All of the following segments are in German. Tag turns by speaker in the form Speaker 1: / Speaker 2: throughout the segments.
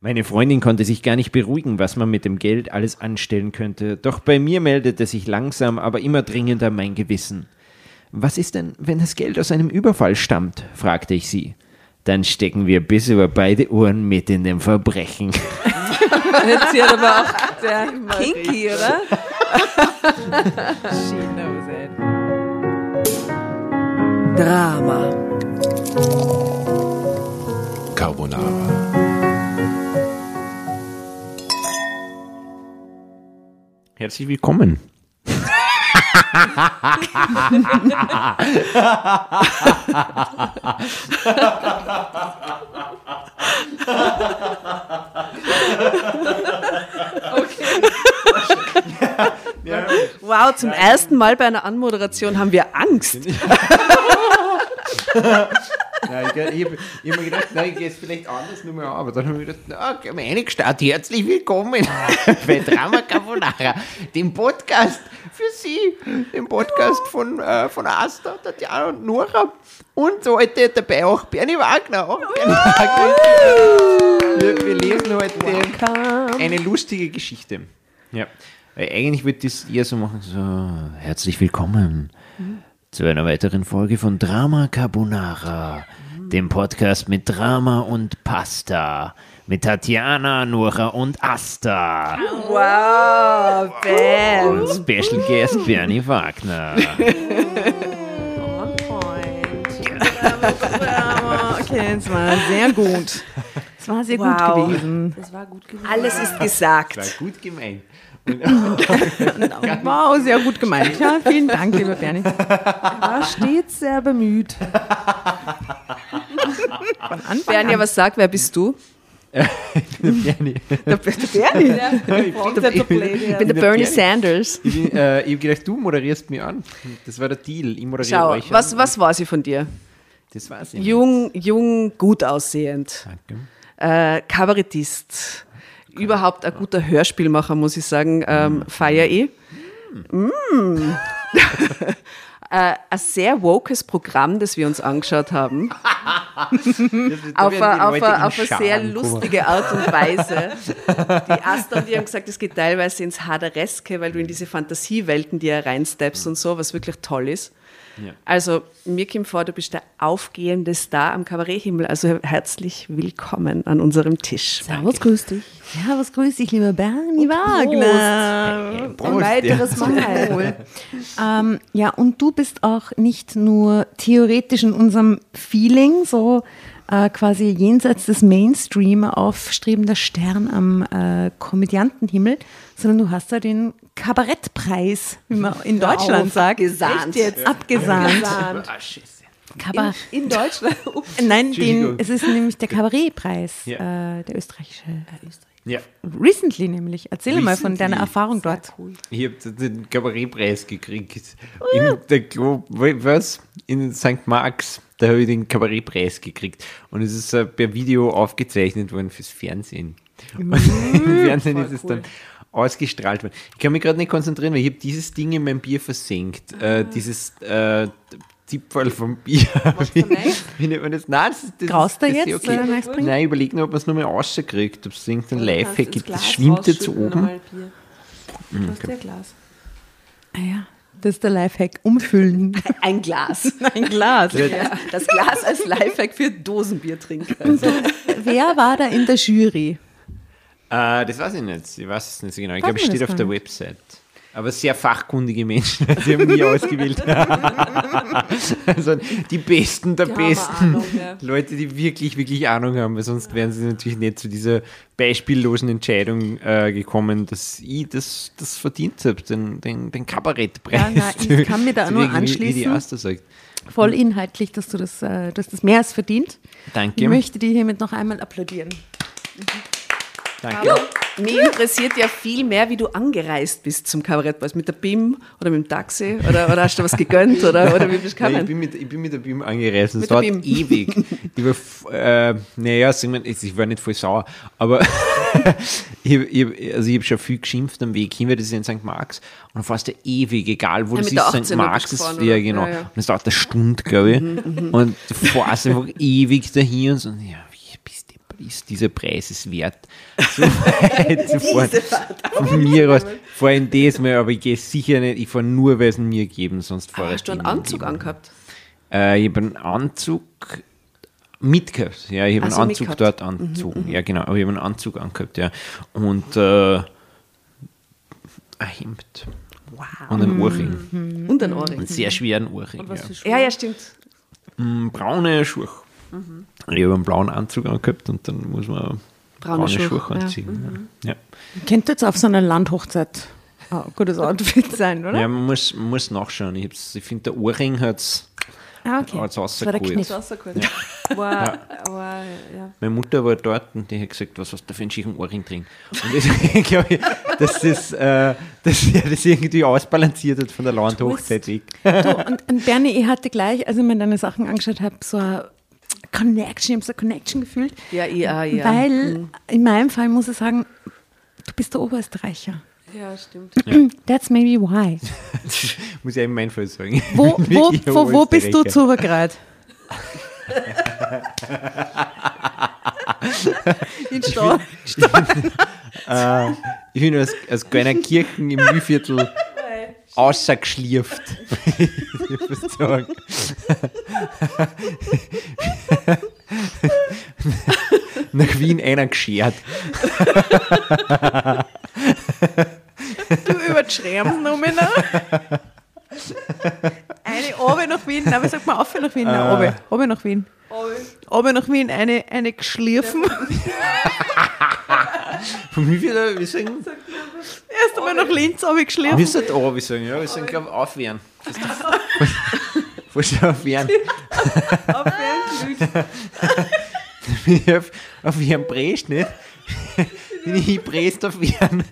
Speaker 1: Meine Freundin konnte sich gar nicht beruhigen, was man mit dem Geld alles anstellen könnte, doch bei mir meldete sich langsam, aber immer dringender mein Gewissen. Was ist denn, wenn das Geld aus einem Überfall stammt? fragte ich sie. Dann stecken wir bis über beide Ohren mit in dem Verbrechen.
Speaker 2: Jetzt wird aber auch sehr kinky, oder?
Speaker 3: She knows it.
Speaker 2: Drama.
Speaker 4: Carbonara.
Speaker 1: Herzlich willkommen.
Speaker 2: Wow, zum ersten Mal bei einer Anmoderation haben wir Angst.
Speaker 1: Ja, ich ich habe hab mir gedacht, nein, ich gehe jetzt vielleicht anders nochmal an, aber dann habe ich gedacht, na, gehen wir eingestartet. Herzlich willkommen bei Drama Carbonara, dem Podcast für Sie, dem Podcast von, äh, von Asta, Tatjana und Nora und heute dabei auch Bernie Wagner. Auch Bernie Wagner. Wir, wir lesen heute eine lustige Geschichte. Ja, weil eigentlich würde ich das eher so machen, so, herzlich willkommen zu einer weiteren Folge von Drama Carbonara, dem Podcast mit Drama und Pasta. Mit Tatjana, Nora und Asta.
Speaker 2: Wow, bam.
Speaker 1: Und Special Guest Bernie Wagner.
Speaker 3: On point. Okay, es war sehr gut. Es war sehr
Speaker 2: Wow.
Speaker 3: gut gewesen.
Speaker 2: Das war gut gewesen. Alles ist gesagt.
Speaker 1: gut gemeint.
Speaker 3: Wow, sehr gut gemeint. Ja, vielen Dank, lieber Bernie. Er war stets sehr bemüht. Von Anfang
Speaker 2: Bernie,
Speaker 3: an.
Speaker 2: was sagt, wer bist du?
Speaker 1: Bernie.
Speaker 2: Der, der Bernie. Ich bin der Bernie Sanders.
Speaker 1: Ich, bin, äh, ich habe gedacht, du moderierst mich an. Das war der Deal. Ich moderiere
Speaker 2: Schau,
Speaker 1: euch
Speaker 2: was,
Speaker 1: an.
Speaker 2: was war sie von dir?
Speaker 1: Das ich nicht.
Speaker 2: Jung, jung, gut aussehend.
Speaker 1: Danke.
Speaker 2: Äh, Kabarettist. Überhaupt ein guter Hörspielmacher, muss ich sagen. Ähm, Feier ich. Mm. äh, ein sehr wokes Programm, das wir uns angeschaut haben. auf eine sehr lustige Art und Weise. Die Asta und die haben gesagt, es geht teilweise ins Hadereske, weil du in diese Fantasiewelten dir reinsteppst und so, was wirklich toll ist.
Speaker 1: Ja.
Speaker 2: Also, mir kommt vor, du bist der aufgehende Star am Kabaretthimmel. Also herzlich willkommen an unserem Tisch.
Speaker 3: Servus, grüß dich. Servus, grüß dich, lieber Bernie Wagner.
Speaker 1: Prost,
Speaker 3: Ein weiteres Mal. ähm, ja, und du bist auch nicht nur theoretisch in unserem Feeling, so äh, quasi jenseits des Mainstream aufstrebender Stern am äh, Komödiantenhimmel, sondern du hast da den Kabarettpreis, wie man in Deutschland sagt.
Speaker 2: abgesahnt.
Speaker 3: Jetzt? Abgesahnt.
Speaker 1: Ah, Scheiße.
Speaker 3: Kabarett.
Speaker 2: In Deutschland.
Speaker 3: Nein, den, es ist nämlich der Kabarettpreis,
Speaker 1: Ja.
Speaker 3: äh, der österreichische.
Speaker 1: Ja,
Speaker 3: Recently nämlich. Erzähl mal von deiner
Speaker 1: Recently.
Speaker 3: Erfahrung dort.
Speaker 1: ich habe den Kabarettpreis gekriegt. In der Glo was? In St. Marx. Da habe ich den Kabarettpreis gekriegt. Und es ist äh, per Video aufgezeichnet worden fürs Fernsehen. Und Im Fernsehen ist es dann ausgestrahlt worden. Ich kann mich gerade nicht konzentrieren, weil ich habe dieses Ding in mein Bier versenkt. Äh, dieses äh, Zipfel vom Bier. Wie, wie nennt man das? Nein, das ist das,
Speaker 3: Graust
Speaker 1: das
Speaker 3: jetzt, äh, Mal?
Speaker 1: Nein, ich überlege nur, ob man es nochmal rauskriegt, ob es irgendein Lifehack gibt. Das schwimmt jetzt oben.
Speaker 2: Du hast ja Glas.
Speaker 3: Ah ja, das ist der Lifehack. Umfüllen.
Speaker 2: Ein Glas.
Speaker 3: Ein Glas.
Speaker 2: Ja, das Glas als Lifehack für Dosenbiertrinker.
Speaker 3: Wer war da in der Jury?
Speaker 1: Äh, das weiß ich nicht. Ich weiß es nicht so genau. Ich glaube, es steht auf der? Website. Aber sehr fachkundige Menschen. Sie haben nie ausgewählt. also die Besten der
Speaker 2: haben
Speaker 1: Besten.
Speaker 2: Ahnung, ja.
Speaker 1: Leute, die wirklich, wirklich Ahnung haben, weil sonst wären sie natürlich nicht zu dieser beispiellosen Entscheidung äh, gekommen, dass ich das, das verdient habe, den, den, den Kabarettpreis.
Speaker 3: Ja, na, ich kann mir da nur
Speaker 1: die
Speaker 3: anschließen. Voll inhaltlich, dass du das, äh, du hast das mehr als verdient.
Speaker 1: Danke.
Speaker 3: Ich möchte dir hiermit noch einmal applaudieren.
Speaker 1: Danke.
Speaker 2: Mich interessiert ja viel mehr, wie du angereist bist zum Kabarettpreis. Mit der BIM oder mit dem Taxi? Oder, oder hast du was gegönnt? Oder, oder wie bist du
Speaker 1: Nein, ich,
Speaker 2: gekommen?
Speaker 1: bin mit, ich bin mit der BIM angereist es dauert
Speaker 2: BIM.
Speaker 1: ewig. Ich war, äh, naja, wir, ich war nicht voll sauer, aber ich, ich, also ich habe schon viel geschimpft am Weg hin, weil das ist in St. Marx und dann fährst du ewig, egal wo
Speaker 2: Ja,
Speaker 1: das ist,
Speaker 2: 18er
Speaker 1: St. Marx ist,
Speaker 2: gefahren,
Speaker 1: ja genau,
Speaker 2: Ja, ja.
Speaker 1: und es dauert eine Stunde, glaube ich, und du fährst einfach ewig dahin und so, ja, ist dieser Preis es wert, so weit. Von mir aus fahre ich das mal, aber ich gehe sicher nicht, ich fahre nur, weil es mir geben, sonst fahre ich
Speaker 2: Hast du einen Anzug
Speaker 1: lieber.
Speaker 2: angehabt?
Speaker 1: Äh, ich habe einen Anzug mitgehabt. Ja, ich habe
Speaker 2: Ach
Speaker 1: einen Anzug
Speaker 2: mitgehabt.
Speaker 1: dort angezogen. Ja, genau. Aber ich habe einen Anzug angehabt, ja. Und äh, ein Hemd. Und einen Ohrring.
Speaker 2: Und ein Ohrring.
Speaker 1: Einen sehr schweren Ohrring. Ja.
Speaker 2: Ja, ja, stimmt.
Speaker 1: Mm, Braune Schuhe. Ich habe einen blauen Anzug angehabt und dann muss man
Speaker 2: Mhm. Braune
Speaker 1: braune,
Speaker 2: Schuhe,
Speaker 1: Schuhe,
Speaker 2: ja. Mhm.
Speaker 1: anziehen. Ja.
Speaker 3: Könnte jetzt auf so einer Landhochzeit ein gutes Outfit sein,
Speaker 1: Ja.
Speaker 3: oder?
Speaker 1: ja, man muss, man muss nachschauen. Ich, ich finde, der Ohrring hat es
Speaker 3: Ah, okay.
Speaker 1: hat's
Speaker 3: Das war der
Speaker 1: rausgeholt.
Speaker 3: Kniff.
Speaker 2: Rausgeholt. War, war, ja.
Speaker 1: Meine Mutter war dort und die hat gesagt, was hast du für einen schicken Ohrring drin? Und deswegen glaube ich, dass das, äh, dass er das irgendwie ausbalanciert hat von der Landhochzeit weg.
Speaker 3: Du, und, und Bernie, ich hatte gleich, als ich mir deine Sachen angeschaut habe, so eine Connection, ich habe so eine Connection gefühlt.
Speaker 2: Ja, ja, ja.
Speaker 3: Weil in meinem Fall muss ich sagen, du bist der Oberösterreicher.
Speaker 2: Ja, stimmt.
Speaker 3: That's maybe why.
Speaker 1: Muss ich in meinem Fall sagen.
Speaker 3: Wo,
Speaker 1: Ich bin
Speaker 3: wo,
Speaker 1: ein
Speaker 3: wo, bist du
Speaker 1: Oberösterreicher.
Speaker 3: zubergrad?
Speaker 2: In Stadt.
Speaker 1: Äh, ich bin aus, aus kleiner Kirchen im Mühlviertel außergeschlieft. ich muss sagen. Nach Wien einer geschert.
Speaker 3: Du über die Schreiben nochmal Eine Obe nach Wien, nein, wie sagt man auf nach Wien? Nein, Obe, Obe nach Wien. Obe nach Wien, eine, eine geschliffen.
Speaker 1: Von Mühlviertel, wir sagen,
Speaker 3: Erst einmal nach Linz, Obe
Speaker 1: wir
Speaker 3: geschliffen.
Speaker 1: sind da, wir sagen, ja, wir sagen, glaube aufwehren. Fast aufwehren. Bin ich auf, auf Brest, nicht? Bin ich in Brest auf Wern,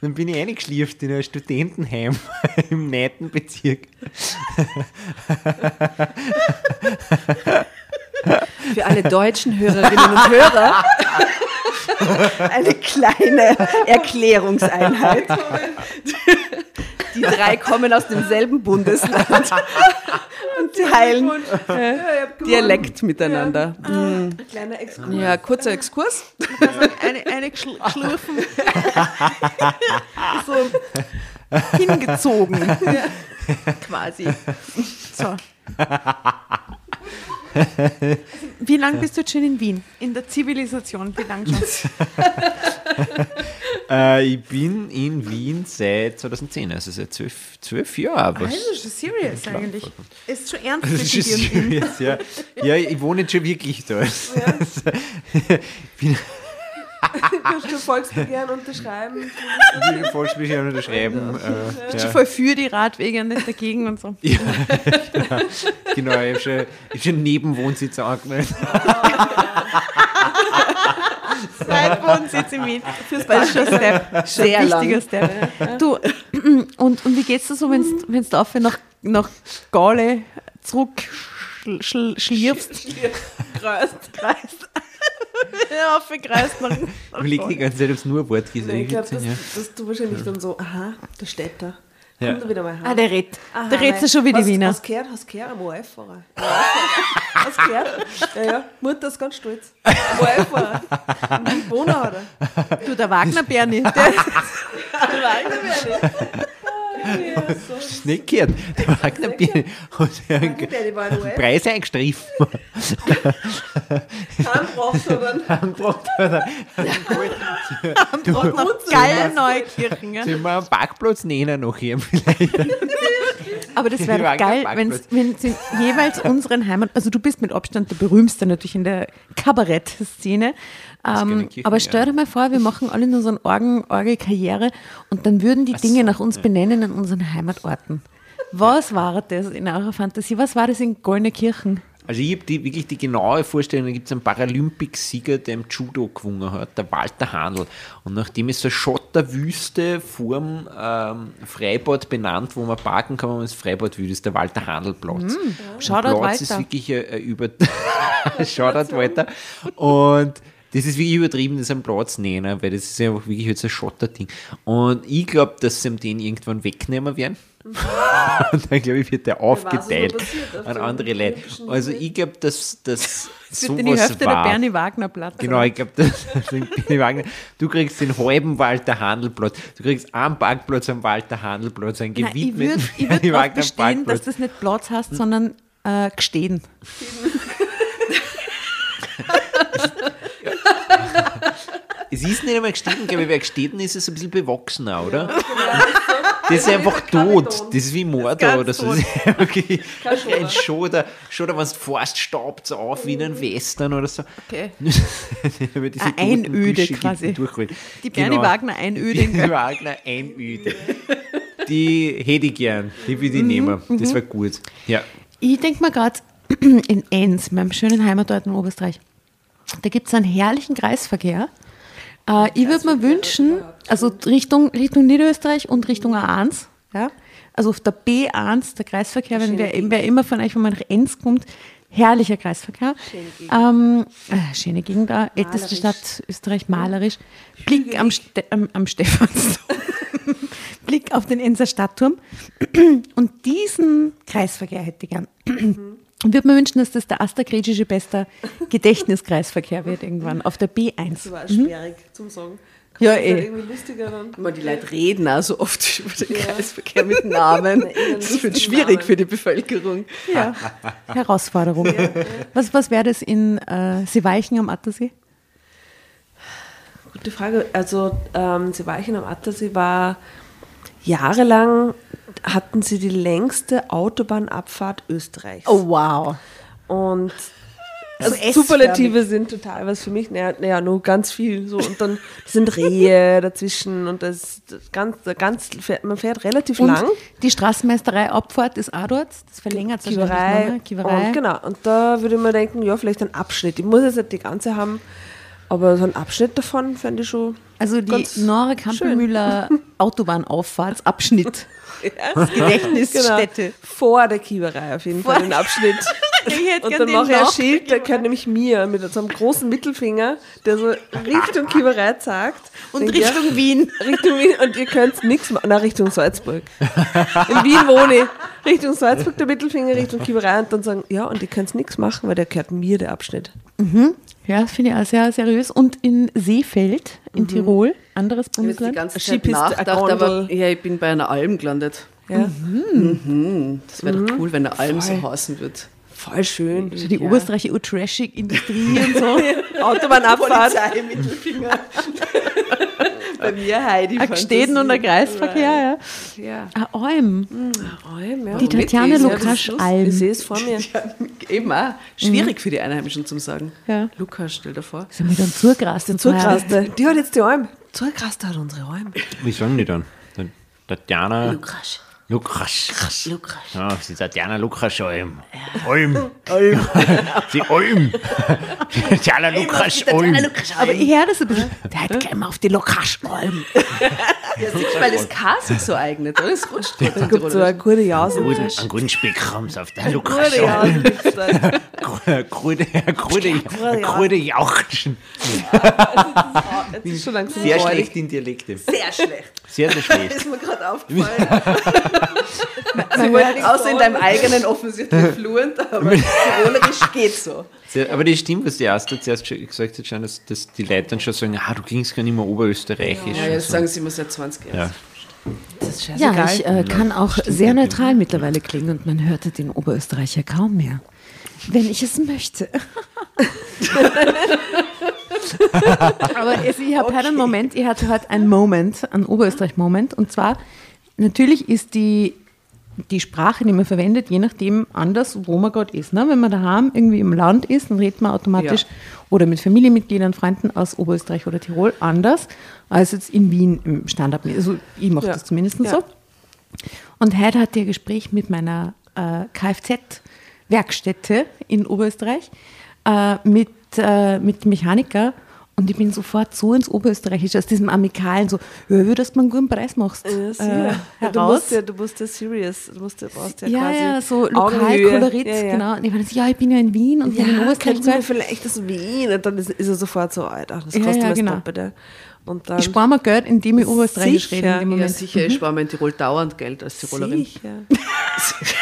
Speaker 1: dann bin ich eingeschlieft in ein Studentenheim im neunten Bezirk.
Speaker 2: Für alle deutschen Hörerinnen und Hörer eine kleine Erklärungseinheit. Die drei kommen aus demselben Bundesland und teilen äh, Dialekt miteinander. Mhm.
Speaker 5: Kleiner Exkurs.
Speaker 2: Ja, kurzer Exkurs.
Speaker 3: Eine, eine geschliffen. so hingezogen. Quasi. So. Wie lange bist du jetzt schon in Wien? In der Zivilisation, wie lange schon?
Speaker 1: Äh, ich bin in Wien seit 2010, also seit zwölf, zwölf Jahren. Was?
Speaker 3: Das ist schon serious eigentlich. Ist schon ernst
Speaker 1: Das
Speaker 3: mit
Speaker 1: ist schon serious, ja. ja, ich wohne jetzt schon wirklich da. bin
Speaker 5: Kannst du Volksbegehren unterschreiben?
Speaker 1: ich Volksbeschwerden unterschreiben. Äh,
Speaker 3: Bist
Speaker 1: ja.
Speaker 3: du voll für die Radwege und nicht dagegen und so.
Speaker 1: Ja, genau, ich habe schon, hab schon Nebenwohnsitz angemeldet.
Speaker 3: Zweitwohnsitz in Wien. Fürs das ist schon ein Step.
Speaker 2: Sehr
Speaker 3: Ein
Speaker 2: lang.
Speaker 3: wichtiger Step. Du, und, und wie geht's dir so, wenn du dafür nach, nach Gale zurück schl, schl, schlierfst?
Speaker 2: Kreist.
Speaker 3: Kreist. ja, für Kreist nach, nach
Speaker 1: Ich liege die ganze Zeit aufs Nur-Wort
Speaker 5: Ich
Speaker 1: gesagt.
Speaker 5: glaube, dass,
Speaker 1: ja.
Speaker 5: dass du wahrscheinlich dann so, aha, da steht da.
Speaker 1: Ja.
Speaker 5: Kommt da wieder mal
Speaker 3: Ah, der redet.
Speaker 5: Aha,
Speaker 3: Der redet so schon wie die Wiener.
Speaker 5: Hast du gehört, hast du gehört, am ORF-Fahrer. Hast du gehört? Ja, ja, Mutter ist ganz stolz. Am ORF-Fahrer. Ein Wohner hat er.
Speaker 3: Du, der Wagner Berni. Der,
Speaker 1: Das ist nicht gehört. Der Wagner hat ja einen. Preis eingestriffen.
Speaker 5: Handbraucht, sondern
Speaker 1: hat er.
Speaker 3: geile Neukirchen.
Speaker 1: Sollen wir einen Parkplatz nehmen noch hier vielleicht?
Speaker 3: Aber das wäre doch geil, wenn sie jeweils unseren Heimat, also du bist mit Abstand der berühmteste natürlich in der Kabarett-Szene. Ähm, aber stell dir mal vor, wir machen alle so eine Orgen, Orgel-Karriere und dann würden die Dinge nach uns benennen in unseren Heimatorten. Was war das in eurer Fantasie? Was war das in Goldene
Speaker 1: Also ich habe die, wirklich die genaue Vorstellung, da gibt es einen Paralympicsieger, der im Judo gewonnen hat, der Walter Handel. Und nachdem ist so eine Schotterwüste vorm ähm, Freibad benannt, wo man parken kann, wenn man das Freibad will, ist der Walter Handel-Platz.
Speaker 3: Shoutout
Speaker 1: Platz ist
Speaker 3: Walter.
Speaker 1: wirklich äh, äh, über... Shoutout Walter. Und Das ist wirklich übertrieben, das am Platz nehmen, weil das ist einfach wirklich jetzt ein Schotterding. Und ich glaube, dass sie den irgendwann wegnehmen werden. Und dann, glaube ich, wird der aufgeteilt
Speaker 5: auf
Speaker 1: an andere Leute. Also ich glaube, dass das
Speaker 3: Das wird in die Hälfte
Speaker 1: war.
Speaker 3: der Bernie Wagner Platz.
Speaker 1: Genau, ich glaube, du kriegst den halben Walter Handelplatz, du kriegst einen Parkplatz am Walter Handelplatz, einen
Speaker 3: Nein, ich
Speaker 1: gewidmeten
Speaker 3: würde würd
Speaker 1: Bernie Wagner
Speaker 3: bestehen, dass
Speaker 1: Parkplatz.
Speaker 3: das nicht Platz heißt, sondern äh, gestehen.
Speaker 1: Es ist nicht einmal gestanden, glaube ich, wer gestanden ist, ist ein bisschen bewachsener, oder? Das ist einfach tot. Das ist wie Mord
Speaker 5: ganz
Speaker 1: oder so. Okay. Ein Schoder, Schoder, wenn du fährst, staubt es auf wie in einem Western oder so.
Speaker 3: Okay.
Speaker 1: Toten,
Speaker 3: Einöde quasi. Die Bernie
Speaker 1: Genau.
Speaker 3: Wagner Einöde in
Speaker 1: Die Wagner Einöde. Die hätte ich gern. Die würde ich nehmen. Das wäre gut. Ja.
Speaker 3: Ich denke mal gerade in Enns, meinem schönen Heimatort in Oberösterreich, da gibt es einen herrlichen Kreisverkehr. Äh, ich würde mir wünschen, also Richtung, Richtung Niederösterreich und Richtung A1, ja? also auf der B1, der Kreisverkehr, wenn wer, wer immer von euch, wenn man nach Enns kommt, herrlicher Kreisverkehr. Ähm, äh, schöne Gegend da, älteste Stadt Österreich, malerisch. Blick am, Ste am, am Stephansdom. Blick auf den Enser Stadtturm. Und diesen Kreisverkehr hätte ich gern. Und würde mir wünschen, dass das der astergrätsche bester Gedächtniskreisverkehr wird irgendwann auf der B1.
Speaker 5: Das war schwierig zum Sagen.
Speaker 3: Mhm. Ja, eh.
Speaker 5: irgendwie lustiger dann.
Speaker 2: Aber die Leute reden auch so oft über den Kreisverkehr mit Namen. Das wird schwierig für die Bevölkerung.
Speaker 3: Ja. Herausforderung. Was, was wäre das in äh, Seeweichen am Attersee?
Speaker 5: Gute Frage. Also, ähm, Seeweichen am Attersee war jahrelang, hatten sie die längste Autobahnabfahrt Österreichs.
Speaker 3: Oh, wow.
Speaker 5: Und also. Superlative sind total was für mich. Naja, naja, nur ganz viel. So. Und dann sind Rehe dazwischen und das, das ganz, ganz, man fährt relativ
Speaker 3: Und
Speaker 5: lang.
Speaker 3: die Straßenmeisterei Abfahrt ist auch dort. Das verlängert sich
Speaker 5: Kiewerei.
Speaker 3: Kiewerei.
Speaker 5: Und genau. Und da würde ich mir denken, ja, vielleicht ein Abschnitt. Ich muss jetzt nicht die ganze haben, aber so ein Abschnitt davon fände ich schon.
Speaker 3: Also die
Speaker 5: Ganz
Speaker 3: Nora Autobahnauffahrtsabschnitt. Gedächtnisstätte.
Speaker 5: Genau. Vor der Kiewerei auf jeden
Speaker 3: Vor-
Speaker 5: Fall den Abschnitt. Und dann mache ich ein Schild, der gehört nämlich mir, mit so einem großen Mittelfinger, der so Richtung Kiewerei zeigt.
Speaker 3: Und Richtung Wien.
Speaker 5: Richtung Wien und ihr könnt nichts machen. Na, Richtung Salzburg. In Wien wohne ich. Richtung Salzburg der Mittelfinger, Richtung Kiewerei und dann sagen, ja, und ihr könnt nichts machen, weil der gehört mir, der Abschnitt.
Speaker 3: Ja, das finde ich auch sehr seriös. Und in Seefeld in Tirol, anderes
Speaker 2: Ich habe die
Speaker 3: Bundesland.
Speaker 2: ganze Zeit nachgedacht, aber ja, ich bin bei einer Alm gelandet.
Speaker 5: Ja.
Speaker 2: Das wäre doch cool, wenn eine Alm so heißen wird.
Speaker 5: Voll schön.
Speaker 3: Die oberösterreichische Urtrashig Industrie und so.
Speaker 5: Autobahnabfahrt.
Speaker 2: Mittelfinger. bei mir Heidi.
Speaker 3: Ein Gesteden und ein Kreisverkehr, ja.
Speaker 2: Ja.
Speaker 3: Ein Alm.
Speaker 5: Räum, ja.
Speaker 3: Die Tatjana Lukasch
Speaker 2: lustig.
Speaker 5: Ich
Speaker 3: Alm.
Speaker 5: sehe es vor mir.
Speaker 2: Ja, eben auch. Schwierig für die Einheimischen zum Sagen.
Speaker 3: Ja.
Speaker 2: Lukas, stell dir vor.
Speaker 3: So mit einem Zugras. den
Speaker 5: Zurkraste. Die hat jetzt die Alm. Zurkraste hat unsere Alm.
Speaker 1: Wie sagen die dann? Tatjana
Speaker 2: Lukas.
Speaker 1: Lukas.
Speaker 2: Lukas.
Speaker 1: Ja, sie Tatjana Lukas Alm. Alm. Alm. Sie Alm. Tatjana Lukas Alm.
Speaker 3: Aber ich höre das ein bisschen. Der hat gleich mal auf die Lokasch-Alm.
Speaker 2: Ja, siehst du, weil das K sich so eignet, oder? Es rutscht gut.
Speaker 5: Da gibt es so eine gute Jause.
Speaker 1: Einen guten Speck sie auf der Lukas
Speaker 5: Gute Jause
Speaker 1: Alm.
Speaker 5: gibt's da.
Speaker 1: Krude, Krude, Krude Jauchchen.
Speaker 5: Jetzt ist schon langsam
Speaker 1: Sehr
Speaker 5: räudig.
Speaker 1: schlecht in Dialekte.
Speaker 2: Sehr schlecht.
Speaker 1: Sehr, sehr schlecht.
Speaker 2: ist mir gerade aufgefallen. Sie wollten außer in deinem eigenen offensichtlich fluent, aber tirolerisch geht so.
Speaker 1: Aber das stimmt, was die Asta zuerst schon gesagt hat, schon, dass, dass die Leute dann schon sagen, ah, du klingst gar nicht mehr oberösterreichisch.
Speaker 2: Ja, jetzt
Speaker 1: so.
Speaker 2: sagen sie immer seit 20 Jahren.
Speaker 1: Ja.
Speaker 5: Das ist
Speaker 3: Ja, ich äh, kann auch sehr neutral mittlerweile klingen und man hörte den Oberösterreicher kaum mehr. Wenn ich es möchte. Aber ich habe heute einen Moment, ich hatte heute einen Moment, einen Oberösterreich-Moment. Und zwar, natürlich ist die, die Sprache, die man verwendet, je nachdem anders, wo man gerade ist. Ne? Wenn man daheim irgendwie im Land ist, dann redet man automatisch
Speaker 2: Ja.
Speaker 3: oder mit Familienmitgliedern, Freunden aus Oberösterreich oder Tirol anders als jetzt in Wien im Stand-up. Also ich mache
Speaker 5: Ja.
Speaker 3: das zumindest
Speaker 5: Ja.
Speaker 3: so. Und heute hatte ich ein Gespräch mit meiner äh, Kfz-Werkstätte in Oberösterreich äh, mit, äh, mit Mechaniker Und ich bin sofort so ins Oberösterreichische, aus diesem Amikalen, so, ja, wie dass du mir einen guten Preis machst,
Speaker 5: Ja,
Speaker 3: äh,
Speaker 5: sicher. du musst ja, du musst ja serious, du musst ja, brauchst ja,
Speaker 3: ja,
Speaker 5: quasi
Speaker 3: ja, so
Speaker 5: Augenhöhe.
Speaker 3: Lokalkolorit,
Speaker 5: ja, ja.
Speaker 3: genau. Und ich war so, ja, ich bin ja in Wien und ja, in
Speaker 5: Ja,
Speaker 3: Oberösterreich.
Speaker 5: kennst du mir vielleicht das Wien? Und dann ist, ist er sofort so, Alter, das
Speaker 3: Ja,
Speaker 5: kostet
Speaker 3: ja,
Speaker 5: mir
Speaker 3: genau.
Speaker 5: das Doppelte. Und dann,
Speaker 3: Ich spare mir Geld, indem ich Oberösterreichisch rede in dem
Speaker 5: ja,
Speaker 2: Ja,
Speaker 3: Moment.
Speaker 2: sicher, ich spare mir in Tirol dauernd Geld als Tirolerin.
Speaker 5: Sicher.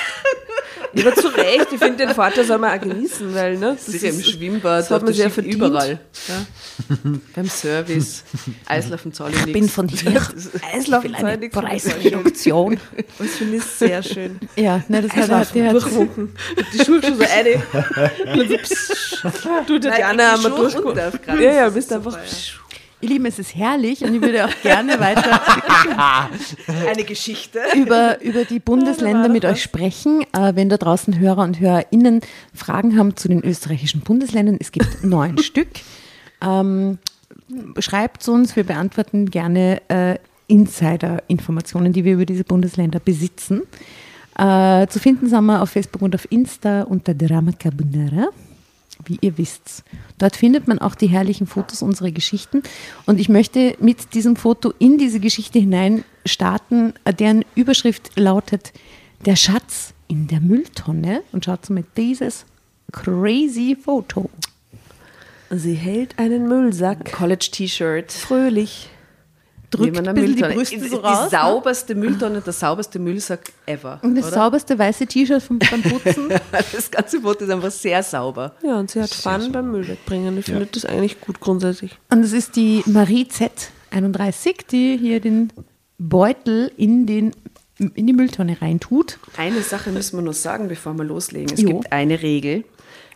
Speaker 5: Ja, aber zu Recht, ich finde, den Vorteil soll man auch genießen, weil, ne? das
Speaker 2: Sicher im
Speaker 5: ist-
Speaker 2: Schwimmbad,
Speaker 5: das hat man sehr verdient.
Speaker 2: überall. Ja. Beim Service, Eislaufen zahle ich
Speaker 3: Ich bin
Speaker 2: nichts.
Speaker 3: von hier.
Speaker 5: Eislaufen
Speaker 3: Ich
Speaker 5: nichts für mich.
Speaker 3: Preisreduktion.
Speaker 5: Das finde ich sehr schön.
Speaker 3: ja, ne, das hat, der hat
Speaker 5: durchwunken. Die Schuhe schon so eine. Und so, psch. Du, Tatjana, haben wir durchgeguckt. Ja, ja, bist einfach.
Speaker 3: Ihr Lieben, es ist herrlich und ich würde auch gerne weiter
Speaker 5: Eine Geschichte.
Speaker 3: über, über die Bundesländer mit euch sprechen. Äh, wenn da draußen Hörer und HörerInnen Fragen haben zu den österreichischen Bundesländern, es gibt neun Stück. Ähm, schreibt uns, wir beantworten gerne äh, Insider-Informationen, die wir über diese Bundesländer besitzen. Äh, zu finden sind wir auf Facebook und auf Insta unter Drama Carbonara, wie ihr wisst. Dort findet man auch die herrlichen Fotos unserer Geschichten. Und ich möchte mit diesem Foto in diese Geschichte hinein starten, deren Überschrift lautet Der Schatz in der Mülltonne. Und schaut mal dieses crazy Foto.
Speaker 5: Sie hält einen Müllsack.
Speaker 2: College-T-Shirt.
Speaker 5: Fröhlich.
Speaker 3: Drückt ein bisschen die
Speaker 2: Mülltonne.
Speaker 3: Brüste
Speaker 2: die,
Speaker 3: so
Speaker 2: die
Speaker 3: raus. ne?
Speaker 2: sauberste Mülltonne, der sauberste Müllsack ever.
Speaker 3: Und das
Speaker 2: oder?
Speaker 3: sauberste weiße T-Shirt vom, beim Putzen.
Speaker 2: Das ganze Foto ist einfach sehr sauber.
Speaker 5: Ja, und sie hat Fun beim Müll wegbringen. Ich finde das eigentlich gut grundsätzlich.
Speaker 3: Und es ist die Marie Z31, die hier den Beutel in, den, in die Mülltonne reintut.
Speaker 2: Eine Sache müssen wir noch sagen, bevor wir loslegen. Es
Speaker 3: Jo.
Speaker 2: gibt eine Regel.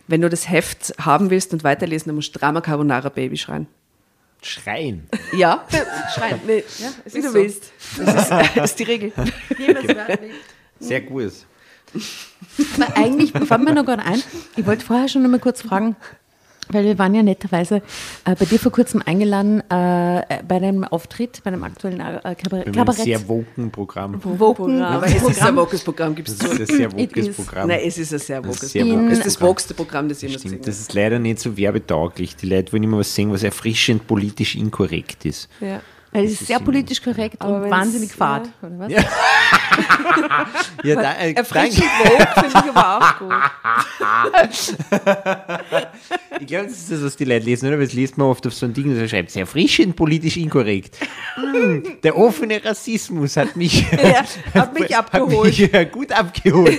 Speaker 2: Wenn du das Heft haben willst und weiterlesen, dann musst du Drama Carbonara Baby schreien.
Speaker 1: Schreien.
Speaker 2: Ja, schreien.
Speaker 5: Nee,
Speaker 2: Ja, es
Speaker 5: wie
Speaker 2: ist
Speaker 5: du
Speaker 2: so.
Speaker 5: willst.
Speaker 2: Das ist, das ist die Regel.
Speaker 1: Sehr gut.
Speaker 3: Aber eigentlich fällt mir noch gerade ein, ich wollte vorher schon noch mal kurz fragen, weil wir waren ja netterweise äh, bei dir vor kurzem eingeladen äh, bei deinem Auftritt, bei einem aktuellen äh, Kabarett. Kabarett.
Speaker 1: sehr woken Programm.
Speaker 3: Woken
Speaker 2: Aber es ist ein wokes Programm, gibst
Speaker 1: Das
Speaker 2: du.
Speaker 1: ist ein sehr wokes. Programm.
Speaker 2: Nein, es ist ein sehr
Speaker 1: Das
Speaker 2: wokes Programm. Es ist das wokeste Programm, das jemals gesehen
Speaker 1: das ist leider nicht so werbetauglich. Die Leute wollen immer was sehen, was erfrischend politisch inkorrekt ist.
Speaker 5: Ja.
Speaker 3: Es ist sehr politisch korrekt und wahnsinnig fad.
Speaker 5: ja.
Speaker 3: Oder was?
Speaker 1: Ja, da, äh,
Speaker 5: Erfrischend Vogue finde ich aber auch gut.
Speaker 1: Ich glaube, das ist das, was die Leute lesen, oder? Weil das liest man oft auf so ein Ding, da schreibt sehr erfrischend politisch inkorrekt. Hm, der offene Rassismus hat mich,
Speaker 5: Ja, hat mich abgeholt.
Speaker 1: Hat mich gut abgeholt.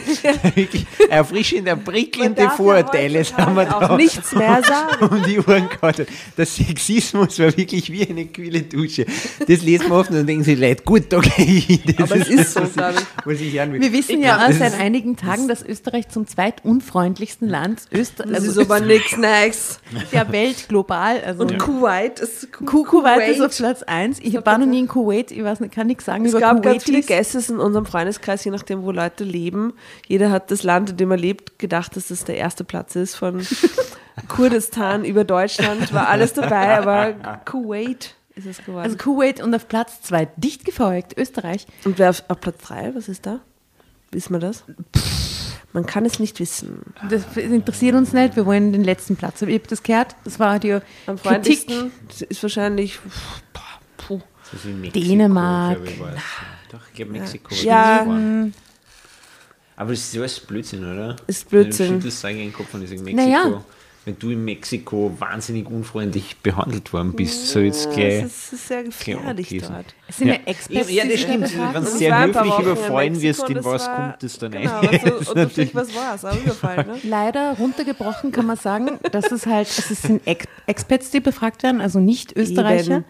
Speaker 1: Erfrischend, prickelnde
Speaker 5: darf ja
Speaker 1: Vorurteile das haben wir da
Speaker 5: auch nichts mehr sagen.
Speaker 1: um die Ohren gehauen. Der Sexismus war wirklich wie eine kühle Dusche. Das lesen wir oft und dann denken sich Leute, gut, okay. Das
Speaker 5: Aber es ist so,
Speaker 1: was ich-
Speaker 5: ich.
Speaker 1: Ich.
Speaker 3: Wir wissen
Speaker 1: Ich
Speaker 3: ja
Speaker 1: glaub,
Speaker 3: auch seit einigen Tagen, dass Österreich zum zweitunfreundlichsten Land Öster
Speaker 5: Das
Speaker 3: also
Speaker 5: ist aber nichts Nice.
Speaker 3: der Welt global. Also
Speaker 5: Und Kuwait ist
Speaker 3: Ku- Kuwait ist auf Platz 1. Ich war noch nie in Kuwait, ich weiß nicht, kann nichts sagen
Speaker 5: Es
Speaker 3: über
Speaker 5: gab ganz viele. Gäste in unserem Freundeskreis, je nachdem, wo Leute leben. Jeder hat das Land, in dem er lebt, gedacht, dass das der erste Platz ist. Von Kurdistan über Deutschland war alles dabei, aber Kuwait ist es geworden.
Speaker 3: Also Kuwait und auf Platz 2 dicht gefolgt, Österreich.
Speaker 5: Und wer auf, auf Platz 3, was ist da? Wissen wir das? Man kann es nicht wissen.
Speaker 3: Das interessiert uns nicht, wir wollen den letzten Platz. Ich habe das gehört, das war die
Speaker 5: Am
Speaker 3: Kritik.
Speaker 5: ist wahrscheinlich. Puh.
Speaker 1: Das Mexiko,
Speaker 3: Dänemark.
Speaker 1: ich. Doch, ich glaube Mexiko.
Speaker 5: Ja.
Speaker 1: das. Aber das ist alles Blödsinn, oder?
Speaker 5: Ist Blödsinn.
Speaker 1: Du schüttelst sagen in den Kopf ich sage Mexiko.
Speaker 3: Naja.
Speaker 1: Wenn du in Mexiko wahnsinnig unfreundlich behandelt worden bist, so jetzt
Speaker 5: Es
Speaker 1: gleich.
Speaker 5: ist, es ist sehr gefährlich dort.
Speaker 3: Es sind ja,
Speaker 1: Ja.
Speaker 3: Experts,
Speaker 1: Ja,
Speaker 3: die
Speaker 1: das
Speaker 3: sich
Speaker 1: stimmt. Wenn du sehr
Speaker 5: es
Speaker 1: höflich überfallen wirst, in was
Speaker 5: war-
Speaker 1: kommt das dann
Speaker 5: Genau,
Speaker 1: ein?
Speaker 5: also,
Speaker 1: Das ist
Speaker 5: oder
Speaker 1: natürlich-
Speaker 5: was war es, auch überfallen. Ne?
Speaker 3: Leider runtergebrochen kann man sagen, dass es halt, also es sind Ex Expats, die befragt werden, also nicht Österreicher.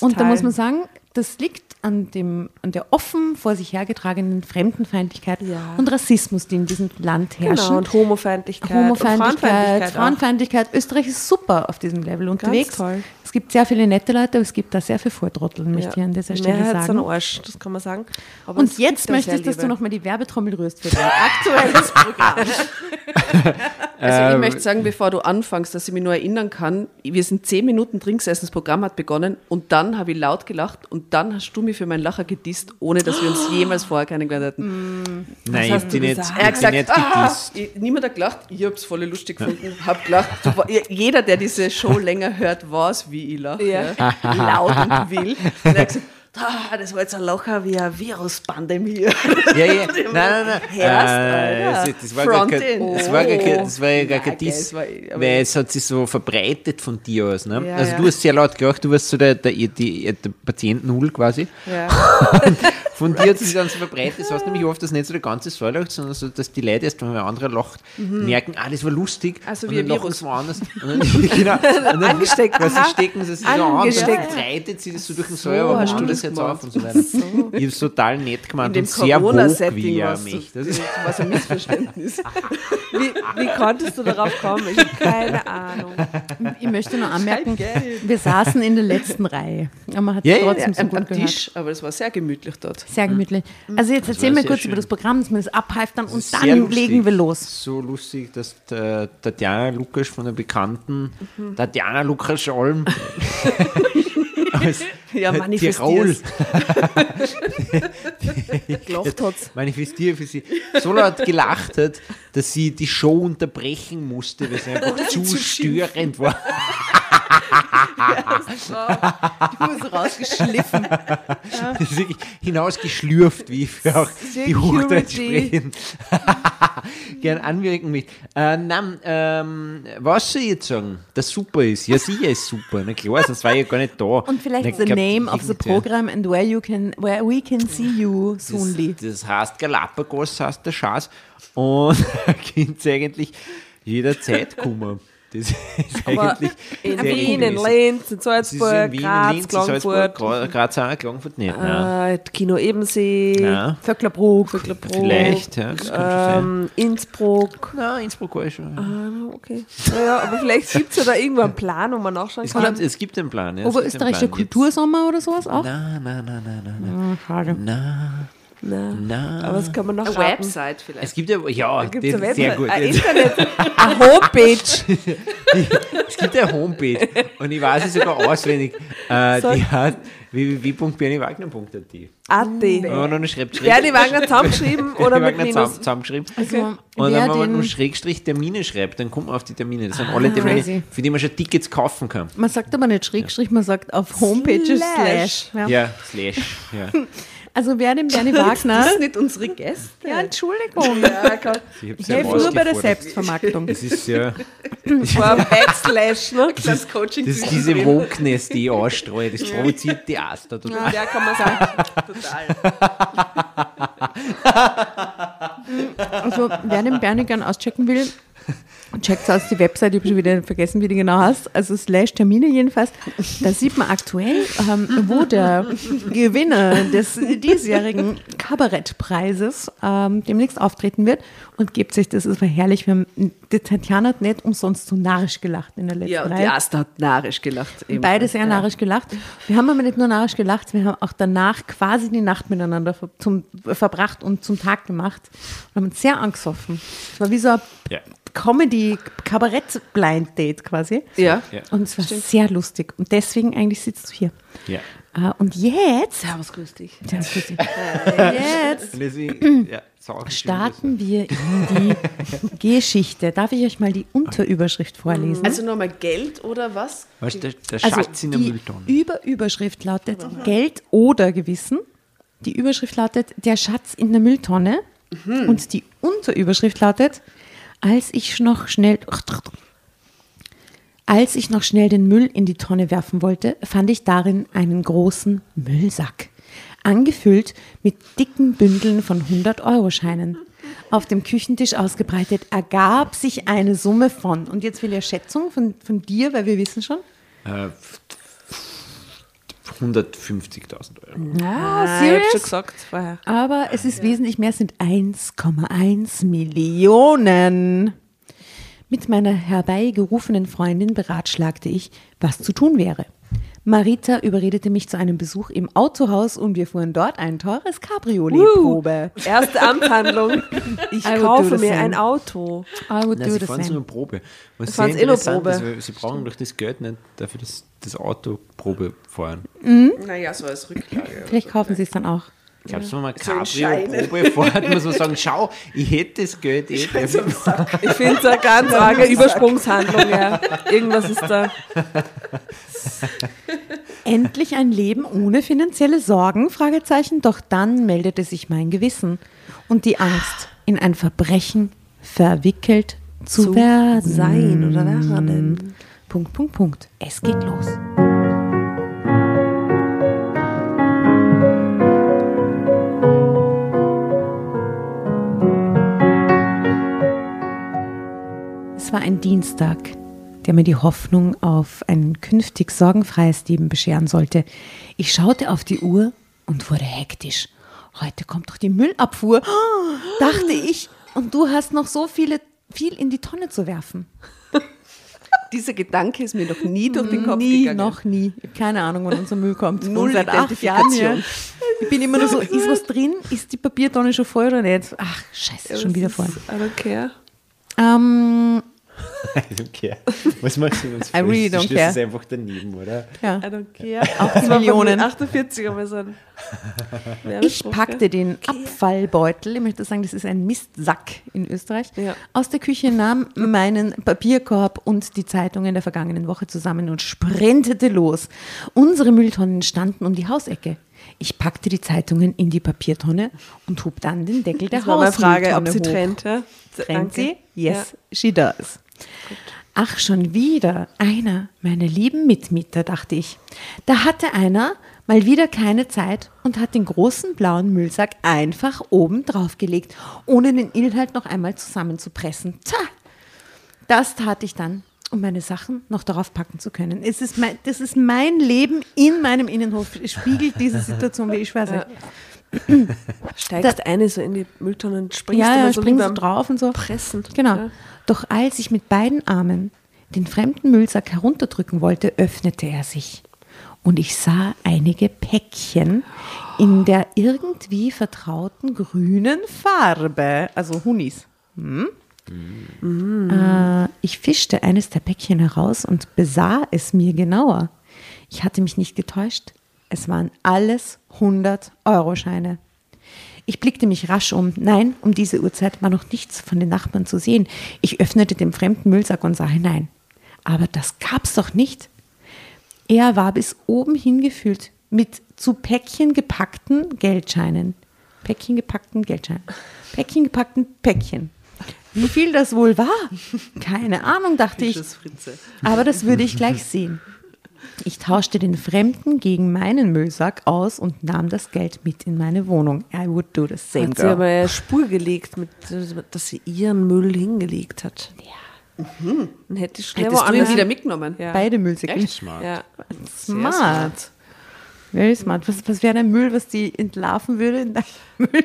Speaker 3: Und da muss man sagen, das liegt an, dem, an der offen vor sich hergetragenen Fremdenfeindlichkeit
Speaker 5: Ja.
Speaker 3: und Rassismus, die in diesem Land herrschen.
Speaker 5: Genau, und Homofeindlichkeit. und
Speaker 3: Homofeindlichkeit,
Speaker 5: Frauenfeindlichkeit. auch.
Speaker 3: Frauenfeindlichkeit. Österreich ist super auf diesem Level unterwegs.
Speaker 5: toll.
Speaker 3: Es gibt sehr viele nette Leute, aber es gibt da sehr viel Vortrotteln, möchte ich an dieser
Speaker 5: Die
Speaker 3: Stelle
Speaker 5: Mehrheit ist
Speaker 3: sagen.
Speaker 5: Arsch, das kann man sagen. Aber
Speaker 3: Und jetzt möchte ich, dass du nochmal die Werbetrommel rührst für dein aktuelles Programm.
Speaker 2: Also ich möchte sagen, bevor du anfängst, dass ich mich nur erinnern kann, wir sind zehn Minuten drin gesessen, das Programm hat begonnen und dann habe ich laut gelacht und dann hast du mich für meinen Lacher gedisst, ohne dass wir uns jemals vorher kennengelernt hätten.
Speaker 1: Nein, ich hab die nicht,
Speaker 5: gesagt?
Speaker 1: ich hab die nicht
Speaker 2: ah,
Speaker 1: gedisst.
Speaker 2: ich- niemand hat gelacht, ich hab's voll lustig gefunden. Hab gelacht, jeder, der diese Show länger hört, weiß, wie ich lache.
Speaker 5: Ja.
Speaker 2: Ja. Laut und wild. Und er hat gesagt, ah, das war jetzt ein Lacher wie eine Viruspandemie.
Speaker 1: Ja, ja, nein, nein, nein. Äh, das, war gar kein, das war gar kein, das war ja gar
Speaker 2: Nein,
Speaker 1: kein Diss, weil es hat sich so verbreitet von dir aus. Ne?
Speaker 2: Ja,
Speaker 1: also du hast sehr laut gelacht, du warst so der, der, die, der Patient Null quasi.
Speaker 2: Ja.
Speaker 1: Von dir hat sich dann so verbreitet. Das heißt nämlich oft, dass nicht so der ganze Saal lacht, sondern so, dass die Leute erst, wenn ein anderer lacht, merken, ah, das war lustig.
Speaker 2: Also
Speaker 1: und
Speaker 2: wie ein Virus.
Speaker 1: sie woanders. Und dann, genau. Und dann
Speaker 5: Angesteckt,
Speaker 1: quasi
Speaker 5: aha.
Speaker 1: stecken sie sich so an, dann verbreitet sie das so durch den Saal, aber hast du das jetzt auf und so weiter. Ich habe es total nett
Speaker 2: dem
Speaker 1: und sehr
Speaker 2: Corona-Setting
Speaker 1: wie er mich.
Speaker 2: so-
Speaker 1: Das ist
Speaker 2: was ein Missverständnis.
Speaker 5: Wie, wie konntest du darauf kommen? Ich habe keine Ahnung.
Speaker 3: Ich möchte nur anmerken, wir saßen in der letzten Reihe. Aber man hat
Speaker 1: Ja,
Speaker 3: es
Speaker 1: ja,
Speaker 3: trotzdem so
Speaker 2: am,
Speaker 3: gut
Speaker 2: am
Speaker 3: gehört.
Speaker 2: Tisch, aber es war sehr gemütlich dort.
Speaker 3: Sehr gemütlich. Also jetzt erzähl mir kurz
Speaker 1: schön.
Speaker 3: über das Programm, dass wir das abhalftern und
Speaker 1: sehr
Speaker 3: dann
Speaker 1: lustig.
Speaker 3: legen wir los.
Speaker 1: So lustig, dass Tatjana Lukas von der bekannten Tatjana Lukas Olm aus
Speaker 2: Ja,
Speaker 1: äh. Tirol
Speaker 2: Gelacht hat's.
Speaker 1: manifestiert für sie so laut gelacht hat, dass sie die Show unterbrechen musste, weil es einfach zu störend war.
Speaker 3: Du bist rausgeschliffen.
Speaker 1: Das ist wirklich hinausgeschlürft, wie ich für auch die Hochdeutsch sprechen gern anwirken möchte. Äh, nein, ähm, was soll ich jetzt sagen, das super ist? Ja, sicher ist super. Na klar, sonst war ich ja gar nicht da.
Speaker 3: Und vielleicht
Speaker 1: Na,
Speaker 3: the
Speaker 1: glaub,
Speaker 3: name of the program and where you can where we can see you soonly.
Speaker 1: Das, das heißt Galapagos, heißt der Schatz. Und da könnt ihr eigentlich jederzeit kommen. Das ist
Speaker 5: Aber
Speaker 1: eigentlich
Speaker 5: in
Speaker 1: sehr
Speaker 5: Wien, in. Linz, in Salzburg,
Speaker 1: in Wien,
Speaker 5: Graz,
Speaker 1: in Linz, in Salzburg,
Speaker 5: Klagenfurt,
Speaker 1: Gra- Graz auch, Klagenfurt nicht. Nein.
Speaker 5: äh, Kino Ebensee,
Speaker 1: Nein.
Speaker 3: Vöcklerbruck.
Speaker 5: Vöcklerbruck,
Speaker 1: Vielleicht, ja, das
Speaker 5: ähm, Innsbruck.
Speaker 1: Nein, Innsbruck war ich schon.
Speaker 5: Ah, okay. Naja, aber vielleicht gibt es ja da irgendwo einen Plan, wo man nachschauen
Speaker 1: Es
Speaker 5: kann.
Speaker 1: gibt, es gibt einen Plan. Ja,
Speaker 3: Oberösterreichischer. Kultursommer oder sowas auch?
Speaker 1: Nein, nein, nein, nein, nein, nein.
Speaker 3: Ah, schade.
Speaker 1: Nein,
Speaker 5: Nein.
Speaker 1: nein.
Speaker 5: Aber das kann man
Speaker 2: Eine
Speaker 5: nachschauen.
Speaker 2: Website vielleicht.
Speaker 1: Es gibt ja, ja, das
Speaker 5: eine
Speaker 1: ist sehr gut.
Speaker 5: ein
Speaker 1: Es,
Speaker 5: Internet, eine Homepage.
Speaker 1: es gibt eine Homepage und ich weiß sie sogar auswendig. Äh, die heißt www.berniewagner.at.
Speaker 5: AT.
Speaker 1: Wenn man noch eine schreibt,
Speaker 5: Bernie Wagner zusammengeschrieben oder mit
Speaker 1: Wagner
Speaker 5: Minus?
Speaker 1: zusammen, zusammengeschrieben.
Speaker 3: Also,
Speaker 1: Und
Speaker 3: wer
Speaker 1: dann, wenn man nur Schrägstrich Termine schreibt, dann kommt man auf die Termine. Das sind alle Termine, für die man schon Tickets kaufen kann.
Speaker 3: man sagt aber nicht Schrägstrich, man sagt auf Homepages Slash.
Speaker 5: Slash.
Speaker 3: Ja.
Speaker 1: Ja, Slash. Ja.
Speaker 3: Also wer den Bernie
Speaker 2: Das
Speaker 3: Wagner...
Speaker 2: ist nicht unsere Gäste.
Speaker 3: Ja, Entschuldigung.
Speaker 2: Ja,
Speaker 1: Ich
Speaker 3: helfe nur bei der Selbstvermarktung.
Speaker 1: Das ist ja,
Speaker 5: War Backslash, ne?
Speaker 2: das Coaching
Speaker 1: das ist diese Wokeness, die ich ausstreue. Das provoziert die Aster total.
Speaker 5: Ja, kann man sagen.
Speaker 2: total.
Speaker 3: Also wer den Bernie gern auschecken will, checkt aus die Website, ich habe schon wieder vergessen, wie die genau heißt, also slash Termine jedenfalls. Da sieht man aktuell, ähm, wo der Gewinner des diesjährigen Kabarettpreises ähm, demnächst auftreten wird und gebt sich, das ist war herrlich, wir haben, die Tatjana hat nicht umsonst so narrisch gelacht in der letzten
Speaker 2: Ja, und die. Asta hat narrisch gelacht.
Speaker 3: Beide
Speaker 2: ebenfalls.
Speaker 3: sehr narrisch gelacht. Wir haben aber nicht nur narrisch gelacht, wir haben auch danach quasi die Nacht miteinander ver zum, verbracht und zum Tag gemacht und haben uns sehr angesoffen. Es war wie so ein
Speaker 1: Ja.
Speaker 3: Comedy-Kabarett-Blind-Date quasi.
Speaker 2: Ja.
Speaker 1: Ja.
Speaker 3: Und es war sehr lustig. Und deswegen eigentlich sitzt du hier.
Speaker 1: Ja.
Speaker 3: Äh, Und jetzt,
Speaker 2: Servus, grüß dich.
Speaker 3: sehr lustig. jetzt
Speaker 1: Und deswegen, ja, sau schön,
Speaker 3: starten wir in die Geschichte. Darf ich euch mal die Unterüberschrift vorlesen?
Speaker 2: Also nochmal Geld oder was?
Speaker 1: Weißt du, der, der
Speaker 3: Also
Speaker 1: Schatz in der
Speaker 3: die
Speaker 1: Mülltonne.
Speaker 3: Überüberschrift lautet Geld oder Gewissen. Die Überschrift lautet Der Schatz in der Mülltonne. Und die Unterüberschrift lautet Als ich noch schnell als ich noch schnell den Müll in die Tonne werfen wollte, fand ich darin einen großen Müllsack, angefüllt mit dicken Bündeln von 100-Euro-Scheinen. Auf dem Küchentisch ausgebreitet ergab sich eine Summe von, und jetzt will ich eine Schätzung von, von dir, weil wir wissen schon,
Speaker 1: Äh, 150.000 Euro.
Speaker 3: Ah,
Speaker 5: Ah, ich hab
Speaker 3: serious?
Speaker 5: schon gesagt vorher.
Speaker 3: Aber es ist wesentlich mehr, es sind 1,1 Millionen. Mit meiner herbeigerufenen Freundin beratschlagte ich, was zu tun wäre. Marita überredete mich zu einem Besuch im Autohaus und wir fuhren dort ein teures Cabriolet-Probe.
Speaker 5: Erste Amtshandlung. Ich
Speaker 3: I
Speaker 5: kaufe mir ein Auto.
Speaker 3: I would
Speaker 1: Nein,
Speaker 3: do
Speaker 1: sie fahren so eine Probe. Was
Speaker 5: Sie
Speaker 1: sehr
Speaker 5: fahren's eh nur
Speaker 1: interessant
Speaker 5: Probe.
Speaker 1: ist, weil sie brauchen durch das Geld nicht dafür, dass das Auto Probe fahren.
Speaker 2: Naja, so als Rücklage.
Speaker 3: Vielleicht kaufen sie es dann auch.
Speaker 1: Glaubst du, wenn man
Speaker 2: So in
Speaker 1: Cabrio-Probe fährt, muss man sagen, schau, ich hätte das Geld eh.
Speaker 5: Ich finde es eine ganz arge Übersprungshandlung, ja. Irgendwas ist da.
Speaker 3: Endlich ein Leben ohne finanzielle Sorgen? Fragezeichen. Doch dann meldete sich mein Gewissen und die Angst, in ein Verbrechen verwickelt zu,
Speaker 5: Zu
Speaker 3: werden.
Speaker 5: sein oder werden.
Speaker 3: Punkt, Punkt, Punkt. Es geht los. War ein Dienstag, der mir die Hoffnung auf ein künftig sorgenfreies Leben bescheren sollte. Ich schaute auf die Uhr und wurde hektisch. Heute kommt doch die Müllabfuhr, dachte ich. Und du hast noch so viele, viel in die Tonne zu werfen.
Speaker 2: Dieser Gedanke ist mir noch nie durch den Kopf
Speaker 3: nie,
Speaker 2: gegangen.
Speaker 3: noch nie. Keine Ahnung, wann unser Müll kommt.
Speaker 2: Null
Speaker 3: seit acht Jahren hier. Ich bin immer nur so, ist was drin? Ist die Papiertonne schon voll oder nicht? Ach, scheiße, schon wieder voll.
Speaker 5: Don't care.
Speaker 3: Ähm,
Speaker 1: I don't care. Was machst du uns
Speaker 3: I really
Speaker 1: Du
Speaker 3: don't
Speaker 1: stehst
Speaker 3: care.
Speaker 1: es einfach daneben, oder?
Speaker 3: ja.
Speaker 5: I don't care.
Speaker 3: Auch die
Speaker 5: Das war von
Speaker 3: Millionen.
Speaker 5: den 48 aber so ein
Speaker 3: Ich packte den Abfallbeutel, ich möchte sagen, das ist ein Mistsack in Österreich,
Speaker 5: Ja.
Speaker 3: aus der Küche, nahm meinen Papierkorb und die Zeitungen der vergangenen Woche zusammen und sprintete los. Unsere Mülltonnen standen um die Hausecke. Ich packte die Zeitungen in die Papiertonne und hob dann den Deckel der
Speaker 5: Das war meine Frage, ob sie
Speaker 3: hoch.
Speaker 5: trennt. Ja?
Speaker 3: Trennt sie? Yes, she does. Ach, schon wieder einer meiner lieben Mitmieter, dachte ich. Da hatte einer mal wieder keine Zeit und hat den großen blauen Müllsack einfach oben drauf gelegt, ohne den Inhalt noch einmal zusammenzupressen. Tja, das tat ich dann, um meine Sachen noch darauf packen zu können. Es ist mein, das ist mein Leben in meinem Innenhof. Es spiegelt diese Situation, wie ich schwör's euch.
Speaker 5: Steigst eine so in die Mülltonne und springst
Speaker 3: Ja, ja,
Speaker 5: so
Speaker 3: springst drauf und so.
Speaker 5: Pressen.
Speaker 3: Genau.
Speaker 5: Ja.
Speaker 3: Doch als ich mit beiden Armen den fremden Müllsack herunterdrücken wollte, öffnete er sich. Und ich sah einige Päckchen in der irgendwie vertrauten grünen Farbe. Also Hunis. Hm? Äh, ich fischte eines der Päckchen heraus und besah es mir genauer. Ich hatte mich nicht getäuscht. Es waren alles 100-Euro-Scheine. Ich blickte mich rasch um. Nein, um diese Uhrzeit war noch nichts von den Nachbarn zu sehen. Ich öffnete den fremden Müllsack und sah hinein. Aber das gab's doch nicht. Er war bis oben hingefüllt mit zu Päckchen gepackten Geldscheinen. Päckchen gepackten Geldscheinen. Päckchen gepackten Päckchen. Wie viel das wohl war? Keine Ahnung, dachte ich. Aber das würde ich gleich sehen. Ich tauschte den Fremden gegen meinen Müllsack aus und nahm das Geld mit in meine Wohnung. I would do the same,
Speaker 5: Hat sie
Speaker 3: girl.
Speaker 5: aber eine Spur gelegt, mit, dass sie ihren Müll hingelegt hat. Ja. Dann hätte ich schnell
Speaker 2: Hättest
Speaker 5: woanders
Speaker 2: wieder mitgenommen?
Speaker 5: Ja.
Speaker 3: Beide Müllsäcke.
Speaker 1: Smart.
Speaker 5: Ja.
Speaker 3: Smart. Very smart. Was, was wäre ein Müll, was die entlarven würde? in deinem Müll?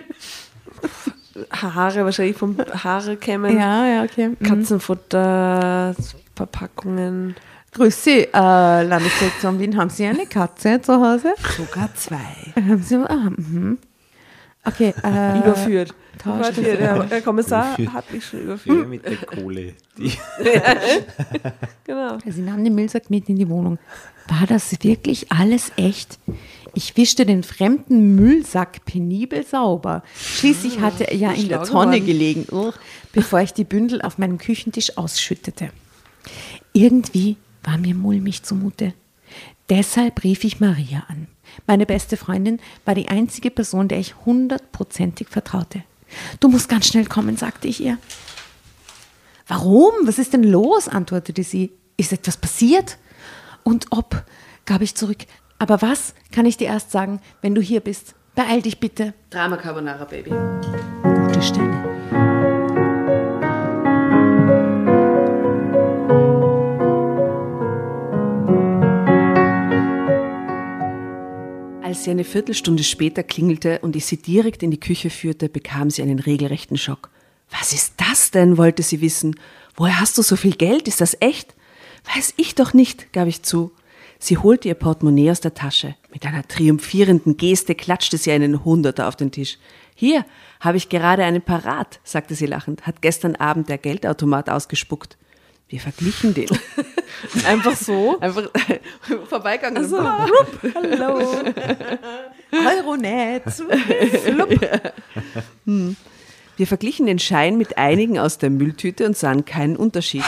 Speaker 5: Haare, wahrscheinlich vom Haare kämmen.
Speaker 3: Ja, ja, okay. Mhm.
Speaker 5: Katzenfutter, Verpackungen.
Speaker 3: Grüß Sie, äh, Landesdirektion Wien. Haben Sie eine Katze zu Hause?
Speaker 2: Sogar zwei.
Speaker 3: Haben Sie, ah, mhm. Okay, äh,
Speaker 5: Überführt. Warte, der, der Kommissar
Speaker 1: Überführt.
Speaker 5: hat mich schon überführt.
Speaker 1: mit der Kohle. Die,
Speaker 5: Genau.
Speaker 3: Sie nahm den Müllsack mit in die Wohnung. War das wirklich alles echt? Ich wischte den fremden Müllsack penibel sauber. Schließlich hatte er ja in der Tonne gelegen, bevor ich die Bündel auf meinem Küchentisch ausschüttete. Irgendwie war mir mulmig zumute. Deshalb rief ich Maria an. Meine beste Freundin war die einzige Person, der ich hundertprozentig vertraute. Du musst ganz schnell kommen, sagte ich ihr. Warum? Was ist denn los? antwortete sie. Ist etwas passiert? Und ob, gab ich zurück. Aber was, kann ich dir erst sagen, wenn du hier bist. Beeil dich bitte.
Speaker 2: Drama Carbonara, Baby.
Speaker 3: Gute Stelle.
Speaker 2: Als sie eine Viertelstunde später klingelte und ich sie direkt in die Küche führte, bekam sie einen regelrechten Schock. Was ist das denn? wollte sie wissen. Woher hast du so viel Geld? Ist das echt? Weiß ich doch nicht, gab ich zu. Sie holte ihr Portemonnaie aus der Tasche. Mit einer triumphierenden Geste klatschte sie einen Hunderter auf den Tisch. Hier habe ich gerade einen parat, sagte sie lachend, hat gestern Abend der Geldautomat ausgespuckt. Wir verglichen den.
Speaker 5: Einfach so.
Speaker 2: Einfach vorbeigegangen.
Speaker 5: Also, hallo.
Speaker 3: Euro nicht. Flupp.
Speaker 2: Wir verglichen den Schein mit einigen aus der Mülltüte und sahen keinen Unterschied.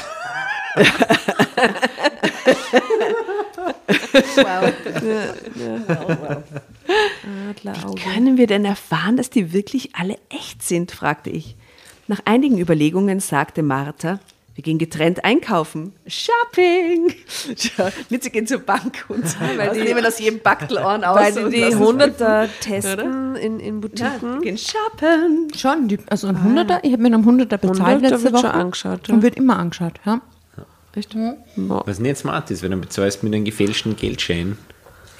Speaker 2: Wie können wir denn erfahren, dass die wirklich alle echt sind? fragte ich. Nach einigen Überlegungen sagte Martha, wir gehen getrennt einkaufen. Shopping! Nicht, sie gehen zur Bank und weil die nehmen aus jedem Backel einen aus.
Speaker 5: Weil die die
Speaker 2: lassen-
Speaker 5: Hunderter testen in, in
Speaker 2: Ja,
Speaker 5: Butiken.
Speaker 2: die gehen shoppen.
Speaker 3: Schon, die, also ein Hunderter, ich habe mir einen Hunderter bezahlt
Speaker 5: Hunderter
Speaker 3: letzte
Speaker 5: wird
Speaker 3: Woche.
Speaker 5: schon angeschaut, ja.
Speaker 3: Und wird immer angeschaut, ja.
Speaker 5: Echt?
Speaker 1: Was nicht smart ist, weil dann bezahlst du mit einem gefälschten Geldschein.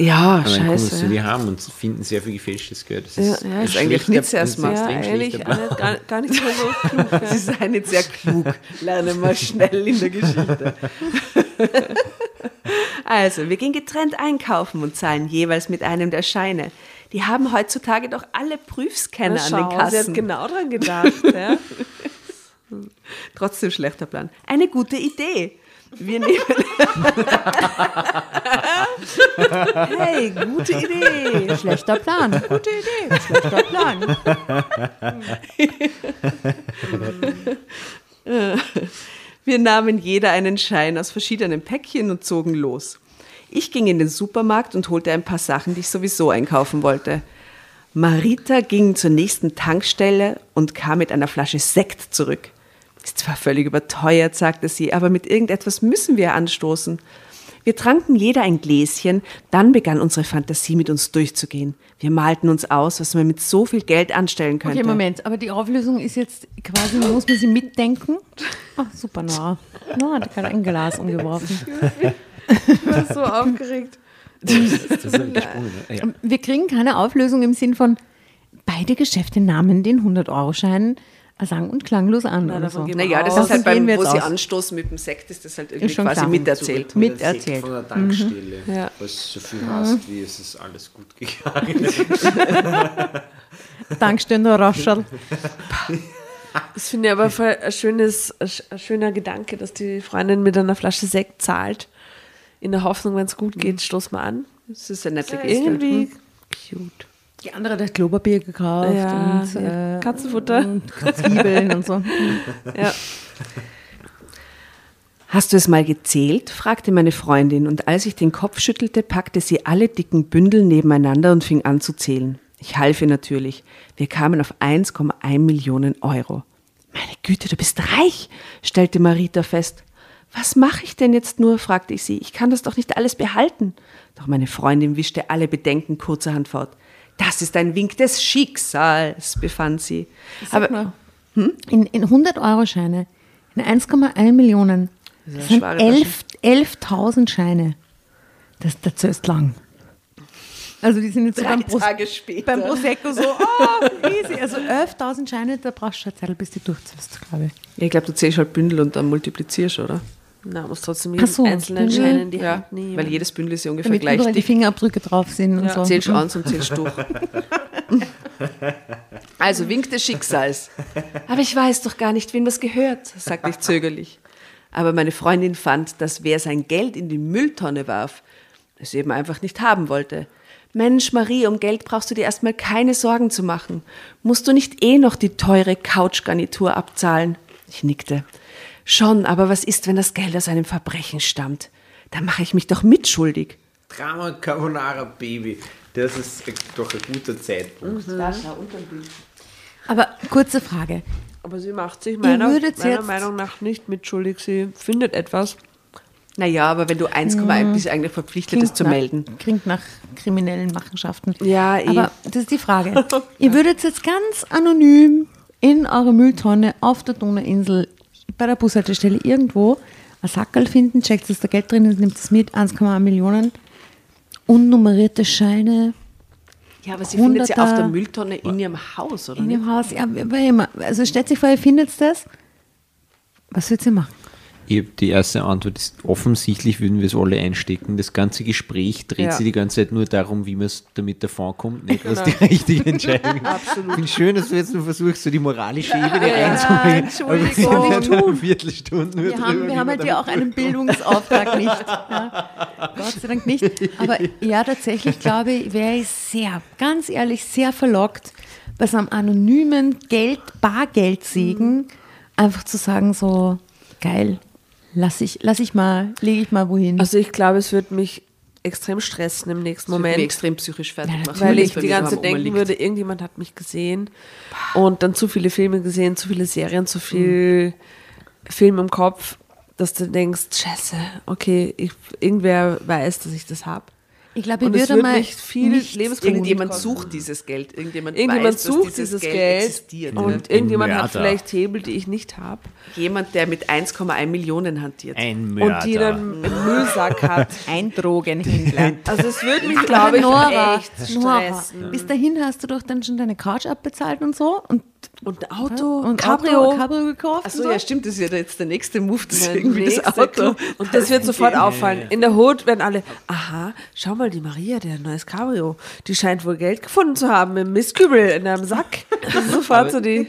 Speaker 2: Ja,
Speaker 1: Und dann kommst du
Speaker 2: scheiße.
Speaker 1: die haben und finden sehr viel gefälschtes Geld. Das
Speaker 5: Ja,
Speaker 1: ist,
Speaker 5: ja,
Speaker 1: ein
Speaker 2: ist eigentlich nicht sehr smart.
Speaker 5: Ja, ehrlich, nicht, gar, gar nicht so klug. Ja.
Speaker 2: Sie seien nicht sehr klug. Lernen wir schnell in der Geschichte. Also, wir gehen getrennt einkaufen und zahlen jeweils mit einem der Scheine. Die haben heutzutage doch alle Prüfscanner
Speaker 5: Na,
Speaker 2: an
Speaker 5: schau,
Speaker 2: den
Speaker 5: Sie
Speaker 2: Kassen.
Speaker 5: hat genau dran gedacht. ja.
Speaker 2: Trotzdem schlechter Plan. Eine gute Idee. Wir nehmen. hey, gute Idee.
Speaker 3: Schlechter Plan. Gute Idee. Schlechter Plan.
Speaker 2: Wir nahmen jeder einen Schein aus verschiedenen Päckchen und zogen los. Ich ging in den Supermarkt und holte ein paar Sachen, die ich sowieso einkaufen wollte. Marita ging zur nächsten Tankstelle und kam mit einer Flasche Sekt zurück. Ist zwar völlig überteuert, sagte sie, aber mit irgendetwas müssen wir anstoßen. Wir tranken jeder ein Gläschen, dann begann unsere Fantasie mit uns durchzugehen. Wir malten uns aus, was man mit so viel Geld anstellen könnte.
Speaker 3: Okay, Moment, aber die Auflösung ist jetzt quasi, muss man sie mitdenken. Ach, super, Nora. Nora hat gerade ein Glas umgeworfen.
Speaker 5: Ich war so aufgeregt.
Speaker 3: Wir kriegen keine Auflösung im Sinn von, beide Geschäfte nahmen den 100-Euro-Schein sang- und klanglos an. oder so.
Speaker 2: Naja, das ist halt beim, wo sie
Speaker 3: aus.
Speaker 2: anstoßen mit dem Sekt, ist das halt irgendwie
Speaker 3: schon
Speaker 2: quasi
Speaker 3: klar.
Speaker 2: miterzählt.
Speaker 3: Mit
Speaker 1: Oder Sekt
Speaker 3: erzählt.
Speaker 1: Von der Tankstelle.
Speaker 5: Ja.
Speaker 1: Was so viel hast, wie es ist alles gut gegangen.
Speaker 3: Dankeschön, Herr Raschel.
Speaker 5: Das finde ich aber voll ein, schönes, ein sch- ein schöner Gedanke, dass die Freundin mit einer Flasche Sekt zahlt. In der Hoffnung, wenn es gut geht, stoß mal an.
Speaker 2: Das ist
Speaker 5: Ja,
Speaker 2: Geste.
Speaker 5: irgendwie cute.
Speaker 3: Die andere hat Klopapier gekauft
Speaker 5: Ja,
Speaker 3: und äh,
Speaker 5: Katzenfutter.
Speaker 3: und Zwiebeln und so.
Speaker 5: Ja.
Speaker 2: Hast du es mal gezählt? fragte meine Freundin, und als ich den Kopf schüttelte, packte sie alle dicken Bündel nebeneinander und fing an zu zählen. Ich half ihr natürlich. Wir kamen auf 1,1 Millionen Euro. Meine Güte, du bist reich, stellte Marita fest. Was mache ich denn jetzt nur? fragte ich sie. Ich kann das doch nicht alles behalten. Doch meine Freundin wischte alle Bedenken kurzerhand fort. Das ist ein Wink des Schicksals, befand sie.
Speaker 3: Aber
Speaker 2: Aber
Speaker 3: in, in 100-Euro-Scheine, in 1,1 Millionen,
Speaker 2: Das
Speaker 3: sind
Speaker 2: eine schwere
Speaker 3: 11 11.000 Scheine. Das, das ist lang. Also die sind jetzt so beim, Pros beim Prosecco so, oh, easy. Also 11.000 Scheine, da brauchst du schon Zeit, bis die durchziehst, glaube ich.
Speaker 2: Ja, ich glaube, du zählst halt Bündel und dann multiplizierst, oder?
Speaker 5: Na, muss trotzdem jeden
Speaker 3: so,
Speaker 5: einzelnen
Speaker 3: Bündel.
Speaker 5: Schein in die
Speaker 2: Ja,
Speaker 5: Hand nehmen.
Speaker 2: weil jedes Bündel ist ja ungefähr
Speaker 3: Damit
Speaker 2: gleich
Speaker 3: überall die. Fingerabdrücke drauf sind und
Speaker 5: Ja.
Speaker 3: so.
Speaker 2: Zählst du eins und zählst durch. Also Wink des Schicksals. Aber ich weiß doch gar nicht, wem das gehört, sagte ich zögerlich. Aber meine Freundin fand, dass wer sein Geld in die Mülltonne warf, es eben einfach nicht haben wollte. Mensch, Marie, um Geld brauchst du dir erstmal keine Sorgen zu machen. Musst du nicht eh noch die teure Couchgarnitur abzahlen? Ich nickte. Schon, aber was ist, wenn das Geld aus einem Verbrechen stammt? Da mache ich mich doch mitschuldig.
Speaker 1: Drama Carbonara Baby. Das ist doch ein guter Zeitpunkt.
Speaker 3: Aber kurze Frage.
Speaker 5: Aber sie macht sich meiner, meiner Meinung nach nicht mitschuldig. Sie findet etwas.
Speaker 2: Naja, aber wenn du 1,1 bist, eigentlich verpflichtet, das zu
Speaker 3: nach,
Speaker 2: melden.
Speaker 3: Klingt nach kriminellen Machenschaften.
Speaker 5: Ja, eh.
Speaker 3: Aber das ist die Frage. Ihr würdet jetzt ganz anonym in eurer Mülltonne auf der Donauinsel bei der Bushaltestelle irgendwo ein Sackerl finden, checkt, dass da Geld drin ist, nimmt es mit, 1,1 Millionen, unnummerierte Scheine
Speaker 2: Ja, aber sie findet sie auf der. Mülltonne in ihrem Haus, oder
Speaker 3: in ihrem Haus. Ja, wie immer. Also stellt sich vor, ihr findet das. Was würdet ihr machen?
Speaker 1: Die erste Antwort ist offensichtlich, würden wir es alle einstecken. Das ganze Gespräch dreht
Speaker 5: Ja.
Speaker 1: sich die ganze Zeit nur darum, wie man es damit davon kommt, nicht was die richtige Entscheidung ist.
Speaker 5: Absolut.
Speaker 1: Ich finde schön, dass du jetzt nur versuchst, so die moralische Ebene
Speaker 5: Ja,
Speaker 1: reinzubringen.
Speaker 5: Entschuldigung.
Speaker 1: Aber wir sind eine Viertelstunde nur
Speaker 3: Wir
Speaker 1: drüber,
Speaker 3: haben, wir haben halt ja auch einen Bildungsauftrag nicht. Ja. Gott sei Dank nicht. Aber ja, tatsächlich glaube ich, wäre ich sehr, ganz ehrlich, sehr verlockt, bei so einem anonymen Geld, Bargeldsegen einfach zu sagen, so geil, lass ich, lass ich mal, lege ich mal wohin.
Speaker 5: Also ich glaube, es wird mich extrem stressen im nächsten
Speaker 2: Moment.
Speaker 5: Moment.
Speaker 2: Mich extrem psychisch fertig
Speaker 3: Ja,
Speaker 2: machen.
Speaker 5: weil ich die ganze Zeit denken würde, irgendjemand hat mich gesehen und dann zu viele Filme gesehen, zu viele Serien, zu viel Film im Kopf, dass du denkst, scheiße, okay, ich, irgendwer weiß, dass ich das habe.
Speaker 3: Ich glaube, ich würde
Speaker 5: wird
Speaker 3: mal
Speaker 5: mich viel.
Speaker 2: Irgendjemand
Speaker 5: kosten.
Speaker 2: sucht dieses Geld. Irgendjemand,
Speaker 5: Irgendjemand
Speaker 2: weiß,
Speaker 5: sucht
Speaker 2: dass dieses,
Speaker 5: dieses
Speaker 2: Geld,
Speaker 5: Geld,
Speaker 2: existiert.
Speaker 5: und
Speaker 2: ja.
Speaker 5: irgendjemand hat
Speaker 1: Mörder.
Speaker 5: vielleicht Hebel, die ich nicht habe
Speaker 2: Jemand, der mit 1,1 Millionen hantiert.
Speaker 1: Ein Mörder.
Speaker 5: und die dann einen Müllsack hat.
Speaker 3: Ein Drogenhändler.
Speaker 5: Also es würde mich, glaube ich,
Speaker 3: Nora,
Speaker 5: echt
Speaker 3: Nora,
Speaker 5: stressen.
Speaker 3: bis dahin hast du doch dann schon deine Couch abbezahlt und so und,
Speaker 5: Und ein Auto,
Speaker 3: und
Speaker 5: Cabrio.
Speaker 3: Auto, Cabrio gekauft.
Speaker 2: Achso,
Speaker 3: und so.
Speaker 2: ja, stimmt, das ist ja jetzt der nächste Move, das ist irgendwie das Auto.
Speaker 5: Club. Und das wird sofort auffallen. In der Hut werden alle, aha, schau mal, die Maria, der ein neues Cabrio, die scheint wohl Geld gefunden zu haben im Mistkübel in einem Sack. Sofort so die.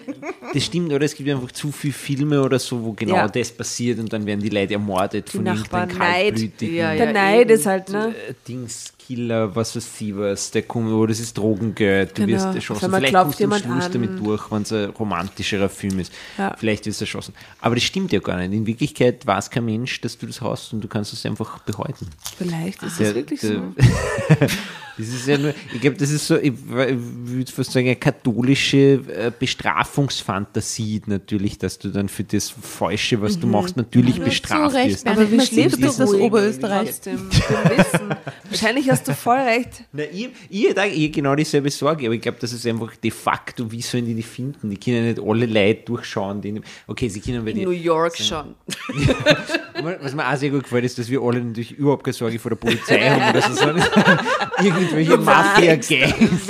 Speaker 1: Das stimmt, oder es gibt einfach zu viele Filme oder so, wo genau
Speaker 5: Ja.
Speaker 1: das passiert und dann werden die Leute ermordet von
Speaker 5: Nachbarn,
Speaker 1: irgendeinem
Speaker 5: Neid.
Speaker 1: kaltblütigen
Speaker 2: Ja,
Speaker 5: Der
Speaker 2: ja,
Speaker 5: Neid ist halt, ne?
Speaker 1: Dings, Killer, was weiß ich was, der kommt, oh, das ist Drogengeld, du
Speaker 5: Genau.
Speaker 1: wirst erschossen. Vielleicht kommst du am
Speaker 5: jemand
Speaker 1: Schluss
Speaker 5: an.
Speaker 1: damit durch, wenn es ein romantischerer Film ist.
Speaker 5: Ja.
Speaker 1: Vielleicht wirst du erschossen. Aber das stimmt ja gar nicht. In Wirklichkeit weiß kein Mensch, dass du das hast und du kannst es einfach behalten.
Speaker 5: Vielleicht ist es wirklich
Speaker 1: der-
Speaker 5: so.
Speaker 1: Das ist ja nur, ich glaube, das ist so, ich, würde fast sagen, eine katholische äh, Bestrafungsfantasie natürlich, dass du dann für das Falsche, was du machst, natürlich
Speaker 3: Ja,
Speaker 1: bestraft wirst.
Speaker 5: Aber wie schläfst du
Speaker 3: das Oberösterreich.
Speaker 5: Wissen? Wahrscheinlich hast du voll recht.
Speaker 1: Na, ich, ich, hätte hätte genau dieselbe Sorge, aber ich glaube, das ist einfach de facto, wie sollen die die finden? Die können nicht alle Leute durchschauen. Die, okay, sie können bei
Speaker 2: In. New York schon.
Speaker 1: Was mir auch sehr gut gefällt, ist, dass wir alle natürlich überhaupt keine Sorge vor der Polizei haben oder so, sondern irgendwelche Mafia-Gangs.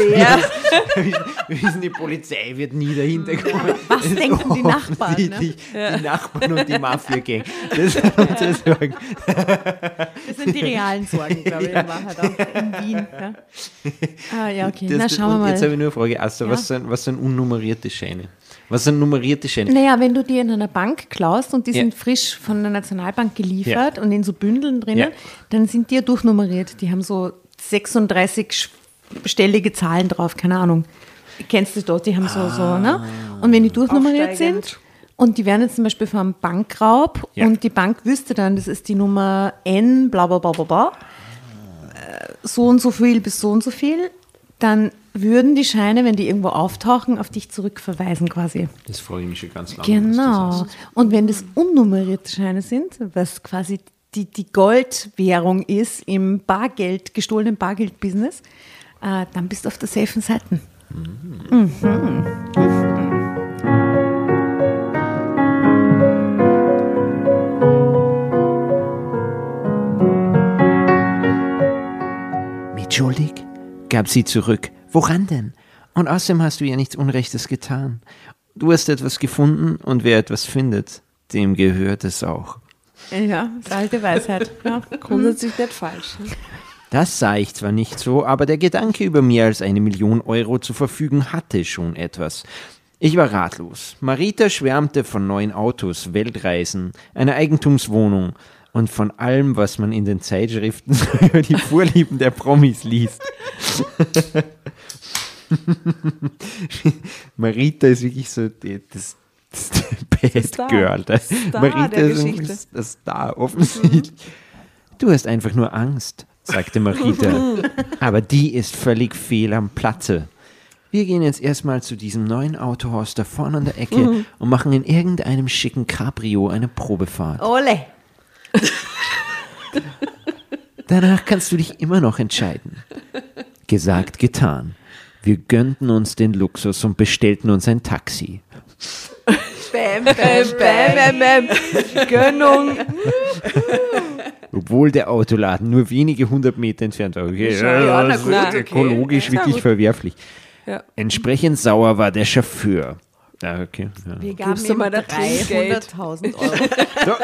Speaker 1: Wir wissen, die Polizei wird nie dahinter kommen.
Speaker 3: Was
Speaker 1: Das
Speaker 3: denken die Nachbarn, ne?
Speaker 1: offensichtlich Die Nachbarn und die Mafia-Gang. Das sind unsere Sorgen.
Speaker 3: Das sind die realen Sorgen, glaube ich, in Wahrheit auch in Wien. Ja. Ah, ja, okay.
Speaker 1: Das,
Speaker 3: Na, schauen wir
Speaker 1: und Jetzt habe
Speaker 3: mal.
Speaker 1: ich nur eine Frage, Asta, was,
Speaker 3: Ja.
Speaker 1: sind, was sind unnummerierte Scheine? Was sind nummerierte Scheine?
Speaker 3: Naja, wenn du die in einer Bank klaust und die
Speaker 1: Ja.
Speaker 3: sind frisch von der Nationalbank geliefert und in so Bündeln drinnen,
Speaker 1: Ja.
Speaker 3: dann sind die ja durchnummeriert. Die haben so 36-stellige Zahlen drauf, keine Ahnung. Kennst du dort, die haben so, so, ne? Und wenn die durchnummeriert
Speaker 5: Aufsteigend.
Speaker 3: sind und die werden jetzt zum Beispiel vom Bankraub
Speaker 1: Ja.
Speaker 3: und die Bank wüsste dann, das ist die Nummer N, bla bla bla bla bla, so und so viel bis so und so viel, dann würden die Scheine, wenn die irgendwo auftauchen, auf dich zurückverweisen quasi.
Speaker 1: Das freue ich mich schon ganz lange.
Speaker 3: Genau. Und wenn das unnummerierte Scheine sind, was quasi die, die Goldwährung ist im Bargeld, gestohlenen Bargeld-Business, äh, dann bist du auf der safen Seite.
Speaker 1: Mitschuldig? gab sie zurück. Woran denn? Und außerdem hast du ihr nichts Unrechtes getan. Du hast etwas gefunden und wer etwas findet, dem gehört es auch.
Speaker 3: Ja, das alte Weisheit. Ja.
Speaker 5: Grundsätzlich nicht falsch. ne?
Speaker 1: Das sah ich zwar nicht so, aber der Gedanke über mehr als eine Million Euro zu verfügen hatte schon etwas. Ich war ratlos. Marita schwärmte von neuen Autos, Weltreisen, einer Eigentumswohnung und von allem, was man in den Zeitschriften über die Vorlieben der Promis liest. Marita ist wirklich so die, das, das Bad
Speaker 5: Star.
Speaker 1: Girl. Das,
Speaker 5: Star
Speaker 1: Marita
Speaker 5: der
Speaker 1: ist das Star, offensichtlich. Du hast einfach nur Angst, sagte Marita. Aber die ist völlig fehl am Platze. Wir gehen jetzt erstmal zu diesem neuen Autohaus da vorne an der Ecke und machen in irgendeinem schicken Cabrio eine Probefahrt.
Speaker 3: Ole!
Speaker 1: Danach kannst du dich immer noch entscheiden. Gesagt, getan. Wir gönnten uns den Luxus und bestellten uns ein Taxi.
Speaker 2: Bam,
Speaker 5: Bam, bam, bam, bam. Gönnung.
Speaker 1: Obwohl der Autoladen nur wenige hundert Meter entfernt war. Okay,
Speaker 2: Ja, na
Speaker 1: das
Speaker 2: gut,
Speaker 1: ist
Speaker 2: okay.
Speaker 1: ökologisch wirklich
Speaker 5: gut.
Speaker 1: verwerflich.
Speaker 5: Ja.
Speaker 1: Entsprechend sauer war der Chauffeur. Ah, okay. Ja.
Speaker 3: Wir gaben ihm
Speaker 5: mal das Trinkgeld?
Speaker 3: 300.000 Euro.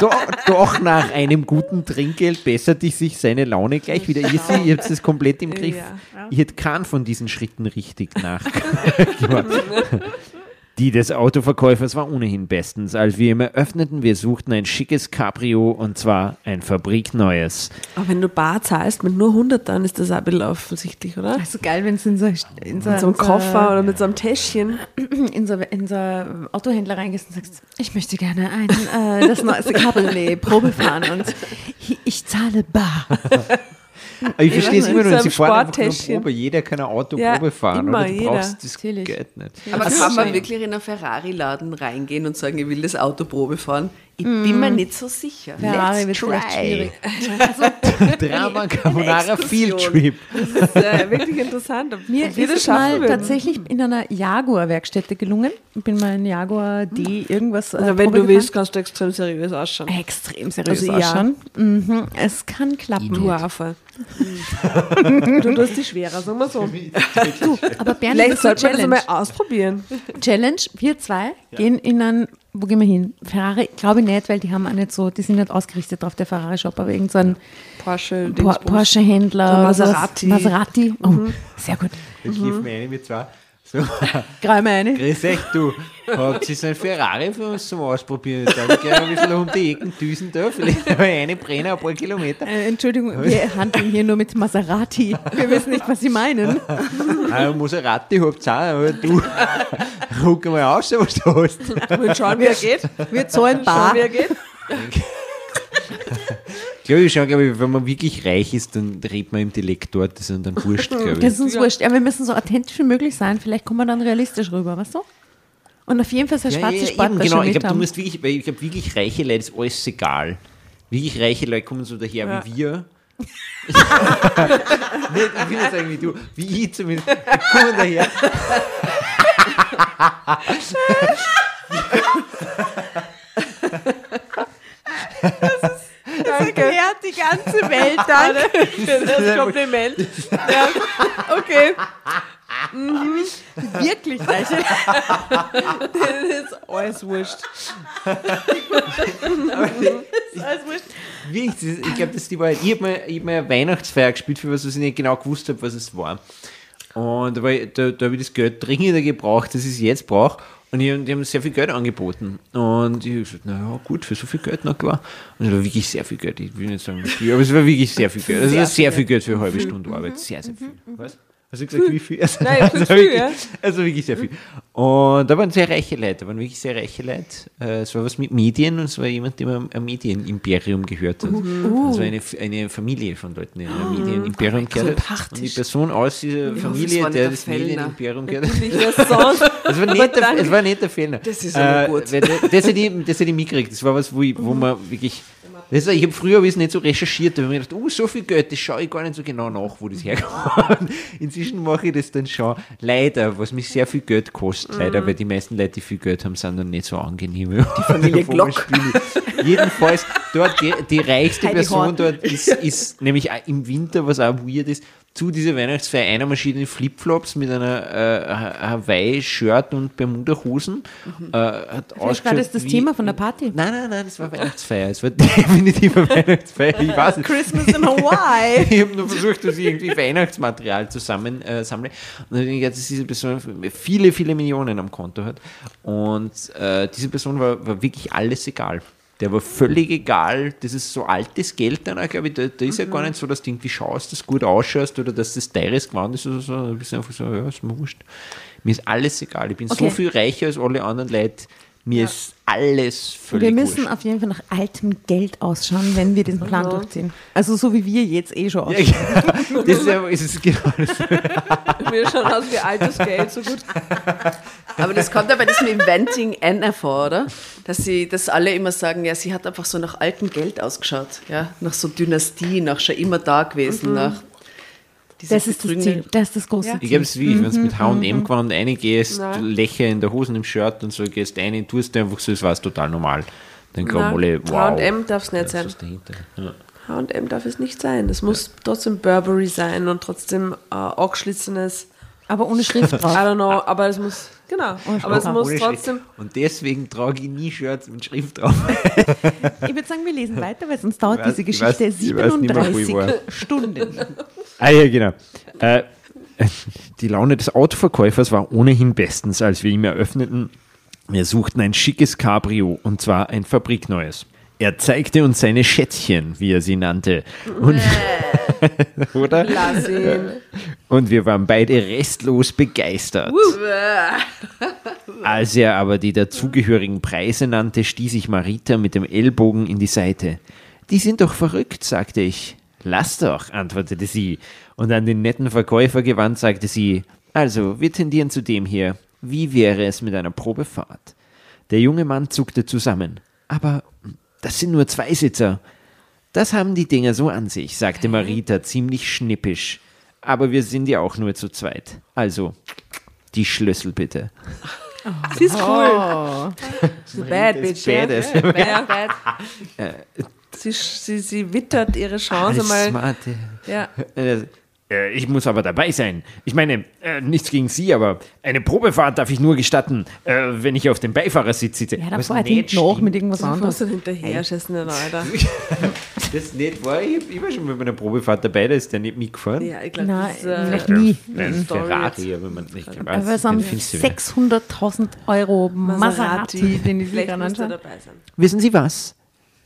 Speaker 1: Do, do, doch nach einem guten Trinkgeld besserte sich seine Laune gleich wieder. Ihr, seht, ihr habt das komplett im Griff.
Speaker 5: Ja.
Speaker 1: Ich hätte keinen von diesen Schritten richtig nachgemacht. Die des Autoverkäufers war ohnehin bestens. Als wir ihm eröffneten, wir suchten ein schickes Cabrio und zwar ein fabrikneues.
Speaker 5: Aber wenn du bar zahlst mit nur 100, dann ist das auch ein bisschen offensichtlich, oder?
Speaker 3: Also geil, wenn es in so, in so,
Speaker 5: Mit so einem
Speaker 3: in
Speaker 5: Koffer oder mit so einem Täschchen.
Speaker 3: in so, in so einen Autohändler reingehst und sagst, ich möchte gerne ein, äh, das neueste Cabriolet Probe fahren und ich zahle bar.
Speaker 1: Aber ich verstehe es immer
Speaker 5: so
Speaker 1: sie fahren. Probe. Jeder kann ein Auto
Speaker 5: Ja,
Speaker 1: Probe fahren.
Speaker 5: immer,
Speaker 1: oder? Du
Speaker 5: jeder.
Speaker 1: brauchst das
Speaker 3: Natürlich.
Speaker 1: Geld nicht.
Speaker 2: Aber kann man wirklich in einen Ferrari-Laden reingehen und sagen, ich will das Auto Probe fahren? Ich bin mir nicht so sicher.
Speaker 3: Ferrari
Speaker 2: Let's
Speaker 3: wird
Speaker 2: try.
Speaker 3: schwierig.
Speaker 1: Drama Carbonara Field. Trip.
Speaker 5: Das ist äh, wirklich interessant. Ob
Speaker 3: Mir
Speaker 5: wir
Speaker 3: ist es mal
Speaker 5: würden.
Speaker 3: tatsächlich in einer Jaguar-Werkstätte gelungen. Ich bin mal in Jaguar D irgendwas. äh,
Speaker 5: Also wenn
Speaker 3: Probe
Speaker 5: du
Speaker 3: gefahren.
Speaker 5: willst, kannst du extrem seriös ausschauen.
Speaker 3: Extrem seriös
Speaker 5: Also ja.
Speaker 3: ausschauen. Mhm. Es kann klappen.
Speaker 5: Du Affe. du tust die schwerer, sagen wir so.
Speaker 3: Aber Bernd,
Speaker 5: Vielleicht
Speaker 3: das ist
Speaker 5: sollte man das
Speaker 3: Challenge.
Speaker 5: einmal ausprobieren.
Speaker 3: Challenge, wir zwei gehen in ein, wo gehen wir hin? Ferrari, glaube ich nicht, weil die haben auch nicht so, die sind nicht ausgerichtet auf der Ferrari-Shop, aber irgend so ein
Speaker 5: Porsche,
Speaker 3: Por. Porsche-Händler.
Speaker 5: So. Maserati.
Speaker 3: Maserati. Oh, sehr gut.
Speaker 1: Jetzt lief mir eine mit zwei. So,
Speaker 3: Greif eine.
Speaker 1: grüß euch, du. Habt ihr so ein Ferrari für uns zum Ausprobieren? Da ich gerne ein bisschen um die Ecken düsen da. Vielleicht aber eine Brenner, ein paar Kilometer.
Speaker 3: Äh, Entschuldigung, wir handeln hier nur mit Maserati. Wir wissen nicht, was Sie meinen.
Speaker 1: Ah, Maserati habt ihr auch, aber du, ruck mal aus, was du hast.
Speaker 5: Mal schauen, wie er geht.
Speaker 3: Wir zahlen
Speaker 5: Schauen,
Speaker 3: bar.
Speaker 5: wie er geht.
Speaker 1: Glaube ich schon, glaube ich, wenn man wirklich reich ist, dann redet man im Dialekt dort, das ist dann wurscht, glaube
Speaker 3: Das
Speaker 1: ich.
Speaker 3: ist uns wurscht. Ja, wir müssen so authentisch wie möglich sein. Vielleicht kommen wir dann realistisch rüber, weißt du? Und auf jeden Fall so eine schwarze
Speaker 1: eben,
Speaker 3: Sporttasche
Speaker 1: genau, ich
Speaker 3: mit
Speaker 1: glaube, du musst wirklich, weil ich glaube, wirklich reiche Leute ist alles egal. Wirklich reiche Leute kommen so daher
Speaker 5: Ja.
Speaker 1: wie wir. nicht, ich will nicht sagen wie du, wie ich zumindest. Die kommen daher.
Speaker 5: Danke.
Speaker 3: Erklärt die ganze Welt dann.
Speaker 5: Für das Kompliment. Ja. Okay.
Speaker 3: Wirklich reiche.
Speaker 5: Das ist alles wurscht.
Speaker 1: Wirklich, das ist- ich glaube, das ist die Wahrheit. Ich habe mal, ich hab mal eine Weihnachtsfeier gespielt, für was ich nicht genau gewusst habe, was es war. Und da, da, da habe ich das Geld dringender gebraucht, das ich jetzt brauche. Und die, haben- die haben sehr viel Geld angeboten. Und ich habe gesagt, naja, gut, für so viel Geld, na klar. Und es war wirklich sehr viel Geld. Ich will nicht sagen, wie viel, aber es war wirklich sehr viel Geld. Also sehr, sehr viel Geld für eine halbe Stunde Arbeit. Sehr, sehr viel. Was? Hast du gesagt, wie viel? Also,
Speaker 5: Nein,
Speaker 1: also,
Speaker 5: viel,
Speaker 1: wirklich,
Speaker 5: ja.
Speaker 1: also wirklich sehr viel. Und da waren sehr reiche Leute, da waren wirklich sehr reiche Leute. Äh, Es war was mit Medien und es war jemand, der ein Medienimperium gehört hat. Das war eine, eine Familie von Leuten, die ein Medienimperium gehört hat. Und die Person aus dieser Familie, der das
Speaker 2: Fellner.
Speaker 1: Medienimperium gehört hat, es war, nicht der, es war nicht der Fehler.
Speaker 2: Das ist aber gut.
Speaker 1: weil Das, das hätte ich, das hätte ich mitgekriegt. Das war was, wo, ich, wo man wirklich. Das ich habe früher hab nicht so recherchiert, da habe ich mir gedacht, oh, so viel Geld, das schaue ich gar nicht so genau nach, wo das herkommt. Inzwischen mache ich das dann schon. Leider, was mich sehr viel Geld kostet, leider, weil die meisten Leute, die viel Geld haben, sind dann nicht so angenehm. Die
Speaker 2: Familie Glock.
Speaker 1: Jedenfalls, dort die, die reichste
Speaker 3: Heidi
Speaker 1: Person dort ist, ist nämlich auch im Winter, was auch weird ist, zu dieser Weihnachtsfeier einer Maschine in Flipflops mit einer äh, Ha- Hawaii-Shirt und Bermuda-Hosen. Äh, hat
Speaker 3: Vielleicht war das das Thema von der Party.
Speaker 1: Nein, nein, nein, das war Weihnachtsfeier. Es war definitiv eine Weihnachtsfeier. Ich weiß nicht.
Speaker 3: Christmas in Hawaii.
Speaker 1: Ich habe nur versucht, dass ich irgendwie Weihnachtsmaterial zusammen äh, sammle. Und dann denke ich, dass diese Person viele, viele Millionen am Konto hat. Und äh, diese Person war, war wirklich alles egal. Der war völlig egal. Das ist so altes Geld dann, auch, glaube ich. Da, da ist ja gar nicht so, dass du irgendwie schaust, dass du gut ausschaust oder dass das teures Gewand ist oder so. Du bist einfach so, ja, ist mir wurscht. Mir ist alles egal. Ich bin so
Speaker 3: Okay.
Speaker 1: viel reicher als alle anderen Leute. Mir ist alles völlig
Speaker 3: Wir müssen
Speaker 1: wurscht.
Speaker 3: auf jeden Fall nach altem Geld ausschauen, wenn wir diesen Plan durchziehen. Also so wie wir jetzt eh schon
Speaker 1: Ja,
Speaker 3: ausschauen.
Speaker 1: ja, das ist, ja, ist genau das.
Speaker 5: Wir schauen aus wie altes Geld, so gut.
Speaker 2: Aber das kommt ja bei diesem Inventing Anna vor, oder? Dass sie, dass alle immer sagen, ja, sie hat einfach so nach altem Geld ausgeschaut, ja, nach so Dynastie, nach schon immer da gewesen, nach diese
Speaker 3: Das ist das Ziel. Das ist das große
Speaker 1: Ich
Speaker 3: Ziel.
Speaker 1: glaube, es ist wie, wenn du
Speaker 3: Mhm,
Speaker 1: mit H&M-Gewand reingehst, Löcher in der Hosen im Shirt und so gehst rein, tust du einfach so, es war total normal. Dann glauben alle, wow.
Speaker 5: H&M darf's nicht
Speaker 1: was
Speaker 5: sein.
Speaker 1: Ja.
Speaker 5: H&M darf es nicht sein. Das muss trotzdem Burberry sein und trotzdem äh, angeschlissenes
Speaker 3: Aber ohne Schrift
Speaker 5: I
Speaker 3: drauf.
Speaker 5: don't know, aber es muss, genau, aber es muss trotzdem.
Speaker 6: Und deswegen trage ich nie Shirts mit Schrift drauf.
Speaker 3: Ich würde sagen, wir lesen weiter, weil sonst dauert
Speaker 6: weiß-
Speaker 3: diese Geschichte
Speaker 6: ich weiß nicht mehr, wo ich
Speaker 3: 37
Speaker 6: war.
Speaker 3: Stunden.
Speaker 1: Ah ja, genau. Äh, die Laune des Autoverkäufers war ohnehin bestens, als wir ihm eröffneten. Wir suchten ein schickes Cabrio und zwar ein fabrikneues. Er zeigte uns seine Schätzchen, wie er sie nannte. Und, oder?
Speaker 5: lass ihn.
Speaker 1: Und wir waren beide restlos begeistert. Als er aber die dazugehörigen Preise nannte, stieß ich Marita mit dem Ellbogen in die Seite. Die sind doch verrückt, sagte ich. Lass doch, antwortete sie. Und an den netten Verkäufer gewandt, sagte sie, also, wir tendieren zu dem hier. Wie wäre es mit einer Probefahrt? Der junge Mann zuckte zusammen. Aber das sind nur Zweisitzer. Das haben die Dinger so an sich, sagte Marita ziemlich schnippisch. Aber wir sind ja auch nur zu zweit. Also, die Schlüssel bitte.
Speaker 5: Sie ist cool. Sie ist bad, bitch.
Speaker 6: Badass.
Speaker 5: Ja, bad. Sie, sie, sie wittert ihre Chance
Speaker 6: Alles
Speaker 5: mal.
Speaker 6: smarte.
Speaker 5: Ja.
Speaker 1: Äh, ich muss aber dabei sein. Ich meine, äh, nichts gegen Sie, aber eine Probefahrt darf ich nur gestatten, äh, wenn ich auf dem Beifahrersitz sitze.
Speaker 3: Ja, da fahrt
Speaker 6: nicht
Speaker 3: hinten
Speaker 6: stimmt.
Speaker 3: mit irgendwas
Speaker 5: Was
Speaker 3: anderes.
Speaker 5: du hinterher schießen, Alter?
Speaker 6: Das nicht war, ich, ich war schon mal bei einer Probefahrt dabei, da ist der nicht mitgefahren.
Speaker 5: Ja, ich glaube,
Speaker 3: Nein,
Speaker 5: das ist äh,
Speaker 3: vielleicht nie.
Speaker 6: Ein
Speaker 5: Story
Speaker 6: Ferrari, aber man nicht weiß.
Speaker 3: Aber es haben
Speaker 6: den findest du wieder.
Speaker 3: 600.000 Euro Maserati, den ich
Speaker 5: er
Speaker 3: anschauen.
Speaker 5: dabei sein.
Speaker 1: Wissen Sie was?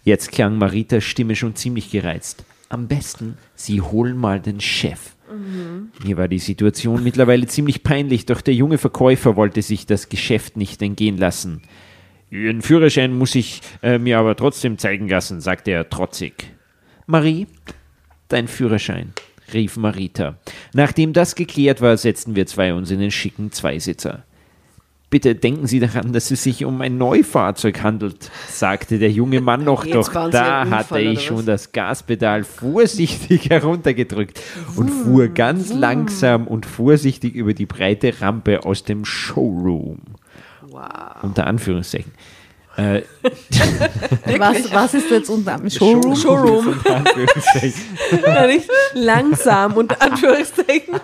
Speaker 1: Jetzt klang Maritas Stimme schon ziemlich gereizt. Am besten, Sie holen mal den Chef. Mir war die Situation mittlerweile ziemlich peinlich, doch der junge Verkäufer wollte sich das Geschäft nicht entgehen lassen. Ihren Führerschein muss ich äh, mir aber trotzdem zeigen lassen, sagte er trotzig. Marie, dein Führerschein, rief Marita. Nachdem das geklärt war, setzten wir zwei uns in den schicken Zweisitzer. Bitte denken Sie daran, dass es sich um ein Neufahrzeug handelt, sagte der junge Mann noch, doch da
Speaker 5: ein
Speaker 1: hatte
Speaker 5: Unfall,
Speaker 1: ich schon das Gaspedal vorsichtig heruntergedrückt und fuhr ganz langsam und vorsichtig über die breite Rampe aus dem Showroom.
Speaker 5: Wow.
Speaker 1: Unter Anführungszeichen. Äh,
Speaker 3: Was, was ist jetzt unter dem Showroom?
Speaker 5: Showroom. langsam, unter Anführungszeichen.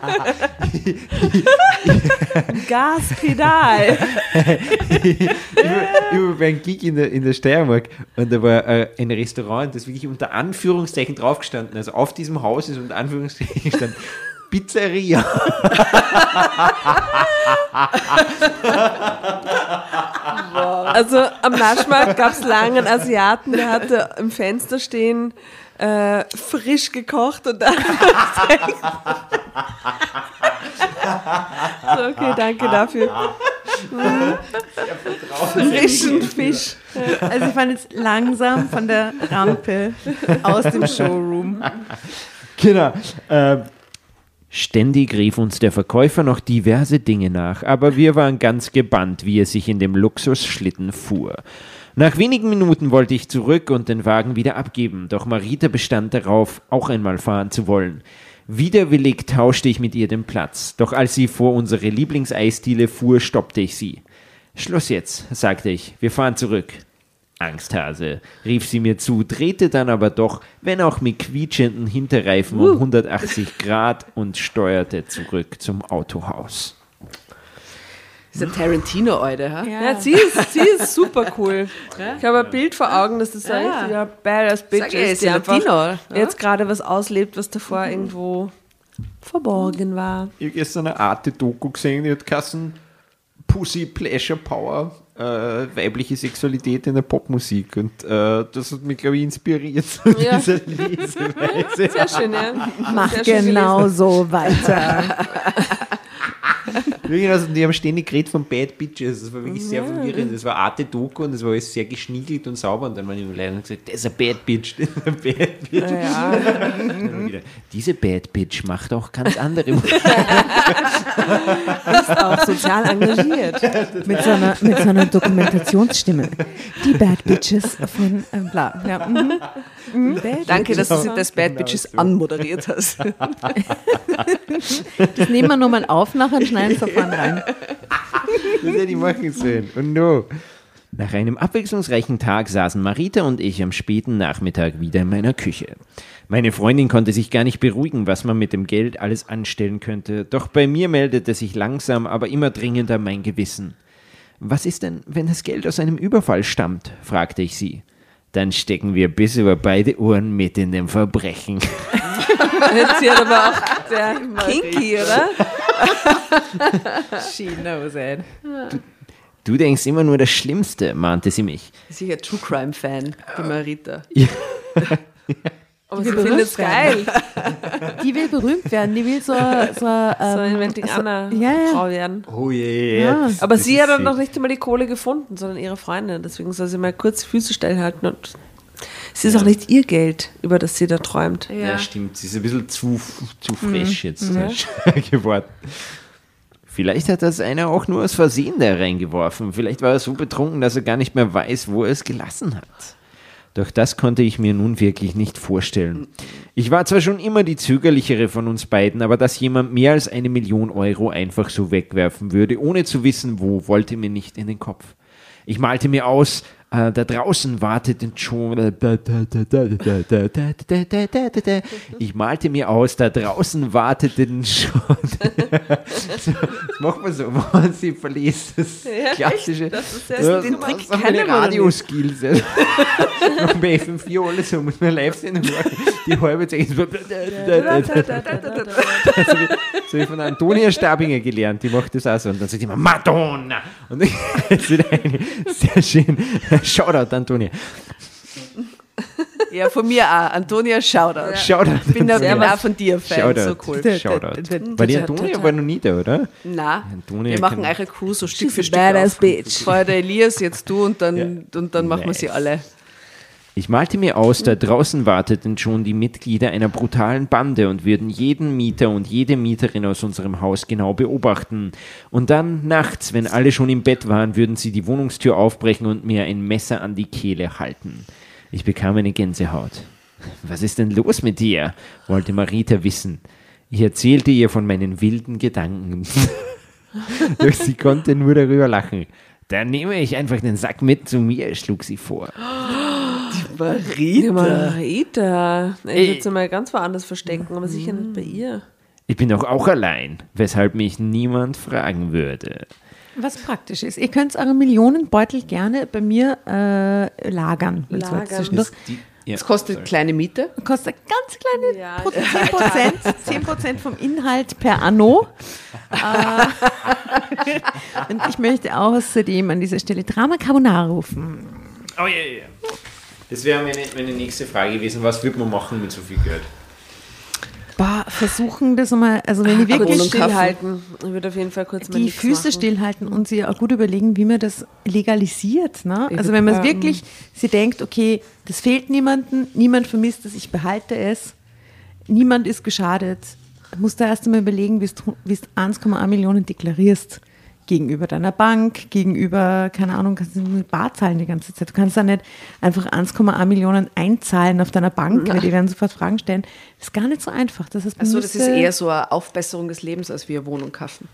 Speaker 5: Gaspedal.
Speaker 6: ich war, ich war bei einem Gig in der, in der Steiermark und da war äh, ein Restaurant, das wirklich unter Anführungszeichen draufgestanden, also auf diesem Haus ist unter Anführungszeichen gestanden, Pizzeria.
Speaker 5: Also am Naschmarkt gab es lange einen Asiaten, der hatte im Fenster stehen, äh, frisch gekocht und dann. so, okay, danke dafür. Frischen Fisch.
Speaker 3: Also ich fand jetzt langsam von der Rampe aus dem Showroom.
Speaker 1: Genau. Ähm, ständig rief uns der Verkäufer noch diverse Dinge nach, aber wir waren ganz gebannt, wie er sich in dem Luxusschlitten fuhr. Nach wenigen Minuten wollte ich zurück und den Wagen wieder abgeben, doch Marita bestand darauf, auch einmal fahren zu wollen. Widerwillig tauschte ich mit ihr den Platz, doch als sie vor unsere Lieblingseisdiele fuhr, stoppte ich sie. Schluss jetzt, sagte ich, wir fahren zurück. Angsthase, rief sie mir zu, drehte dann aber doch, wenn auch mit quietschenden Hinterreifen um 180 Grad und steuerte zurück zum Autohaus.
Speaker 2: Dieser Tarantino, Alter, ha?
Speaker 5: Ja, sie ist, sie ist super cool. Ich habe ein Bild vor Augen, dass das so ein
Speaker 2: Ja.
Speaker 5: richtiger Badass Bitch
Speaker 2: Sag ich,
Speaker 5: ist, die
Speaker 2: ist Latino, ja?
Speaker 5: jetzt gerade was auslebt, was davor irgendwo verborgen war.
Speaker 6: Ich habe gestern eine Arte-Doku gesehen, die hat Kassen Pussy Pleasure Power, äh, weibliche Sexualität in der Popmusik. Und äh, das hat mich, glaube ich, inspiriert zu
Speaker 5: Ja.
Speaker 6: dieser Leseweise.
Speaker 5: Sehr schön, ja.
Speaker 3: Mach
Speaker 5: Sehr schön
Speaker 3: genau so weiter.
Speaker 6: Wirklich, also, die haben ständig geredet von Bad Bitches. Das war wirklich sehr verwirrend. Das war Arte-Doku und das war alles sehr geschniegelt und sauber. Und dann waren die Leute gesagt, das ist ein Bad Bitch, das ist ein Bad Bitch.
Speaker 5: Ja.
Speaker 6: Und wieder,
Speaker 1: Diese Bad Bitch macht auch ganz andere Musik.
Speaker 5: Ist auch sozial engagiert.
Speaker 3: Mit so einer, mit so einer Dokumentationsstimme. Die Bad Bitches von äh, bla. Ja, mhm. Mhm. Bad
Speaker 2: Danke, dass du das Bad Bitches anmoderiert hast.
Speaker 3: Das nehmen wir nochmal auf, nachher schneiden wir vorne rein.
Speaker 6: das hätte ich machen sollen. Und no.
Speaker 1: Nach einem abwechslungsreichen Tag saßen Marita und ich am späten Nachmittag wieder in meiner Küche. Meine Freundin konnte sich gar nicht beruhigen, was man mit dem Geld alles anstellen könnte. Doch bei mir meldete sich langsam, aber immer dringender mein Gewissen. Was ist denn, wenn das Geld aus einem Überfall stammt? fragte ich sie. Dann stecken wir bis über beide Ohren mit in dem Verbrechen.
Speaker 5: Jetzt hier aber auch der Kinky, oder?
Speaker 2: She knows it.
Speaker 1: Du denkst immer nur das Schlimmste, mahnte sie mich.
Speaker 2: Sicher True Crime Fan, die Marita.
Speaker 5: Aber sie findet es geil.
Speaker 3: Die will berühmt werden, die will so, so, ähm,
Speaker 5: So Inventing
Speaker 3: also-
Speaker 5: Anna
Speaker 3: ja, ja.
Speaker 5: Frau werden.
Speaker 1: Oh je,
Speaker 3: Ja.
Speaker 5: Aber sie hat dann noch nicht einmal die Kohle gefunden, sondern ihre Freundin. Deswegen soll sie mal kurz die Füße stillhalten und es ist auch nicht ihr Geld, über das sie da träumt.
Speaker 1: Ja. stimmt. Sie ist ein bisschen zu, zu fresh jetzt äh, geworden. Vielleicht hat das einer auch nur aus Versehen da reingeworfen. Vielleicht war er so betrunken, dass er gar nicht mehr weiß, wo er es gelassen hat. Doch das konnte ich mir nun wirklich nicht vorstellen. Ich war zwar schon immer die zögerlichere von uns beiden, aber dass jemand mehr als eine Million Euro einfach so wegwerfen würde, ohne zu wissen wo, wollte mir nicht in den Kopf. Ich malte mir aus, da draußen warteten schon. Ich malte mir aus, da draußen warteten schon. so, das macht man so, wenn man sie verliest. Das klassische.
Speaker 5: Das ist
Speaker 1: Ja,
Speaker 5: den
Speaker 1: das
Speaker 5: Trick kennen.
Speaker 1: Radioskills. ja. Noch bei FM4 alles so, muss man live sehen. Die halbe Zeit. ist so so wie, so von Antonia Stabinger gelernt, die macht das auch so. Und dann sagt die immer Madonna. Und wieder eine sehr schön. Shoutout, Antonia.
Speaker 2: Ja, von mir auch. Antonia, Shoutout.
Speaker 1: Shoutout.
Speaker 2: Ich bin, bin
Speaker 1: Antonia.
Speaker 2: auch von dir Fan,
Speaker 1: Shoutout.
Speaker 2: so cool.
Speaker 1: Shoutout. Weil die Antonia war noch nie da, oder?
Speaker 2: Na,
Speaker 1: Antonia
Speaker 2: wir machen eure Crew so Stück für Stück
Speaker 5: badass bitch.
Speaker 2: Vorher der Elias, jetzt du und dann,
Speaker 1: Ja.
Speaker 2: und dann machen wir sie
Speaker 1: Nice.
Speaker 2: alle.
Speaker 1: Ich malte mir aus, da draußen warteten schon die Mitglieder einer brutalen Bande und würden jeden Mieter und jede Mieterin aus unserem Haus genau beobachten. Und dann nachts, wenn alle schon im Bett waren, würden sie die Wohnungstür aufbrechen und mir ein Messer an die Kehle halten. Ich bekam eine Gänsehaut. Was ist denn los mit dir? wollte Marita wissen. Ich erzählte ihr von meinen wilden Gedanken. Doch sie konnte nur darüber lachen. Dann nehme ich einfach den Sack mit zu mir, schlug sie vor.
Speaker 5: Ja, Marita. Ich würde sie mal ganz woanders verstecken, aber sicher nicht bei ihr.
Speaker 1: Ich bin doch auch allein, weshalb mich niemand fragen würde.
Speaker 3: Was praktisch ist. Ihr könnt eure Millionenbeutel gerne bei mir äh, lagern.
Speaker 5: Lagern.
Speaker 3: zwischendurch.
Speaker 2: Das kostet kleine Miete.
Speaker 3: Kostet ganz kleine
Speaker 5: Ja.
Speaker 3: Pro- 10%, 10% vom Inhalt per Anno. äh, und ich möchte außerdem an dieser Stelle Drama Carbonara rufen.
Speaker 1: Oh ja, ja. Das wäre meine, meine nächste Frage gewesen. Was würde man machen mit so viel Geld?
Speaker 3: Bah, versuchen das mal, also wenn
Speaker 5: Kurz
Speaker 3: wirklich
Speaker 5: stillhalten. Ich würde auf jeden Fall kurz mal
Speaker 3: die Füße
Speaker 5: machen.
Speaker 3: stillhalten und sie auch gut überlegen, wie man das legalisiert. Ne? Also wenn man es wirklich, sie denkt, okay, das fehlt niemandem, niemand vermisst es, ich behalte es, niemand ist geschadet, musst du erst einmal überlegen, wie du 1,1 Millionen deklarierst gegenüber deiner Bank, gegenüber, keine Ahnung, kannst du mit Bar zahlen die ganze Zeit. Du kannst da nicht einfach 1,1 Millionen einzahlen auf deiner Bank, weil die werden sofort Fragen stellen. Das ist gar nicht so einfach. Das heißt,
Speaker 2: Also das ist eher so eine Aufbesserung des Lebens, als wir Wohnung kaufen.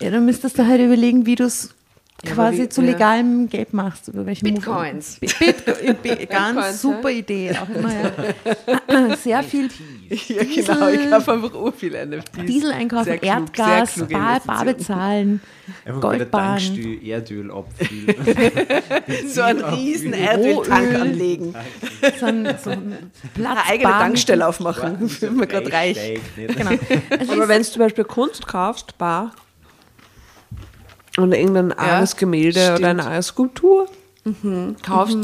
Speaker 3: ja, dann müsstest du halt überlegen, wie du es quasi
Speaker 2: wie-
Speaker 3: zu
Speaker 2: ja.
Speaker 3: legalem Geld machst. Über welchen
Speaker 2: Bitcoins.
Speaker 3: Bitcoin, Bi- ganz
Speaker 5: Bitcoins,
Speaker 3: super Idee. Auch immer, ja. Sehr viel
Speaker 2: Ja,
Speaker 3: Diesel-
Speaker 2: genau. Ich habe einfach ur viel NFTs.
Speaker 3: Diesel einkaufen,
Speaker 2: klug,
Speaker 3: Erdgas, Bar, Bar bezahlen, Goldbahn.
Speaker 1: Erdöl abfüllen.
Speaker 2: So einen riesen Erdöltank anlegen.
Speaker 3: So ein, so ein Platz,
Speaker 2: Eine eigene
Speaker 3: Bahn.
Speaker 2: Tankstelle aufmachen. Wenn man gerade reich.
Speaker 3: Genau. Also
Speaker 5: Aber wenn du zum Beispiel Kunst kaufst, bar, und irgendein arges Gemälde
Speaker 2: stimmt.
Speaker 5: oder eine arge Skulptur kaufst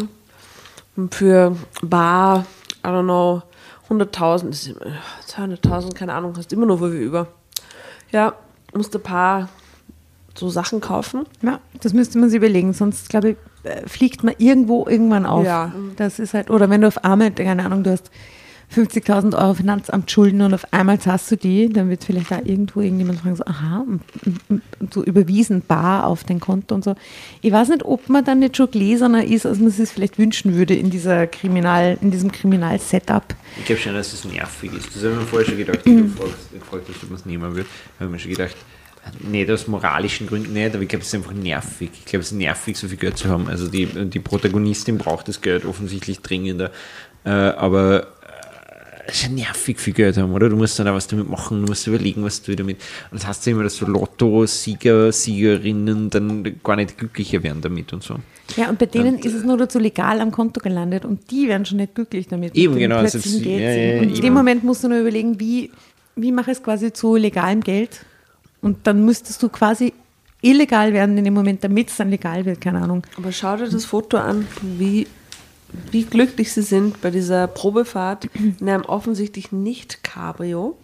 Speaker 5: und für bar, I don't know, 100.000, das ist immer- 200.000, keine Ahnung, hast immer nur viel über. Ja, musst ein paar so Sachen kaufen.
Speaker 3: Ja, das müsste man sich überlegen, sonst glaube ich, äh, fliegt man irgendwo irgendwann auf.
Speaker 5: Ja.
Speaker 3: Das ist halt, oder wenn du auf einmal, keine Ahnung, du hast 50.000 Euro Finanzamtschulden und auf einmal zahlst du die, dann wird vielleicht da irgendwo irgendjemand fragen, so, aha, so überwiesen, bar auf dein Konto und so. Ich weiß nicht, ob man dann nicht schon gläserner ist, als man es vielleicht wünschen würde in dieser Kriminal, in diesem Kriminal-Setup.
Speaker 1: Ich glaube schon, dass das nervig ist. Das habe ich mir vorher schon gedacht, wie du fragst, gefragt hast, ob man es nehmen will. habe ich mir schon gedacht, nicht aus moralischen Gründen nicht, aber ich glaube, es ist einfach nervig. Ich glaube, es ist nervig, so viel Geld zu haben. Also die, die Protagonistin braucht das Geld offensichtlich dringender. Äh, aber ist ja nervig viel Geld haben, oder? Du musst dann auch was damit machen, du musst überlegen, was du damit. Und das heißt ja immer, dass so Lotto-Sieger, Siegerinnen dann gar nicht glücklicher werden damit und so.
Speaker 3: Ja, und bei denen ist es nur dazu legal am Konto gelandet und die werden schon nicht glücklich damit.
Speaker 1: Eben,
Speaker 3: mit dem
Speaker 1: genau, also
Speaker 3: plötzlichen
Speaker 1: sie-
Speaker 3: Geld
Speaker 1: ja, ja, ja,
Speaker 3: und in
Speaker 1: eben.
Speaker 3: dem Moment musst du nur überlegen, wie, wie mache ich es quasi zu legalem Geld. Und dann müsstest du quasi illegal werden in dem Moment, damit es dann legal wird, keine Ahnung.
Speaker 5: Aber schau dir das Foto an, wie, wie glücklich sie sind bei dieser Probefahrt in einem offensichtlich nicht Cabrio.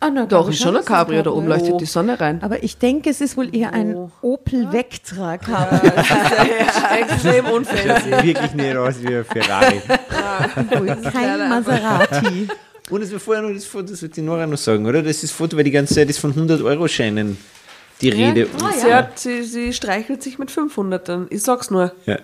Speaker 3: Ah, na,
Speaker 2: Doch, ist schon ein Cabrio, da oben leuchtet die Sonne rein.
Speaker 3: Aber ich denke, es ist wohl eher ein Opel Vectra Cabrio.
Speaker 5: Extrem unfancy.
Speaker 1: Wirklich nicht aus wie ein Ferrari.
Speaker 3: Kein Maserati.
Speaker 1: Und es war vorher noch das Foto, das wird die Nora noch sagen, oder? Das ist das Foto, weil die ganze Zeit ist von 100-Euro-Scheinen die Rede.
Speaker 5: Sie, hat, sie, sie streichelt sich mit 500 dann. Ich sag's nur.
Speaker 1: Ja.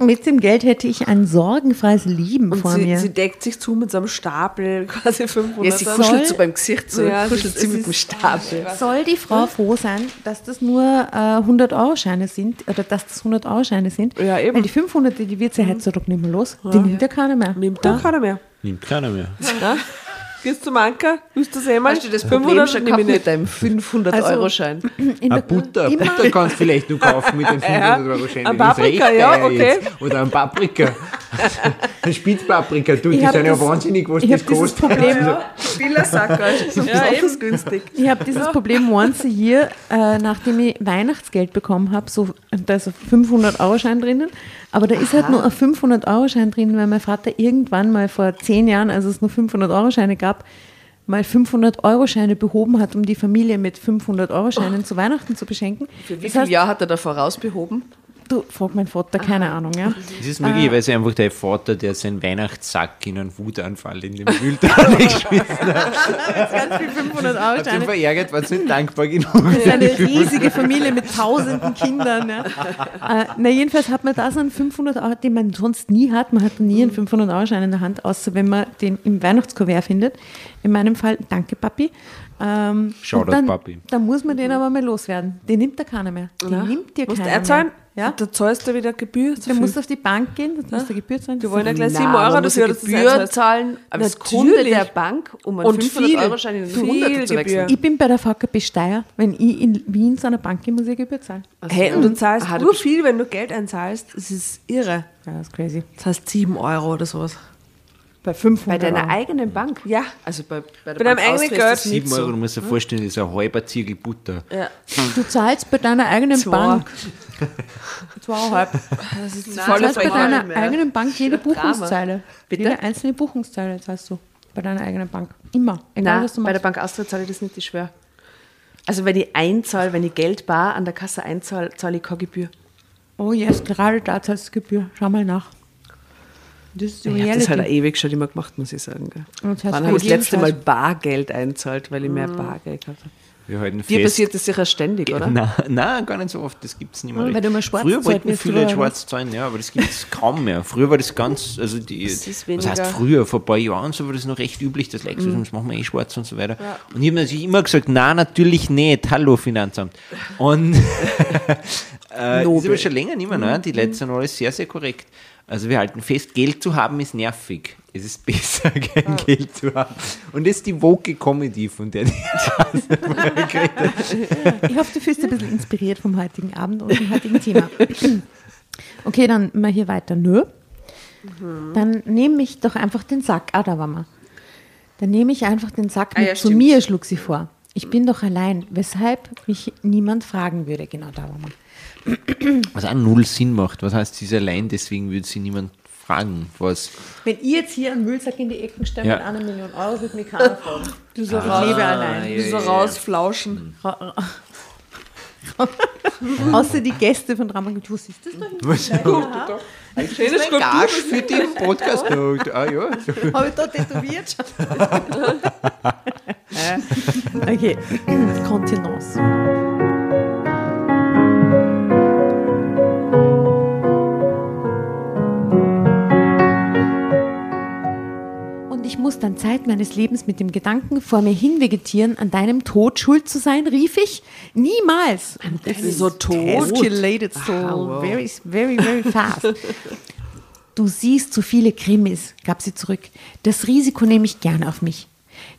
Speaker 3: Mit dem Geld hätte ich ein sorgenfreies Leben
Speaker 5: Und
Speaker 3: vor
Speaker 5: sie,
Speaker 3: mir.
Speaker 5: sie deckt sich zu mit so einem Stapel, quasi 500.
Speaker 2: Ja, sie kuschelt so beim Gesicht, so
Speaker 5: Ja,
Speaker 2: kuschelt sie
Speaker 5: ist-
Speaker 2: mit dem Stapel.
Speaker 3: Soll die Frau froh sein, dass das nur äh, 100-Euro-Scheine sind oder dass das 100-Euro-Scheine sind?
Speaker 5: Ja, eben.
Speaker 3: Weil die 500, die wird sie heutzutage nicht mehr los. Die nimmt ja keiner mehr.
Speaker 5: Nimmt doch keiner mehr.
Speaker 1: Nimmt keiner mehr.
Speaker 5: Ja? Gehst zum Anker, willst du sehen mal?
Speaker 2: Hast du das Problem schon gehabt mit deinem 500-Euro-Schein?
Speaker 3: In
Speaker 1: Ein Butter, ein Butter kannst du vielleicht nur kaufen mit den 500 Euro Scheinen.
Speaker 5: Ein
Speaker 1: Das ist
Speaker 5: Paprika, ja, okay.
Speaker 1: jetzt. Oder ein Paprika. ein Spitzpaprika, du, die sind ja
Speaker 3: das-
Speaker 1: wahnsinnig, was
Speaker 3: ich
Speaker 1: das kostet.
Speaker 3: Problem,
Speaker 2: Billersacker, so
Speaker 5: Ja,
Speaker 2: besonders günstig.
Speaker 3: ich habe dieses Problem once a year, äh, nachdem ich Weihnachtsgeld bekommen habe, so, da ist ein 500-Euro-Schein drinnen, aber da ist halt nur ein 500-Euro-Schein drin, weil mein Vater irgendwann mal vor zehn Jahren, als es nur 500-Euro-Scheine gab, mal 500-Euro-Scheine behoben hat, um die Familie mit 500-Euro-Scheinen zu Weihnachten zu beschenken.
Speaker 2: Für wie
Speaker 3: Das
Speaker 2: viel
Speaker 3: heißt,
Speaker 2: Jahr hat er da vorausbehoben?
Speaker 3: Du, frag mein Vater, keine Ahnung, ja.
Speaker 1: Das ist möglicherweise einfach der Vater, der seinen Weihnachtssack in einen Wutanfall in den Mülltonne geschmissen hat.
Speaker 3: Ganz viel
Speaker 1: Hat ihn
Speaker 3: 500-Euro-Scheine.
Speaker 1: verärgert, war es nicht dankbar genug.
Speaker 3: Das ist eine riesige Familie mit tausenden Kindern. Ja. Äh, na, jedenfalls hat man da so einen 500 Euro, den man sonst nie hat. Man hat nie einen 500 Euro Schein in der Hand, außer wenn man den im Weihnachtskuvert findet. In meinem Fall, danke Papi. Ähm,
Speaker 1: Shoutout,
Speaker 3: dann,
Speaker 1: Papi.
Speaker 3: Dann muss man den aber mal loswerden. Den nimmt da keiner mehr. Den nimmt dir
Speaker 5: Musst
Speaker 3: keiner
Speaker 5: einzahlen?
Speaker 3: Ja?
Speaker 5: Da zahlst du wieder Gebühr.
Speaker 3: Dann musst du auf die Bank gehen, dann musst du Gebühr zahlen.
Speaker 5: Die wollen ja gleich
Speaker 2: Nein,
Speaker 5: 7 Euro dafür, dass du es
Speaker 2: Gebühr zahlen als
Speaker 5: Natürlich.
Speaker 2: Kunde der Bank, um einen
Speaker 5: Und viel,
Speaker 2: 500-Euro-Schein in den
Speaker 5: viel
Speaker 2: 100 zu wechseln.
Speaker 5: Gebühr.
Speaker 3: ich bin bei der VKB Steyr. Wenn ich in Wien zu einer Bank gehe, muss ich Gebühr zahlen.
Speaker 5: Hey, und du zahlst
Speaker 2: Aha, du
Speaker 5: nur viel, wenn du Geld einzahlst. Das ist irre.
Speaker 3: Ja, das ist crazy.
Speaker 5: Das heißt 7 Euro oder sowas.
Speaker 3: Bei 500
Speaker 2: Bei deiner
Speaker 3: Euro.
Speaker 2: eigenen Bank?
Speaker 5: Ja.
Speaker 2: Also bei, bei der
Speaker 5: Bei deinem
Speaker 2: Bank
Speaker 5: eigenen Geld.
Speaker 2: ist das nicht
Speaker 1: 7 Euro,
Speaker 2: so.
Speaker 1: du musst dir vorstellen, das ist ein halber Ziegel Butter.
Speaker 3: Du zahlst bei deiner eigenen
Speaker 2: Zwei.
Speaker 3: Bank. Zweieinhalb.
Speaker 2: Das ist
Speaker 3: Du
Speaker 2: volle
Speaker 3: zahlst bei deiner
Speaker 2: Freude.
Speaker 3: eigenen Bank jede. Buchungszeile.
Speaker 2: Bitte?
Speaker 3: Jede einzelne Buchungszeile zahlst du. Bei deiner eigenen Bank. Immer. Egal,
Speaker 2: Nein,
Speaker 3: was du
Speaker 2: bei der. Bank Austria zahle ich das nicht, ich schwöre. Also wenn ich einzahle, wenn ich Geld bar an der Kasse einzahle, zahle ich keine Gebühr.
Speaker 3: Oh yes, gerade da zahlst du Gebühr. Schau mal nach. Das ist die
Speaker 2: Ich habe das halt ewig schon immer gemacht, muss ich sagen. Gell.
Speaker 3: Und das heißt,
Speaker 2: Wann habe ich das letzte Mal Bargeld einzahlt, weil ich mehr Bargeld hatte?
Speaker 1: Wir halten
Speaker 2: Dir
Speaker 1: fest.
Speaker 2: passiert das sicher ständig, oder?
Speaker 1: Nein, nein, gar nicht so oft. Das gibt es nicht mehr.
Speaker 3: Weil
Speaker 1: recht.
Speaker 3: du immer schwarz
Speaker 1: Früher wollten viele schwarz zahlen, ja, aber das gibt es kaum mehr. Früher war das ganz, also die, was heißt früher, vor ein paar Jahren so war das noch recht üblich, das Lexus,
Speaker 3: Mhm.
Speaker 1: das machen wir eh schwarz und so weiter. Und ich habe natürlich immer gesagt, nein, natürlich nicht, hallo Finanzamt. Und äh, das ist aber schon länger nicht mehr, ne?
Speaker 3: Mhm.
Speaker 1: die Leute sind alles sehr, sehr korrekt. Also wir halten fest, Geld zu haben ist nervig. Es ist besser, kein Geld zu haben. Und das ist die woke Comedy, von der die
Speaker 3: Ich hoffe, du fühlst dich ein bisschen inspiriert vom heutigen Abend und dem heutigen Thema. Okay, dann mal hier weiter. Nö. Dann nehme ich doch einfach den Sack. Ah, da waren wir. Dann nehme ich einfach den Sack
Speaker 2: Ah,
Speaker 3: mit
Speaker 2: ja,
Speaker 3: zu
Speaker 2: stimmt.
Speaker 3: mir, schlug sie vor. Ich bin doch allein, weshalb mich niemand fragen würde. Genau da waren wir.
Speaker 1: Was auch null Sinn macht. Was heißt, sie ist allein, deswegen würde sie niemand fragen, was.
Speaker 3: Wenn ich jetzt hier einen Müllsack in die Ecken stelle
Speaker 1: Ja.
Speaker 3: mit einer Million Euro, wird mich keiner fragen.
Speaker 5: Du so,
Speaker 3: Ich
Speaker 5: raus,
Speaker 3: lebe allein.
Speaker 5: du so rausflauschen.
Speaker 3: Außer die Gäste von Drama Gut, was ist das da hinten?
Speaker 1: Was?
Speaker 5: Schönes
Speaker 1: Ein Gage für den Podcast. Ah ja.
Speaker 3: Habe ich da tätowiert? okay, Kontenance. Muss dann Zeit meines Lebens mit dem Gedanken vor mir hinvegetieren, an deinem Tod schuld zu sein, rief ich. Niemals.
Speaker 5: So tot.
Speaker 3: Escalated so
Speaker 2: wow.
Speaker 3: very, very, very fast. Du siehst zu viele Krimis, gab sie zurück. Das Risiko nehme ich gern auf mich.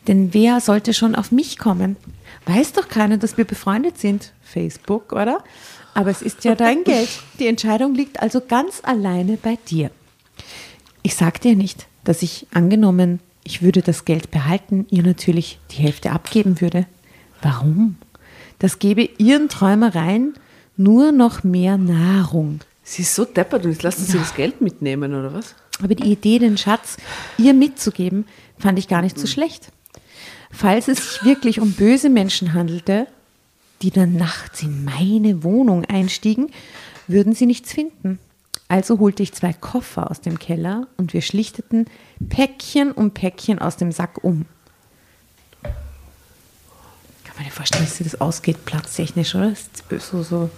Speaker 3: Denn wer sollte schon auf mich kommen? Weiß doch keiner, dass wir befreundet sind. Facebook, oder? Aber es ist ja dein Geld. Die Entscheidung liegt also ganz alleine bei dir. Ich sagte dir nicht, dass ich angenommen, ich würde das Geld behalten, ihr natürlich die Hälfte abgeben würde. Warum? Das gebe ihren Träumereien nur noch mehr Nahrung.
Speaker 5: Sie ist so deppert und jetzt lassen Sie das Geld mitnehmen, oder was?
Speaker 3: Aber die Idee, den Schatz ihr mitzugeben, fand ich gar nicht so schlecht. Falls es sich wirklich um böse Menschen handelte, die dann nachts in meine Wohnung einstiegen, würden sie nichts finden. Also holte ich zwei Koffer aus dem Keller und wir schlichteten Päckchen um Päckchen aus dem Sack um. Kann man dir vorstellen, dass dir das ausgeht, platztechnisch, oder? Ist So, so.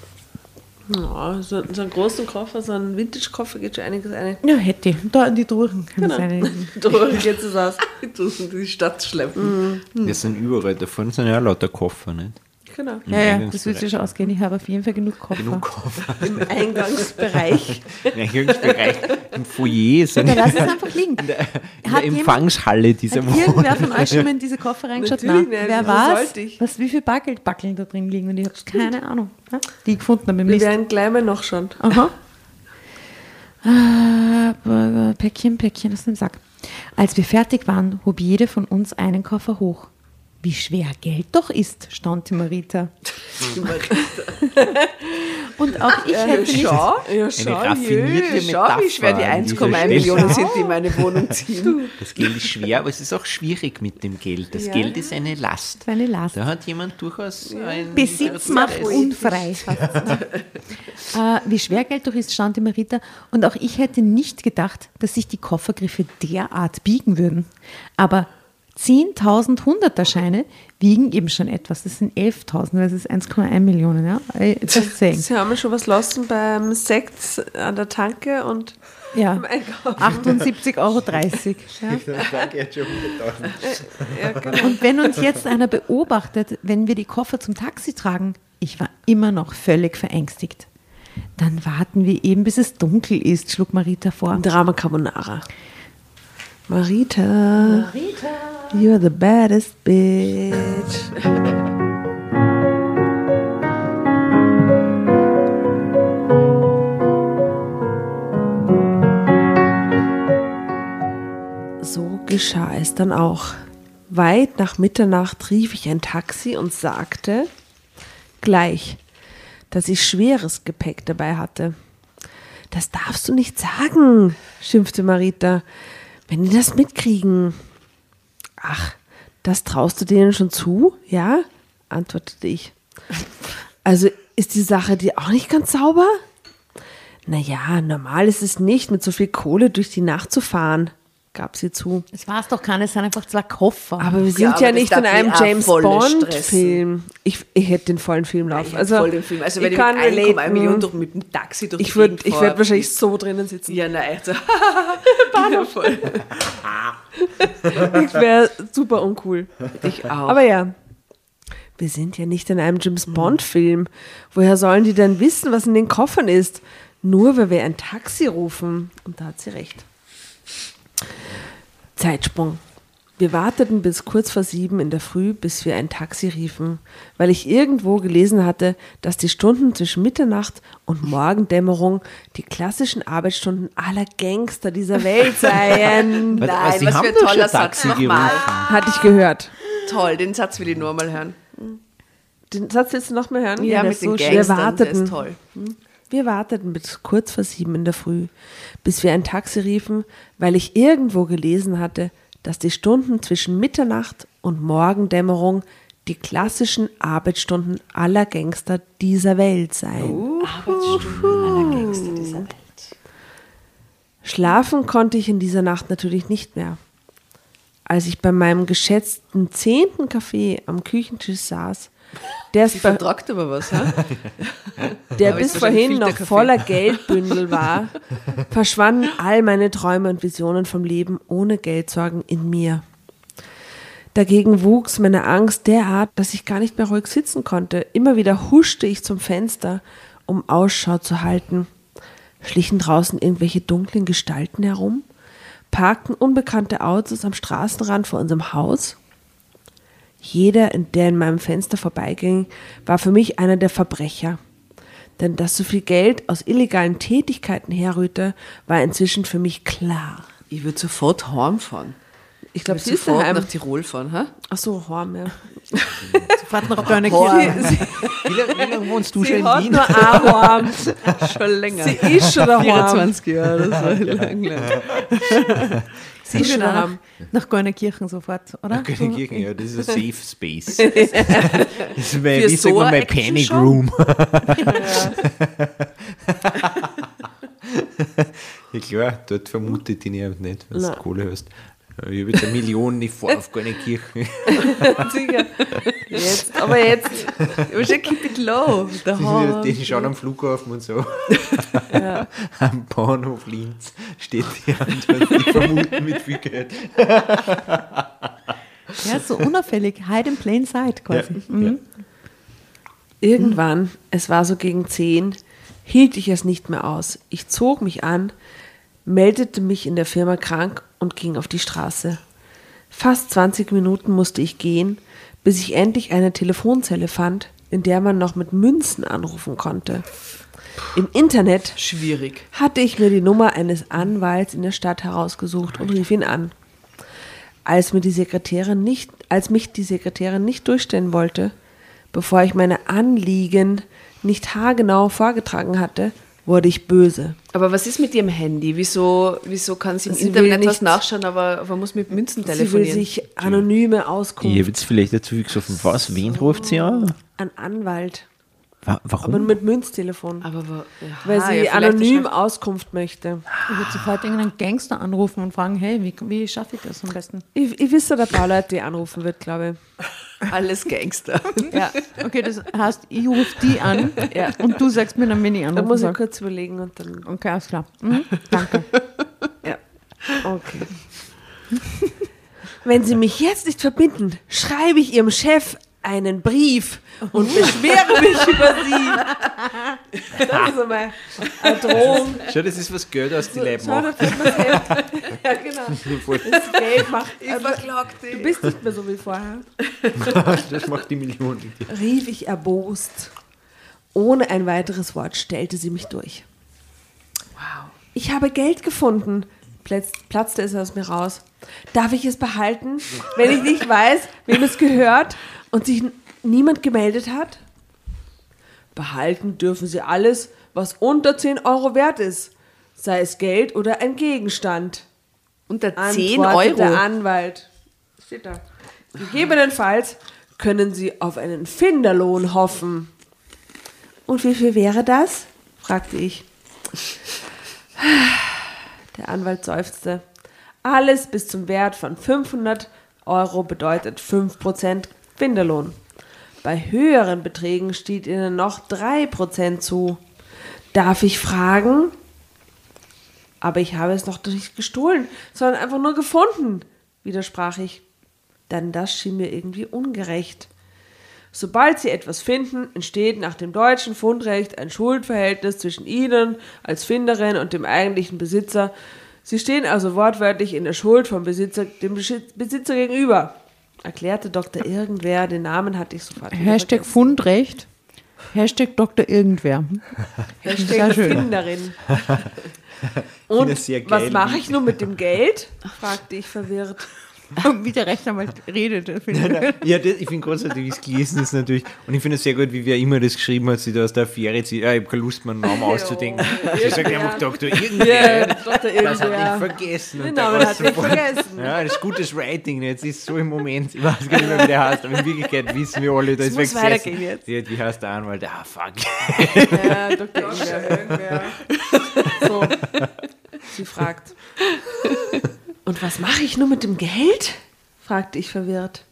Speaker 5: Ja, so, so einen großen Koffer, so einen Vintage-Koffer geht schon einiges ein.
Speaker 3: Ja, hätte ich. Da in die. Kann
Speaker 5: Genau.
Speaker 3: sein.
Speaker 5: Da geht es aus. Die Stadt schleppen.
Speaker 1: Wir sind überall davon, sind ja lauter Koffer, nicht?
Speaker 5: Genau.
Speaker 3: Ja, ja, das wird sich schon ausgehen. Ich habe auf jeden Fall genug Koffer.
Speaker 1: Genug Koffer.
Speaker 5: Im Eingangsbereich.
Speaker 1: Im Eingangsbereich, im Foyer, sind
Speaker 3: Ja,
Speaker 1: in
Speaker 3: lass es einfach liegen.
Speaker 1: der
Speaker 3: Hat jemand-
Speaker 1: Empfangshalle dieser
Speaker 3: Hat
Speaker 1: Wohnung.
Speaker 3: irgendwer von euch schon mal in diese Koffer reingeschaut?
Speaker 5: Natürlich
Speaker 3: Nein.
Speaker 5: nicht.
Speaker 3: Wer
Speaker 5: Wo
Speaker 3: weiß, was, wie viele Backelbackeln da drin liegen und ich habe keine Ahnung. ne? Die ich gefunden habe im
Speaker 5: Wir
Speaker 3: List.
Speaker 5: werden gleich mal nachschauen.
Speaker 3: Aha. Ah, Päckchen, Päckchen aus dem Sack. Als wir fertig waren, hob jede von uns einen Koffer hoch. Wie schwer Geld doch ist, staunte Marita. Und auch ich hätte nicht...
Speaker 5: Schau, ja, schau,
Speaker 1: raffinierte
Speaker 5: jö, schau, wie schwer die
Speaker 1: Metapher an dieser
Speaker 5: 1,1
Speaker 1: Stelle.
Speaker 5: Millionen sind, die in meine Wohnung ziehen.
Speaker 1: Das Geld ist schwer, aber es ist auch schwierig mit dem Geld. Das
Speaker 5: Ja.
Speaker 1: Geld ist eine Last.
Speaker 3: Eine Last.
Speaker 1: Da hat jemand durchaus ein
Speaker 3: Besitz macht unfrei. äh, wie schwer Geld doch ist, staunte Marita. Und auch ich hätte nicht gedacht, dass sich die Koffergriffe derart biegen würden. Aber 10.000 Hunderter-Scheine wiegen eben schon etwas. Das sind 11.000, das ist 1,1 Millionen. Ja? Just saying.
Speaker 5: Sie haben schon was lassen beim Sekt an der Tanke und
Speaker 3: Ja.
Speaker 5: beim Einkaufen.
Speaker 3: 78,30 Euro. Ja?
Speaker 5: Ja, genau.
Speaker 3: Und wenn uns jetzt einer beobachtet, wenn wir die Koffer zum Taxi tragen, ich war immer noch völlig verängstigt. Dann warten wir eben, bis es dunkel ist, schlug Marita vor.
Speaker 5: Drama Carbonara. Marita. Marita. You're the baddest bitch. So geschah es dann auch. Weit nach Mitternacht rief ich ein Taxi und sagte gleich, dass ich schweres Gepäck dabei hatte. Das darfst du nicht sagen, schimpfte Marita. Wenn die das mitkriegen. Ach, das traust du denen schon zu, ja? antwortete ich. Also ist die Sache dir auch nicht ganz sauber? Naja, normal ist es nicht, mit so viel Kohle durch die Nacht zu fahren, gab sie zu.
Speaker 3: Es war es doch keine, es sind einfach zwei Koffer.
Speaker 5: Aber wir sind
Speaker 2: Ja,
Speaker 5: ja, nicht in einem James Bond-Film. Ich, ich hätte den vollen Film laufen.
Speaker 2: Ich
Speaker 5: also,
Speaker 2: voll den Film. Also wenn ich,
Speaker 5: kann
Speaker 2: mit 1,1
Speaker 5: relaten.
Speaker 2: Millionen durch, mit dem Taxi durch
Speaker 5: Ich würde ich werd wahrscheinlich so drinnen sitzen.
Speaker 2: Ja, nein, also, ja, voll.
Speaker 5: Ich wäre super uncool.
Speaker 2: Ich auch.
Speaker 5: Aber ja, wir sind ja nicht in einem James Bond-Film. Woher sollen die denn wissen, was in den Koffern ist? Nur weil wir ein Taxi rufen. Und da hat sie recht. Zeitsprung. Wir warteten bis kurz vor sieben in der Früh, bis wir ein Taxi riefen, weil ich irgendwo gelesen hatte, dass die Stunden zwischen Mitternacht und Morgendämmerung die klassischen Arbeitsstunden aller Gangster dieser Welt seien.
Speaker 1: Was-
Speaker 2: Nein,
Speaker 1: Sie
Speaker 2: was
Speaker 1: haben
Speaker 2: für ein toller Satz nochmal.
Speaker 5: Hatte ich gehört.
Speaker 2: Toll, den Satz will ich nur mal hören.
Speaker 5: Den Satz willst du noch mal hören?
Speaker 2: Ja,
Speaker 5: der
Speaker 2: mit den
Speaker 5: so schön.
Speaker 2: Gangstern,
Speaker 5: Wir warteten.
Speaker 2: der ist toll.
Speaker 5: Wir warteten bis kurz vor sieben in der Früh, bis wir ein Taxi riefen, weil ich irgendwo gelesen hatte, dass die Stunden zwischen Mitternacht und Morgendämmerung die klassischen Arbeitsstunden aller Gangster dieser Welt seien. Schlafen konnte ich in dieser Nacht natürlich nicht mehr. Als ich bei meinem geschätzten zehnten Kaffee am Küchentisch saß, der bei,
Speaker 2: vertragt aber was, ha?
Speaker 5: der
Speaker 2: Aber
Speaker 5: bis
Speaker 2: ist
Speaker 5: vorhin noch
Speaker 2: Filterkaffee.
Speaker 5: voller Geldbündel war, verschwanden all meine Träume und Visionen vom Leben ohne Geldsorgen in mir. Dagegen wuchs meine Angst derart, dass ich gar nicht mehr ruhig sitzen konnte. Immer wieder huschte ich zum Fenster, um Ausschau zu halten. Schlichen draußen irgendwelche dunklen Gestalten herum? Parkten unbekannte Autos am Straßenrand vor unserem Haus? Jeder, der in meinem Fenster vorbeiging, war für mich einer der Verbrecher. Denn dass so viel Geld aus illegalen Tätigkeiten herrührte, war inzwischen für mich klar.
Speaker 2: Ich würde sofort heimfahren.
Speaker 5: Ich glaube, sie ist
Speaker 2: sofort
Speaker 5: daheim.
Speaker 2: nach Tirol fahren, hä?
Speaker 5: Ach so, Horm, ja.
Speaker 3: Sofort nach Köln-Kirche.
Speaker 1: Wie lange, wohnst du schon
Speaker 5: Sie
Speaker 1: in
Speaker 5: hat
Speaker 1: Wien?
Speaker 5: nur ein Horm.
Speaker 2: Schon länger.
Speaker 5: Sie ist schon daheim.
Speaker 2: 24 Jahre, das war lang, lang.
Speaker 5: Sie ist schon
Speaker 3: nach, nach Köln-Kirchen sofort, oder?
Speaker 1: Kirchen, ja, das ist ein Safe Space. Das wäre,
Speaker 2: Für
Speaker 1: wie
Speaker 2: so
Speaker 1: wir
Speaker 2: eine
Speaker 1: mal, Panic
Speaker 2: Action-Show?
Speaker 1: Room. ja klar, dort vermutet ihn ja nicht, wenn du. Kohle hast. Ich habe jetzt eine Million, ich fahre auf keine Kirche.
Speaker 5: Sicher. Jetzt, aber jetzt.
Speaker 2: Aber schon keep it low. Da
Speaker 1: Die schauen am Flughafen und so. Am Bahnhof Linz steht die Antwort, die vermuten mit viel Geld.
Speaker 3: Ja, so unauffällig. Hide in plain sight quasi. Mhm.
Speaker 5: Irgendwann, es war so gegen zehn, hielt ich es nicht mehr aus. Ich zog mich an, meldete mich in der Firma krank und ging auf die Straße. Fast 20 Minuten musste ich gehen, bis ich endlich eine Telefonzelle fand, in der man noch mit Münzen anrufen konnte. Im Internet
Speaker 2: Schwierig.
Speaker 5: hatte ich mir die Nummer eines Anwalts in der Stadt herausgesucht und rief ihn an. Als, mir die Sekretärin nicht, als mich die Sekretärin nicht durchstellen wollte, bevor ich meine Anliegen nicht haargenau vorgetragen hatte, wurde ich böse.
Speaker 2: Aber was ist mit ihrem Handy? Wieso, wieso kann sie im
Speaker 5: Sie
Speaker 2: Internet was
Speaker 5: nicht-
Speaker 2: nachschauen, aber, aber muss mit Münzen
Speaker 5: Sie will
Speaker 2: telefonieren?
Speaker 5: sich anonyme
Speaker 7: Ich habe
Speaker 5: Auskunft
Speaker 7: jetzt vielleicht dazu gesoffen, was? Wen ruft sie an?
Speaker 5: an Anwalt,
Speaker 7: Wa
Speaker 5: aber
Speaker 7: warum?
Speaker 5: mit Münztelefon,
Speaker 2: aber wa- ja,
Speaker 5: weil
Speaker 2: ja,
Speaker 5: sie
Speaker 2: vielleicht
Speaker 5: anonym
Speaker 2: schreibt-
Speaker 5: Auskunft möchte.
Speaker 3: Ich würde sofort irgendeinen Gangster anrufen und fragen, hey, wie, wie schaffe ich das am besten?
Speaker 5: Ich, ich wisse, der paar Leute, die anrufen wird, glaube
Speaker 2: Alles Gangster.
Speaker 5: Ja,
Speaker 3: Okay, das heißt, ich rufe die an
Speaker 5: Ja.
Speaker 3: und du sagst mir dann, wenn ich
Speaker 5: da
Speaker 3: anrufen
Speaker 5: muss ich kurz überlegen und dann
Speaker 3: Okay, alles klar. Mhm. Danke.
Speaker 5: Ja, okay. Wenn Sie mich jetzt nicht verbinden, schreibe ich Ihrem Chef einen Brief und beschwere mich über Sie. Das ist einmal eine Drohung.
Speaker 1: Schau, das ist was Geld aus die Leib
Speaker 5: Schau,
Speaker 1: macht.
Speaker 5: da fällt mir's Geld. Ja, genau. Das Geld macht. Aber du bist nicht mehr so wie vorher.
Speaker 1: Das macht die Million.
Speaker 5: Rief ich erbost. Ohne ein weiteres Wort stellte sie mich durch. Wow. Ich habe Geld gefunden, platz, platzte es aus mir raus. Darf ich es behalten, wenn ich nicht weiß, wem es gehört und sich niemand gemeldet hat? Behalten dürfen Sie alles, was unter 10 Euro wert ist, sei es Geld oder ein Gegenstand.
Speaker 2: Unter 10
Speaker 5: Antwortet der
Speaker 2: Euro.
Speaker 5: Anwalt. Steht da. Gegebenenfalls können Sie auf einen Finderlohn hoffen. Und wie viel wäre das? fragte ich. Der Anwalt seufzte. Alles bis zum Wert von 500 Euro bedeutet 5% Finderlohn. Bei höheren Beträgen steht Ihnen noch 3% zu. Darf ich fragen? Aber ich habe es noch nicht gestohlen, sondern einfach nur gefunden, widersprach ich. Denn das schien mir irgendwie ungerecht. Sobald Sie etwas finden, entsteht nach dem deutschen Fundrecht ein Schuldverhältnis zwischen Ihnen als Finderin und dem eigentlichen Besitzer. Sie stehen also wortwörtlich in der Schuld vom Besitzer, dem Besitzer gegenüber, erklärte Dr. Irgendwer. Den Namen hatte ich sofort.
Speaker 3: Hashtag. Fundrecht. Hashtag Dr. Irgendwer.
Speaker 5: Hashtag. Finderin.
Speaker 1: finde
Speaker 5: Und was mache ich nun mit dem Geld? fragte ich verwirrt.
Speaker 3: Wie der Rechtsanwalt redet. finde ich.
Speaker 1: Ja, das, ich finde großartig, wie es gelesen ist natürlich. Und ich finde es sehr gut, wie wer immer das geschrieben hat, sie da aus der Affäre zieht. Ah, ich habe keine Lust, meinen Namen auszudenken. Sie sagt einfach Doktor irgendwer.
Speaker 5: Dr.
Speaker 1: Das
Speaker 5: Irgendwer.
Speaker 1: hat ich vergessen.
Speaker 5: Den
Speaker 1: da
Speaker 5: Namen hatte ich vergessen.
Speaker 1: Ja, das ist gutes Writing. Jetzt ist so im Moment, ich weiß gar nicht mehr, wie der heißt, aber in Wirklichkeit wissen wir alle, da ist
Speaker 5: muss weitergehen jetzt.
Speaker 1: Ja, wie heißt der Anwalt? Ah, fuck.
Speaker 5: Ja, Dr. Irgendwer. So. Sie fragt. Und was mache ich nur mit dem Geld? fragte ich verwirrt.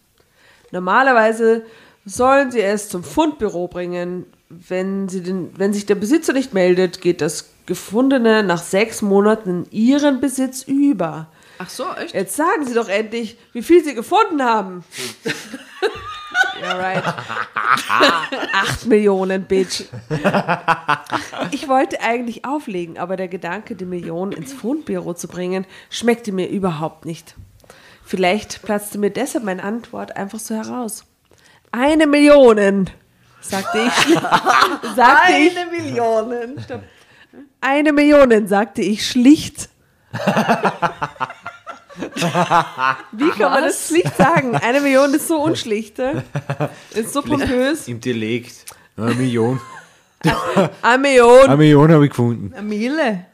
Speaker 5: Normalerweise sollen sie es zum Fundbüro bringen. Wenn, sie den, wenn sich der Besitzer nicht meldet, geht das Gefundene nach sechs Monaten in ihren Besitz über.
Speaker 2: Ach so, echt?
Speaker 5: Jetzt sagen Sie doch endlich, wie viel Sie gefunden haben. Ja, right. Acht Millionen, Bitch. Ich wollte eigentlich auflegen, aber der Gedanke, die Millionen ins Fundbüro zu bringen, schmeckte mir überhaupt nicht. Vielleicht platzte mir deshalb meine Antwort einfach so heraus. Eine Million, sagte ich. sagte ich
Speaker 2: Eine Million. Stopp.
Speaker 5: eine Million, sagte ich schlicht. Wie kann man das schlicht sagen? Eine Million ist so unschlicht. äh? Ist so pompös.
Speaker 1: Im Dialekt. Eine Million.
Speaker 5: Eine Million,
Speaker 1: Eine Million habe ich gefunden.
Speaker 3: Eine Miele.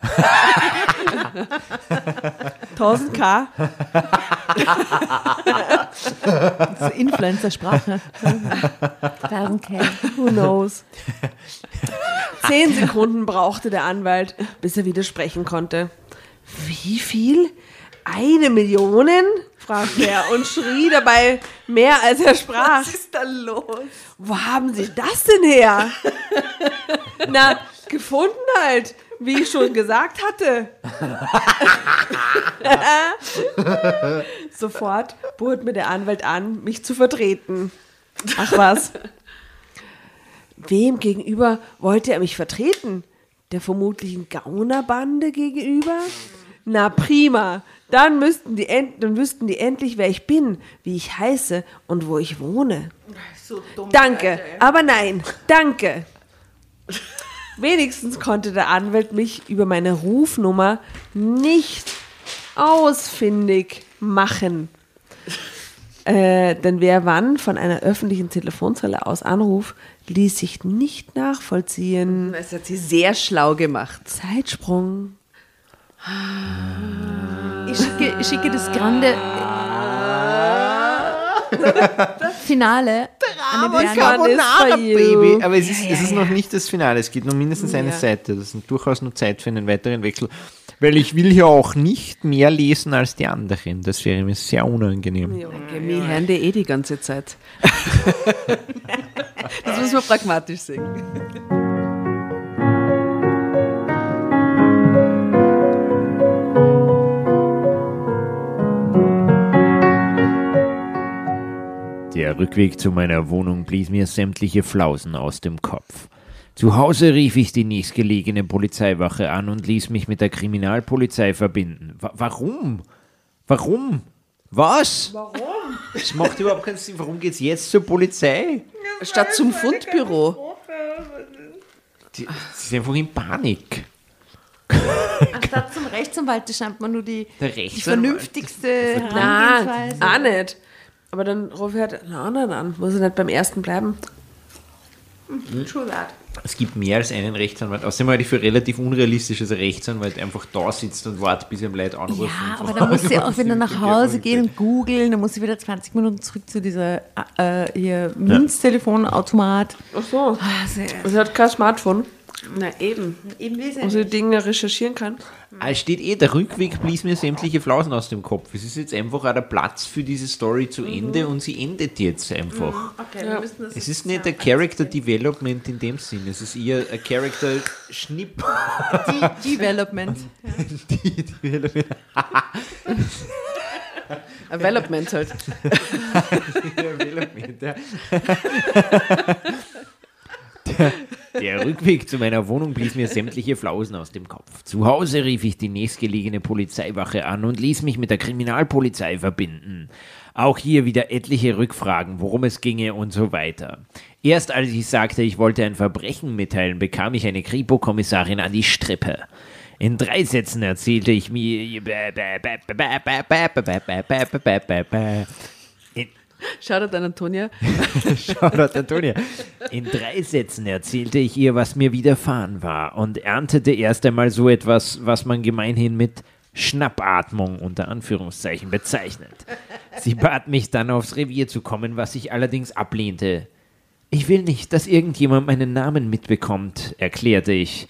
Speaker 5: 1000 K.
Speaker 3: Influencer-Sprache. 1000K.
Speaker 5: Who knows? Zehn Sekunden brauchte der Anwalt, bis er widersprechen konnte. Wie viel? Eine Million? fragte er und schrie dabei mehr, als er sprach.
Speaker 2: Was ist da los?
Speaker 5: Wo haben Sie das denn her? Na, gefunden halt, wie ich schon gesagt hatte. Sofort bot mir der Anwalt an, mich zu vertreten. Ach was. Wem gegenüber wollte er mich vertreten? Der vermutlichen Gaunerbande gegenüber? Na prima. Dann müssten die, end dann wüssten die endlich, wer ich bin, wie ich heiße und wo ich wohne.
Speaker 2: So dumm.
Speaker 5: Danke, aber nein, danke. Wenigstens konnte der Anwalt mich über meine Rufnummer nicht ausfindig machen. Äh, denn wer wann von einer öffentlichen Telefonzelle aus anruft, ließ sich nicht nachvollziehen.
Speaker 2: Das hat sie sehr schlau gemacht.
Speaker 5: Zeitsprung.
Speaker 3: Ich schicke, ich schicke das grande Finale Diana.
Speaker 5: Carbonara,
Speaker 1: Baby. Aber es ist, es ist noch nicht das Finale. Es geht noch mindestens eine Seite. Das ist durchaus nur Zeit für einen weiteren Wechsel. Weil ich will ja auch nicht mehr lesen als die anderen. Das wäre mir sehr unangenehm.
Speaker 2: Danke, mir hören die eh die ganze Zeit. das muss man pragmatisch sehen.
Speaker 1: Der Rückweg zu meiner Wohnung blies mir sämtliche Flausen aus dem Kopf. Zu Hause rief ich die nächstgelegene Polizeiwache an und ließ mich mit der Kriminalpolizei verbinden. Wa warum? Warum? Was? Warum? Das macht überhaupt keinen Sinn. Warum geht's jetzt zur Polizei?
Speaker 2: Statt zum Fundbüro.
Speaker 1: Die, die sind einfach in Panik.
Speaker 3: Anstatt zum Rechtsanwalt scheint man nur die, die vernünftigste
Speaker 5: Nein, auch nicht. Aber dann rufe ich halt einen anderen an. Muss ich nicht beim ersten bleiben? True that.
Speaker 1: Es gibt mehr als einen Rechtsanwalt. Außerdem halte ich für relativ unrealistisch, dass ein Rechtsanwalt einfach da sitzt und wartet, bis ihm Leute anrufen.
Speaker 3: Ja, aber dann muss sie auch wieder nach Hause gehen und googeln. Dann muss sie wieder 20 Minuten zurück zu dieser äh, ihr Münztelefonautomat.
Speaker 5: Ach so.
Speaker 3: Ah, sehr-
Speaker 5: Sie hat kein Smartphone,
Speaker 2: Na eben.
Speaker 3: Eben wie
Speaker 5: wo sie Dinge recherchieren kann.
Speaker 1: Ah, Es steht eh, der Rückweg blies mir sämtliche Flausen aus dem Kopf. Es ist jetzt einfach auch der Platz für diese Story zu Ende und sie endet jetzt einfach.
Speaker 3: Okay, wir müssen das
Speaker 1: Es ist nicht ein Character Development in dem Sinn, es ist eher ein Character Schnipp.
Speaker 3: De Development.
Speaker 2: Development halt.
Speaker 1: Development, ja. Der, Rückweg zu meiner Wohnung blies mir sämtliche Flausen aus dem Kopf. Zu Hause rief ich die nächstgelegene Polizeiwache an und ließ mich mit der Kriminalpolizei verbinden. Auch hier wieder etliche Rückfragen, worum es ginge und so weiter. Erst als ich sagte, ich wollte ein Verbrechen mitteilen, bekam ich eine Kripo-Kommissarin an die Strippe. In drei Sätzen erzählte ich mir.
Speaker 2: Shoutout an Antonia.
Speaker 1: Shoutout Antonia. In drei Sätzen erzählte ich ihr, was mir widerfahren war und erntete erst einmal so etwas, was man gemeinhin mit Schnappatmung unter Anführungszeichen bezeichnet. Sie bat mich dann aufs Revier zu kommen, was ich allerdings ablehnte. Ich will nicht, dass irgendjemand meinen Namen mitbekommt, erklärte ich.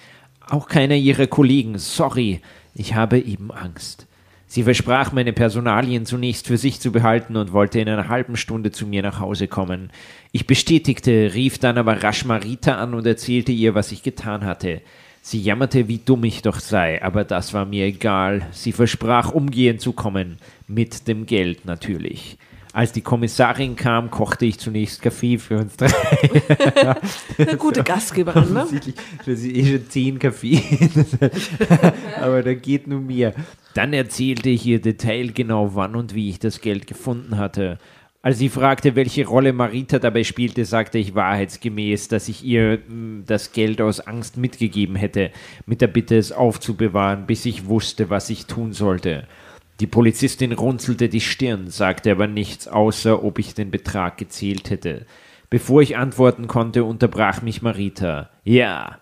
Speaker 1: Auch keiner ihrer Kollegen, sorry, ich habe eben Angst. Sie versprach, meine Personalien zunächst für sich zu behalten und wollte in einer halben Stunde zu mir nach Hause kommen. Ich bestätigte, rief dann aber rasch Marita an und erzählte ihr, was ich getan hatte. Sie jammerte, wie dumm ich doch sei, aber das war mir egal. Sie versprach, umgehend zu kommen, mit dem Geld natürlich. Als die Kommissarin kam, kochte ich zunächst Kaffee für uns drei.
Speaker 5: Eine gute Gastgeberin, ne?
Speaker 1: Das ist eh schon zehn Kaffee. Aber da geht nur mehr. Dann erzählte ich ihr detailgenau, wann und wie ich das Geld gefunden hatte. Als sie fragte, welche Rolle Marita dabei spielte, sagte ich wahrheitsgemäß, dass ich ihr mh, das Geld aus Angst mitgegeben hätte, mit der Bitte, es aufzubewahren, bis ich wusste, was ich tun sollte. Die Polizistin runzelte die Stirn, sagte aber nichts, außer ob ich den Betrag gezählt hätte. Bevor ich antworten konnte, unterbrach mich Marita. Ja,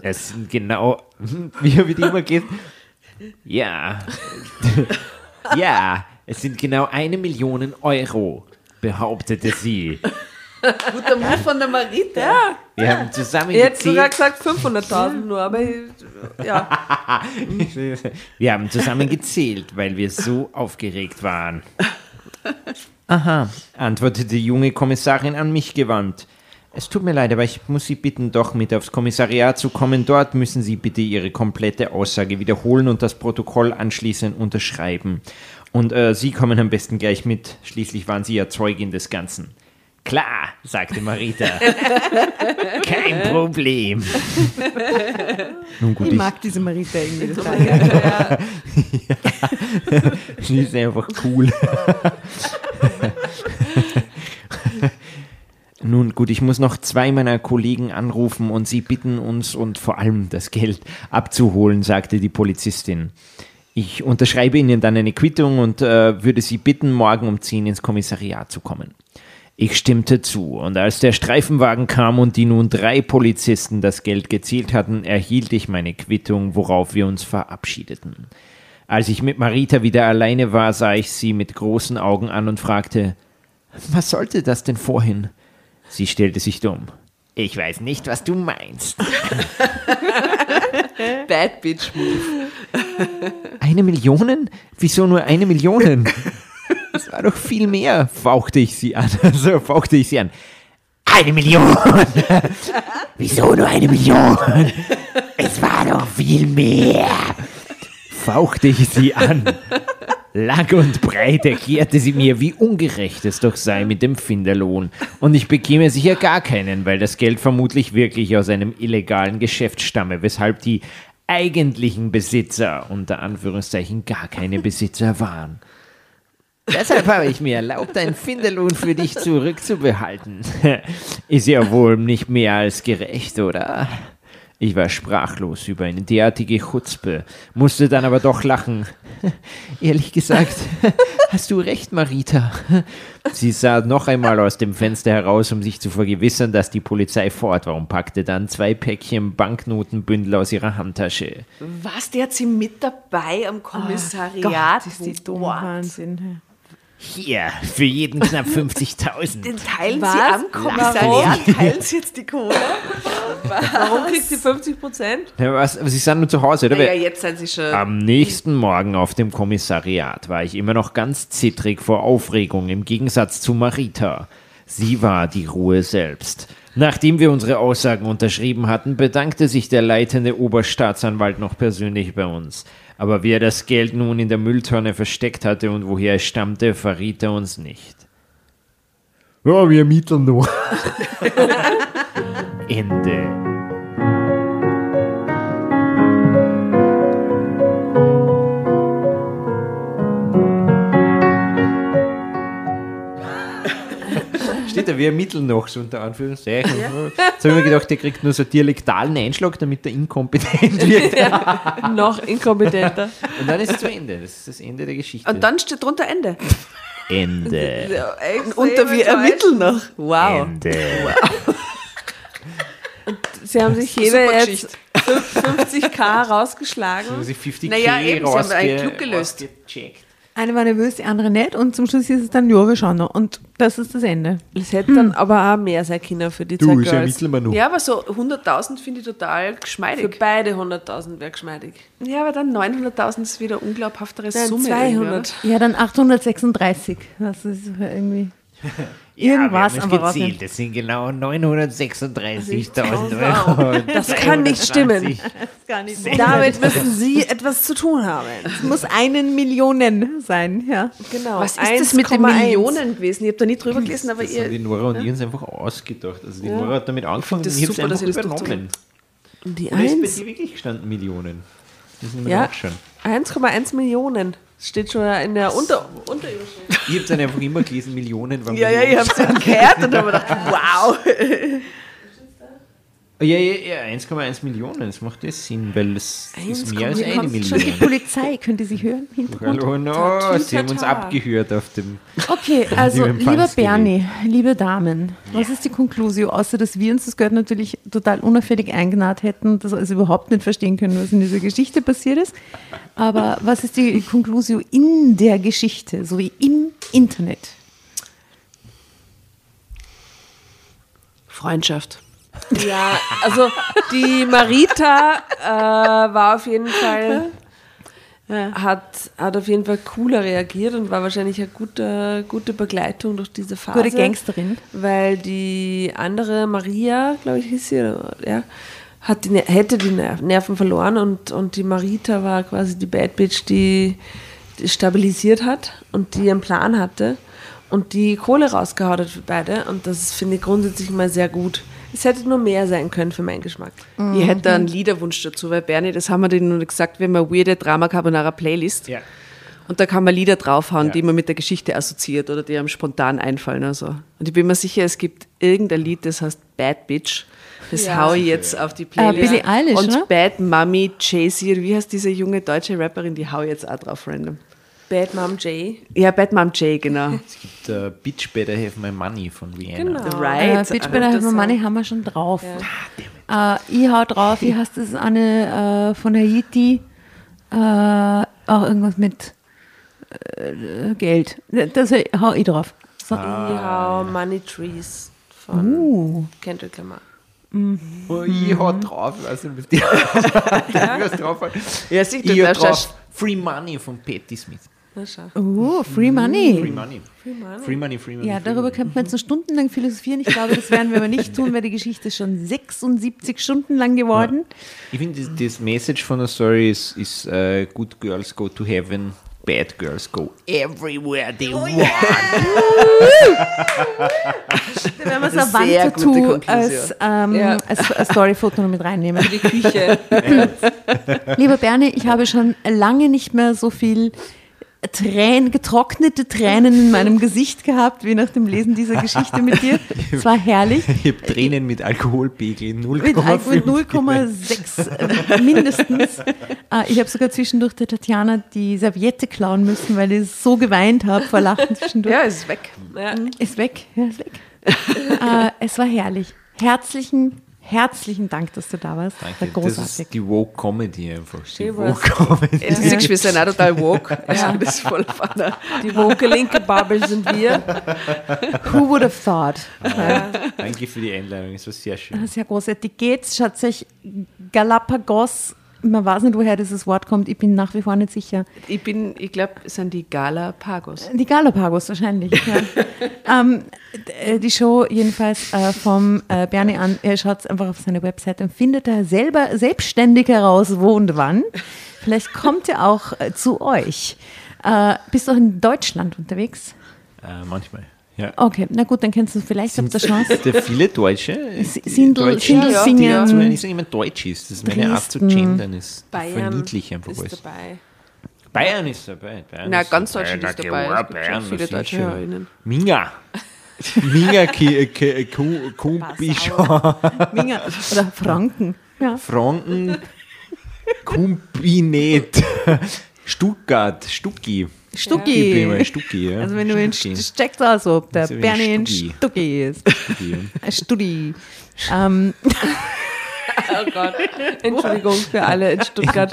Speaker 1: es sind genau, wie, wie die immer geht. Ja, ja, es sind genau eine Million Euro, behauptete sie.
Speaker 2: Guter Move von der Marita.
Speaker 5: Ja,
Speaker 1: Wir haben zusammen
Speaker 5: ich hätte sogar gesagt 500.000 nur, aber ja.
Speaker 1: Wir haben zusammen gezählt, weil wir so aufgeregt waren. Aha, antwortete die junge Kommissarin an mich gewandt. Es tut mir leid, aber ich muss Sie bitten, doch mit aufs Kommissariat zu kommen. Dort müssen Sie bitte Ihre komplette Aussage wiederholen und das Protokoll anschließend unterschreiben. Und äh, Sie kommen am besten gleich mit. Schließlich waren Sie ja Zeugin des Ganzen. Klar, sagte Marita. Kein Problem. Nun gut,
Speaker 3: Ich
Speaker 1: ich,
Speaker 3: mag diese Marita irgendwie. total.
Speaker 1: Die ist einfach cool. Nun gut, ich muss noch zwei meiner Kollegen anrufen und sie bitten uns und vor allem das Geld abzuholen, sagte die Polizistin. Ich unterschreibe Ihnen dann eine Quittung und äh, würde Sie bitten, morgen um 10 ins Kommissariat zu kommen. Ich stimmte zu, und als der Streifenwagen kam und die nun drei Polizisten das Geld gezielt hatten, erhielt ich meine Quittung, worauf wir uns verabschiedeten. Als ich mit Marita wieder alleine war, sah ich sie mit großen Augen an und fragte, was sollte das denn vorhin? Sie stellte sich dumm. Ich weiß nicht, was du meinst.
Speaker 2: Bad Bitch Move.
Speaker 1: Eine Million? Wieso nur eine Million? Das war doch viel mehr, fauchte ich sie an. Also fauchte ich sie an. Eine Million! Wieso nur eine Million? Es war doch viel mehr! Fauchte ich sie an. Lang und breit erklärte sie mir, wie ungerecht es doch sei mit dem Finderlohn. Und ich bekäme sicher gar keinen, weil das Geld vermutlich wirklich aus einem illegalen Geschäft stamme, weshalb die eigentlichen Besitzer unter Anführungszeichen gar keine Besitzer waren. Deshalb habe ich mir erlaubt, einen Finderlohn für dich zurückzubehalten. Ist ja wohl nicht mehr als gerecht, oder? Ich war sprachlos über eine derartige Chutzpe, musste dann aber doch lachen. Ehrlich gesagt, hast du recht, Marita. Sie sah noch einmal aus dem Fenster heraus, um sich zu vergewissern, dass die Polizei fort war und packte dann zwei Päckchen Banknotenbündel aus ihrer Handtasche.
Speaker 2: Was, die hat sie mit dabei am Kommissariat?
Speaker 3: Gott, ist die dumm. Wahnsinn.
Speaker 1: Hier, für jeden knapp 50.000.
Speaker 2: Den teilen
Speaker 3: Was?
Speaker 2: sie am Kommissariat, teilen sie jetzt die Kohle?
Speaker 5: Warum kriegt sie 50 Prozent?
Speaker 1: Ja, was, Sie sind nur zu Hause, oder?
Speaker 2: Naja, jetzt sind sie schon.
Speaker 1: Am nächsten Morgen auf dem Kommissariat war ich immer noch ganz zittrig vor Aufregung im Gegensatz zu Marita. Sie war die Ruhe selbst. Nachdem wir unsere Aussagen unterschrieben hatten, bedankte sich der leitende Oberstaatsanwalt noch persönlich bei uns. Aber wie er das Geld nun in der Mülltonne versteckt hatte und woher es stammte, verriet er uns nicht. Ja, wir ermitteln noch. Ende. Wir ermitteln noch, so unter Anführungszeichen. Jetzt habe ich mir gedacht, der kriegt nur so dialektalen Einschlag, damit er inkompetent wird.
Speaker 5: Noch inkompetenter.
Speaker 1: Und dann ist es zu Ende. Das ist das Ende der Geschichte.
Speaker 2: Und dann steht drunter Ende.
Speaker 1: Ende.
Speaker 2: Unter wir ermitteln noch. Wow.
Speaker 1: Ende.
Speaker 5: Sie haben sich jeder
Speaker 2: Geschichte.
Speaker 5: jetzt 50k rausgeschlagen.
Speaker 1: Haben sie 50k
Speaker 2: Naja, eben, sie haben einen Klug gelöst.
Speaker 1: rausgecheckt.
Speaker 3: Eine war nervös, die andere nicht. Und zum Schluss ist es dann, ja, wir schauen noch. Und das ist das Ende.
Speaker 5: Es hätte dann aber auch mehr sein können für die zwei
Speaker 1: Du, ist
Speaker 5: Girls.
Speaker 1: ermitteln wir noch.
Speaker 2: Ja, aber so 100.000 finde ich total
Speaker 5: Für
Speaker 2: geschmeidig.
Speaker 5: beide 100.000 wäre geschmeidig.
Speaker 2: Ja, aber dann 900.000 ist wieder eine unglaubhaftere
Speaker 5: Nein,
Speaker 2: Summe.
Speaker 5: 200.
Speaker 3: Ja, dann 836. Das ist irgendwie. irgendwas
Speaker 8: ja,
Speaker 3: Vorausnehmen.
Speaker 8: gezählt. Das sind genau 936.000 Euro.
Speaker 5: Das kann nicht stimmen.
Speaker 3: Gar nicht
Speaker 5: Damit müssen Sie etwas zu tun haben.
Speaker 3: Es muss einen Millionen sein, ja.
Speaker 5: Genau.
Speaker 2: Was ist das mit den
Speaker 5: 1,1?
Speaker 2: Millionen gewesen? Ich habe da nicht drüber gelesen, aber
Speaker 1: Das haben die
Speaker 2: ihr.
Speaker 1: Nora und ich uns einfach ausgedacht. Also die Nora hat damit angefangen
Speaker 2: das
Speaker 1: und ich habe es
Speaker 2: dass
Speaker 1: einfach
Speaker 2: ihr das
Speaker 1: übernommen.
Speaker 5: Die
Speaker 1: Oder ist bei
Speaker 5: 1,
Speaker 1: dir wirklich gestanden Millionen? Das müssen wir
Speaker 5: Ja.
Speaker 1: nachschauen.
Speaker 5: 1,1 Millionen. Steht schon in der Unter Unterüberschrift.
Speaker 1: Ich habe dann einfach immer gelesen, Millionen
Speaker 2: Ja, ja,
Speaker 1: Millionen.
Speaker 2: ich habe es gehört und habe gedacht, wow.
Speaker 1: Ja, ja, ja, 1,1 Millionen, das macht das Sinn, weil es ist mehr als eine
Speaker 3: kommt schon die
Speaker 1: Million.
Speaker 3: Polizei, könnt ihr sie hören?
Speaker 1: Hallo, no, sie haben uns abgehört auf dem.
Speaker 3: Okay, also lieber. Bernie, liebe Damen, was ist die Konklusio, außer dass wir uns das Geld natürlich total unauffällig eingenäht hätten, das also überhaupt nicht verstehen können, was in dieser Geschichte passiert ist. Aber was ist die Konklusio in der Geschichte, so wie im Internet?
Speaker 2: Freundschaft.
Speaker 5: Ja, also die Marita äh, war auf jeden Fall, hat, hat auf jeden Fall cooler reagiert und war wahrscheinlich eine gute, gute Begleitung durch diese Phase.
Speaker 3: Gute Gangsterin.
Speaker 5: Weil die andere Maria, glaube ich, hieß sie, ja, hat die, hätte die Ner- Nerven verloren und, und die Marita war quasi die Bad Bitch, die, die stabilisiert hat und die einen Plan hatte und die Kohle rausgehauen hat für beide. Und das finde ich grundsätzlich mal sehr gut. Es hätte nur mehr sein können für meinen Geschmack.
Speaker 2: Ich hätte einen Liederwunsch dazu, weil Bernie, das haben wir denen nur gesagt, wir haben eine weirde Drama Carbonara Playlist.
Speaker 1: Ja.
Speaker 2: Und da kann man Lieder draufhauen,
Speaker 1: Ja.
Speaker 2: die man mit der Geschichte assoziiert oder die einem spontan einfallen. Also. Und ich bin mir sicher, es gibt irgendein Lied, das heißt Bad Bitch. Das
Speaker 5: Ja.
Speaker 2: hau ich jetzt auf die Playlist.
Speaker 3: Billie Eilish,
Speaker 2: Und
Speaker 3: oder?
Speaker 2: Bad Mommy, Jay-Z, wie heißt diese junge deutsche Rapperin, die hau ich jetzt auch drauf random.
Speaker 5: Bad Mom Jay.
Speaker 2: Ja, Bad Mom Jay, genau.
Speaker 1: Es gibt äh, Bitch Better Have My Money von Vienna.
Speaker 5: Genau.
Speaker 2: Right.
Speaker 3: Äh, Bitch Better Have My Money haben wir schon drauf. Äh, ich hau drauf, wie heißt das eine äh, von Haiti? Äh, auch irgendwas mit äh, Geld. Das hau ich drauf. So.
Speaker 5: Ja, Money Trees von
Speaker 3: Uh.
Speaker 5: Kendrick Lamar.
Speaker 1: Oh, ich hau drauf, ich weiß nicht, was die was drauf hat.
Speaker 2: Ja, sieh, du
Speaker 1: Ich hau drauf Free Money von Patti Smith.
Speaker 5: Na schau.
Speaker 3: Uh, Free Money.
Speaker 1: Free Money. Free Money, Free Money.
Speaker 3: Ja,
Speaker 1: free
Speaker 3: darüber
Speaker 1: money.
Speaker 3: könnte man jetzt noch stundenlang philosophieren. Ich glaube, das werden wir aber nicht tun, weil die Geschichte ist schon 76 Stunden lang geworden.
Speaker 1: Ich finde, das, das Message von der Story ist, ist äh, Good Girls Go to Heaven, Bad Girls Go Everywhere They Want.
Speaker 3: Da werden wir so ein
Speaker 2: Sehr gute
Speaker 3: Wandtattoo
Speaker 2: Konklusion.
Speaker 3: als, ähm,
Speaker 5: Ja.
Speaker 3: als, als Storyfoto noch mit reinnehmen.
Speaker 5: Die Küche.
Speaker 3: Lieber Bernie, ich habe schon lange nicht mehr so viel Tränen, getrocknete Tränen in meinem Gesicht gehabt, wie nach dem Lesen dieser Geschichte mit dir. Es war herrlich.
Speaker 1: Ich habe Tränen mit Alkoholpegel
Speaker 3: Mit, Al-
Speaker 1: 0,5.
Speaker 3: mit 0,6 äh, mindestens. Äh, ich habe sogar zwischendurch der Tatjana die Serviette klauen müssen, weil ich so geweint habe vor Lachen zwischendurch.
Speaker 2: Ja, ist weg.
Speaker 5: Ja.
Speaker 3: Ist weg, ja, ist weg. äh, es war herrlich. Herzlichen, herzlichen Dank, dass du da warst. War
Speaker 1: Danke. Das
Speaker 3: großartig.
Speaker 1: ist die Woke Comedy einfach. Die Woke. Comedy.
Speaker 2: Ja, siehst, wir sind auch total woke. Also, das ist voll fun.
Speaker 5: Die woke linke Bubble sind wir.
Speaker 3: Who would have thought?
Speaker 1: Danke für die Einladung, es war sehr schön.
Speaker 3: Sehr großartig geht's. Schaut sich Galapagos, man weiß nicht, woher dieses Wort kommt, ich bin nach wie vor nicht sicher.
Speaker 2: Ich bin, ich glaube, es sind die Galapagos.
Speaker 3: Die Galapagos wahrscheinlich. Ja. ähm, äh, die Show jedenfalls äh, vom äh, Bernie an, er schaut einfach auf seine Webseite und findet da selber selbstständig heraus, wo und wann. Vielleicht kommt er auch äh, zu euch. Äh, bist du auch in Deutschland unterwegs?
Speaker 1: Äh, manchmal. Ja.
Speaker 3: Okay, na gut, dann kennst du vielleicht auf der Chance.
Speaker 1: Sind da viele Deutsche?
Speaker 3: Sindel-
Speaker 1: Deutsche, dazu, wenn ich sage, jemand Deutsch ist, das ist meine Art zu gendern, ist
Speaker 5: Bayern
Speaker 1: verniedlich einfach
Speaker 5: ist
Speaker 1: alles.
Speaker 5: dabei.
Speaker 1: Bayern ist dabei. Bayern
Speaker 2: Na,
Speaker 1: ist
Speaker 2: ganz
Speaker 1: dabei.
Speaker 2: Deutschland ist dabei. schon
Speaker 1: Bayern,
Speaker 2: viele deutsche. Hörerinnen.
Speaker 1: Minga. Minga, Ki- Ki- Ku- Kumpischon,
Speaker 3: Minga oder Franken. Ja.
Speaker 1: Franken, Kumpinet, Stuttgart, Stucki. Ich bin
Speaker 3: Stucki.
Speaker 1: mal Stucki, ja.
Speaker 3: Also wenn du in
Speaker 1: Stucki.
Speaker 3: St- checkst aus, ob der
Speaker 1: Also
Speaker 3: Bernie in
Speaker 1: Stucki.
Speaker 3: Stucki ist.
Speaker 1: Stucki, ja.
Speaker 3: Studi. Ähm,
Speaker 5: Oh Gott. Entschuldigung für alle in Stuttgart.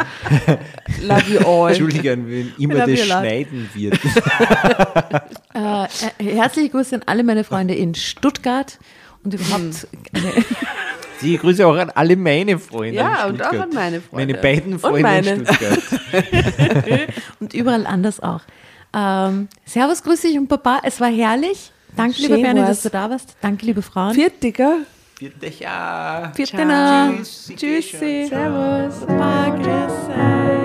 Speaker 5: Love you all.
Speaker 1: Entschuldigung, wenn immer das schneiden wird.
Speaker 3: äh, äh, herzliche Grüße an alle meine Freunde in Stuttgart und überhaupt
Speaker 1: Die Grüße auch an alle meine Freunde.
Speaker 2: Ja,
Speaker 1: in
Speaker 2: und auch an meine Freunde.
Speaker 1: Meine beiden Freunde
Speaker 5: meine.
Speaker 1: in Stuttgart.
Speaker 3: und überall anders auch. Ähm, servus, grüß dich und Papa, es war herrlich. Danke, lieber
Speaker 2: Schön
Speaker 3: Bernie,
Speaker 2: war's.
Speaker 3: dass du da warst. Danke, liebe Frauen.
Speaker 2: Viertiger.
Speaker 1: Vierte Jahr.
Speaker 3: Vierte Nacht.
Speaker 1: Tschüss.
Speaker 3: Tschüssi.
Speaker 2: Servus.
Speaker 3: Baba, grüß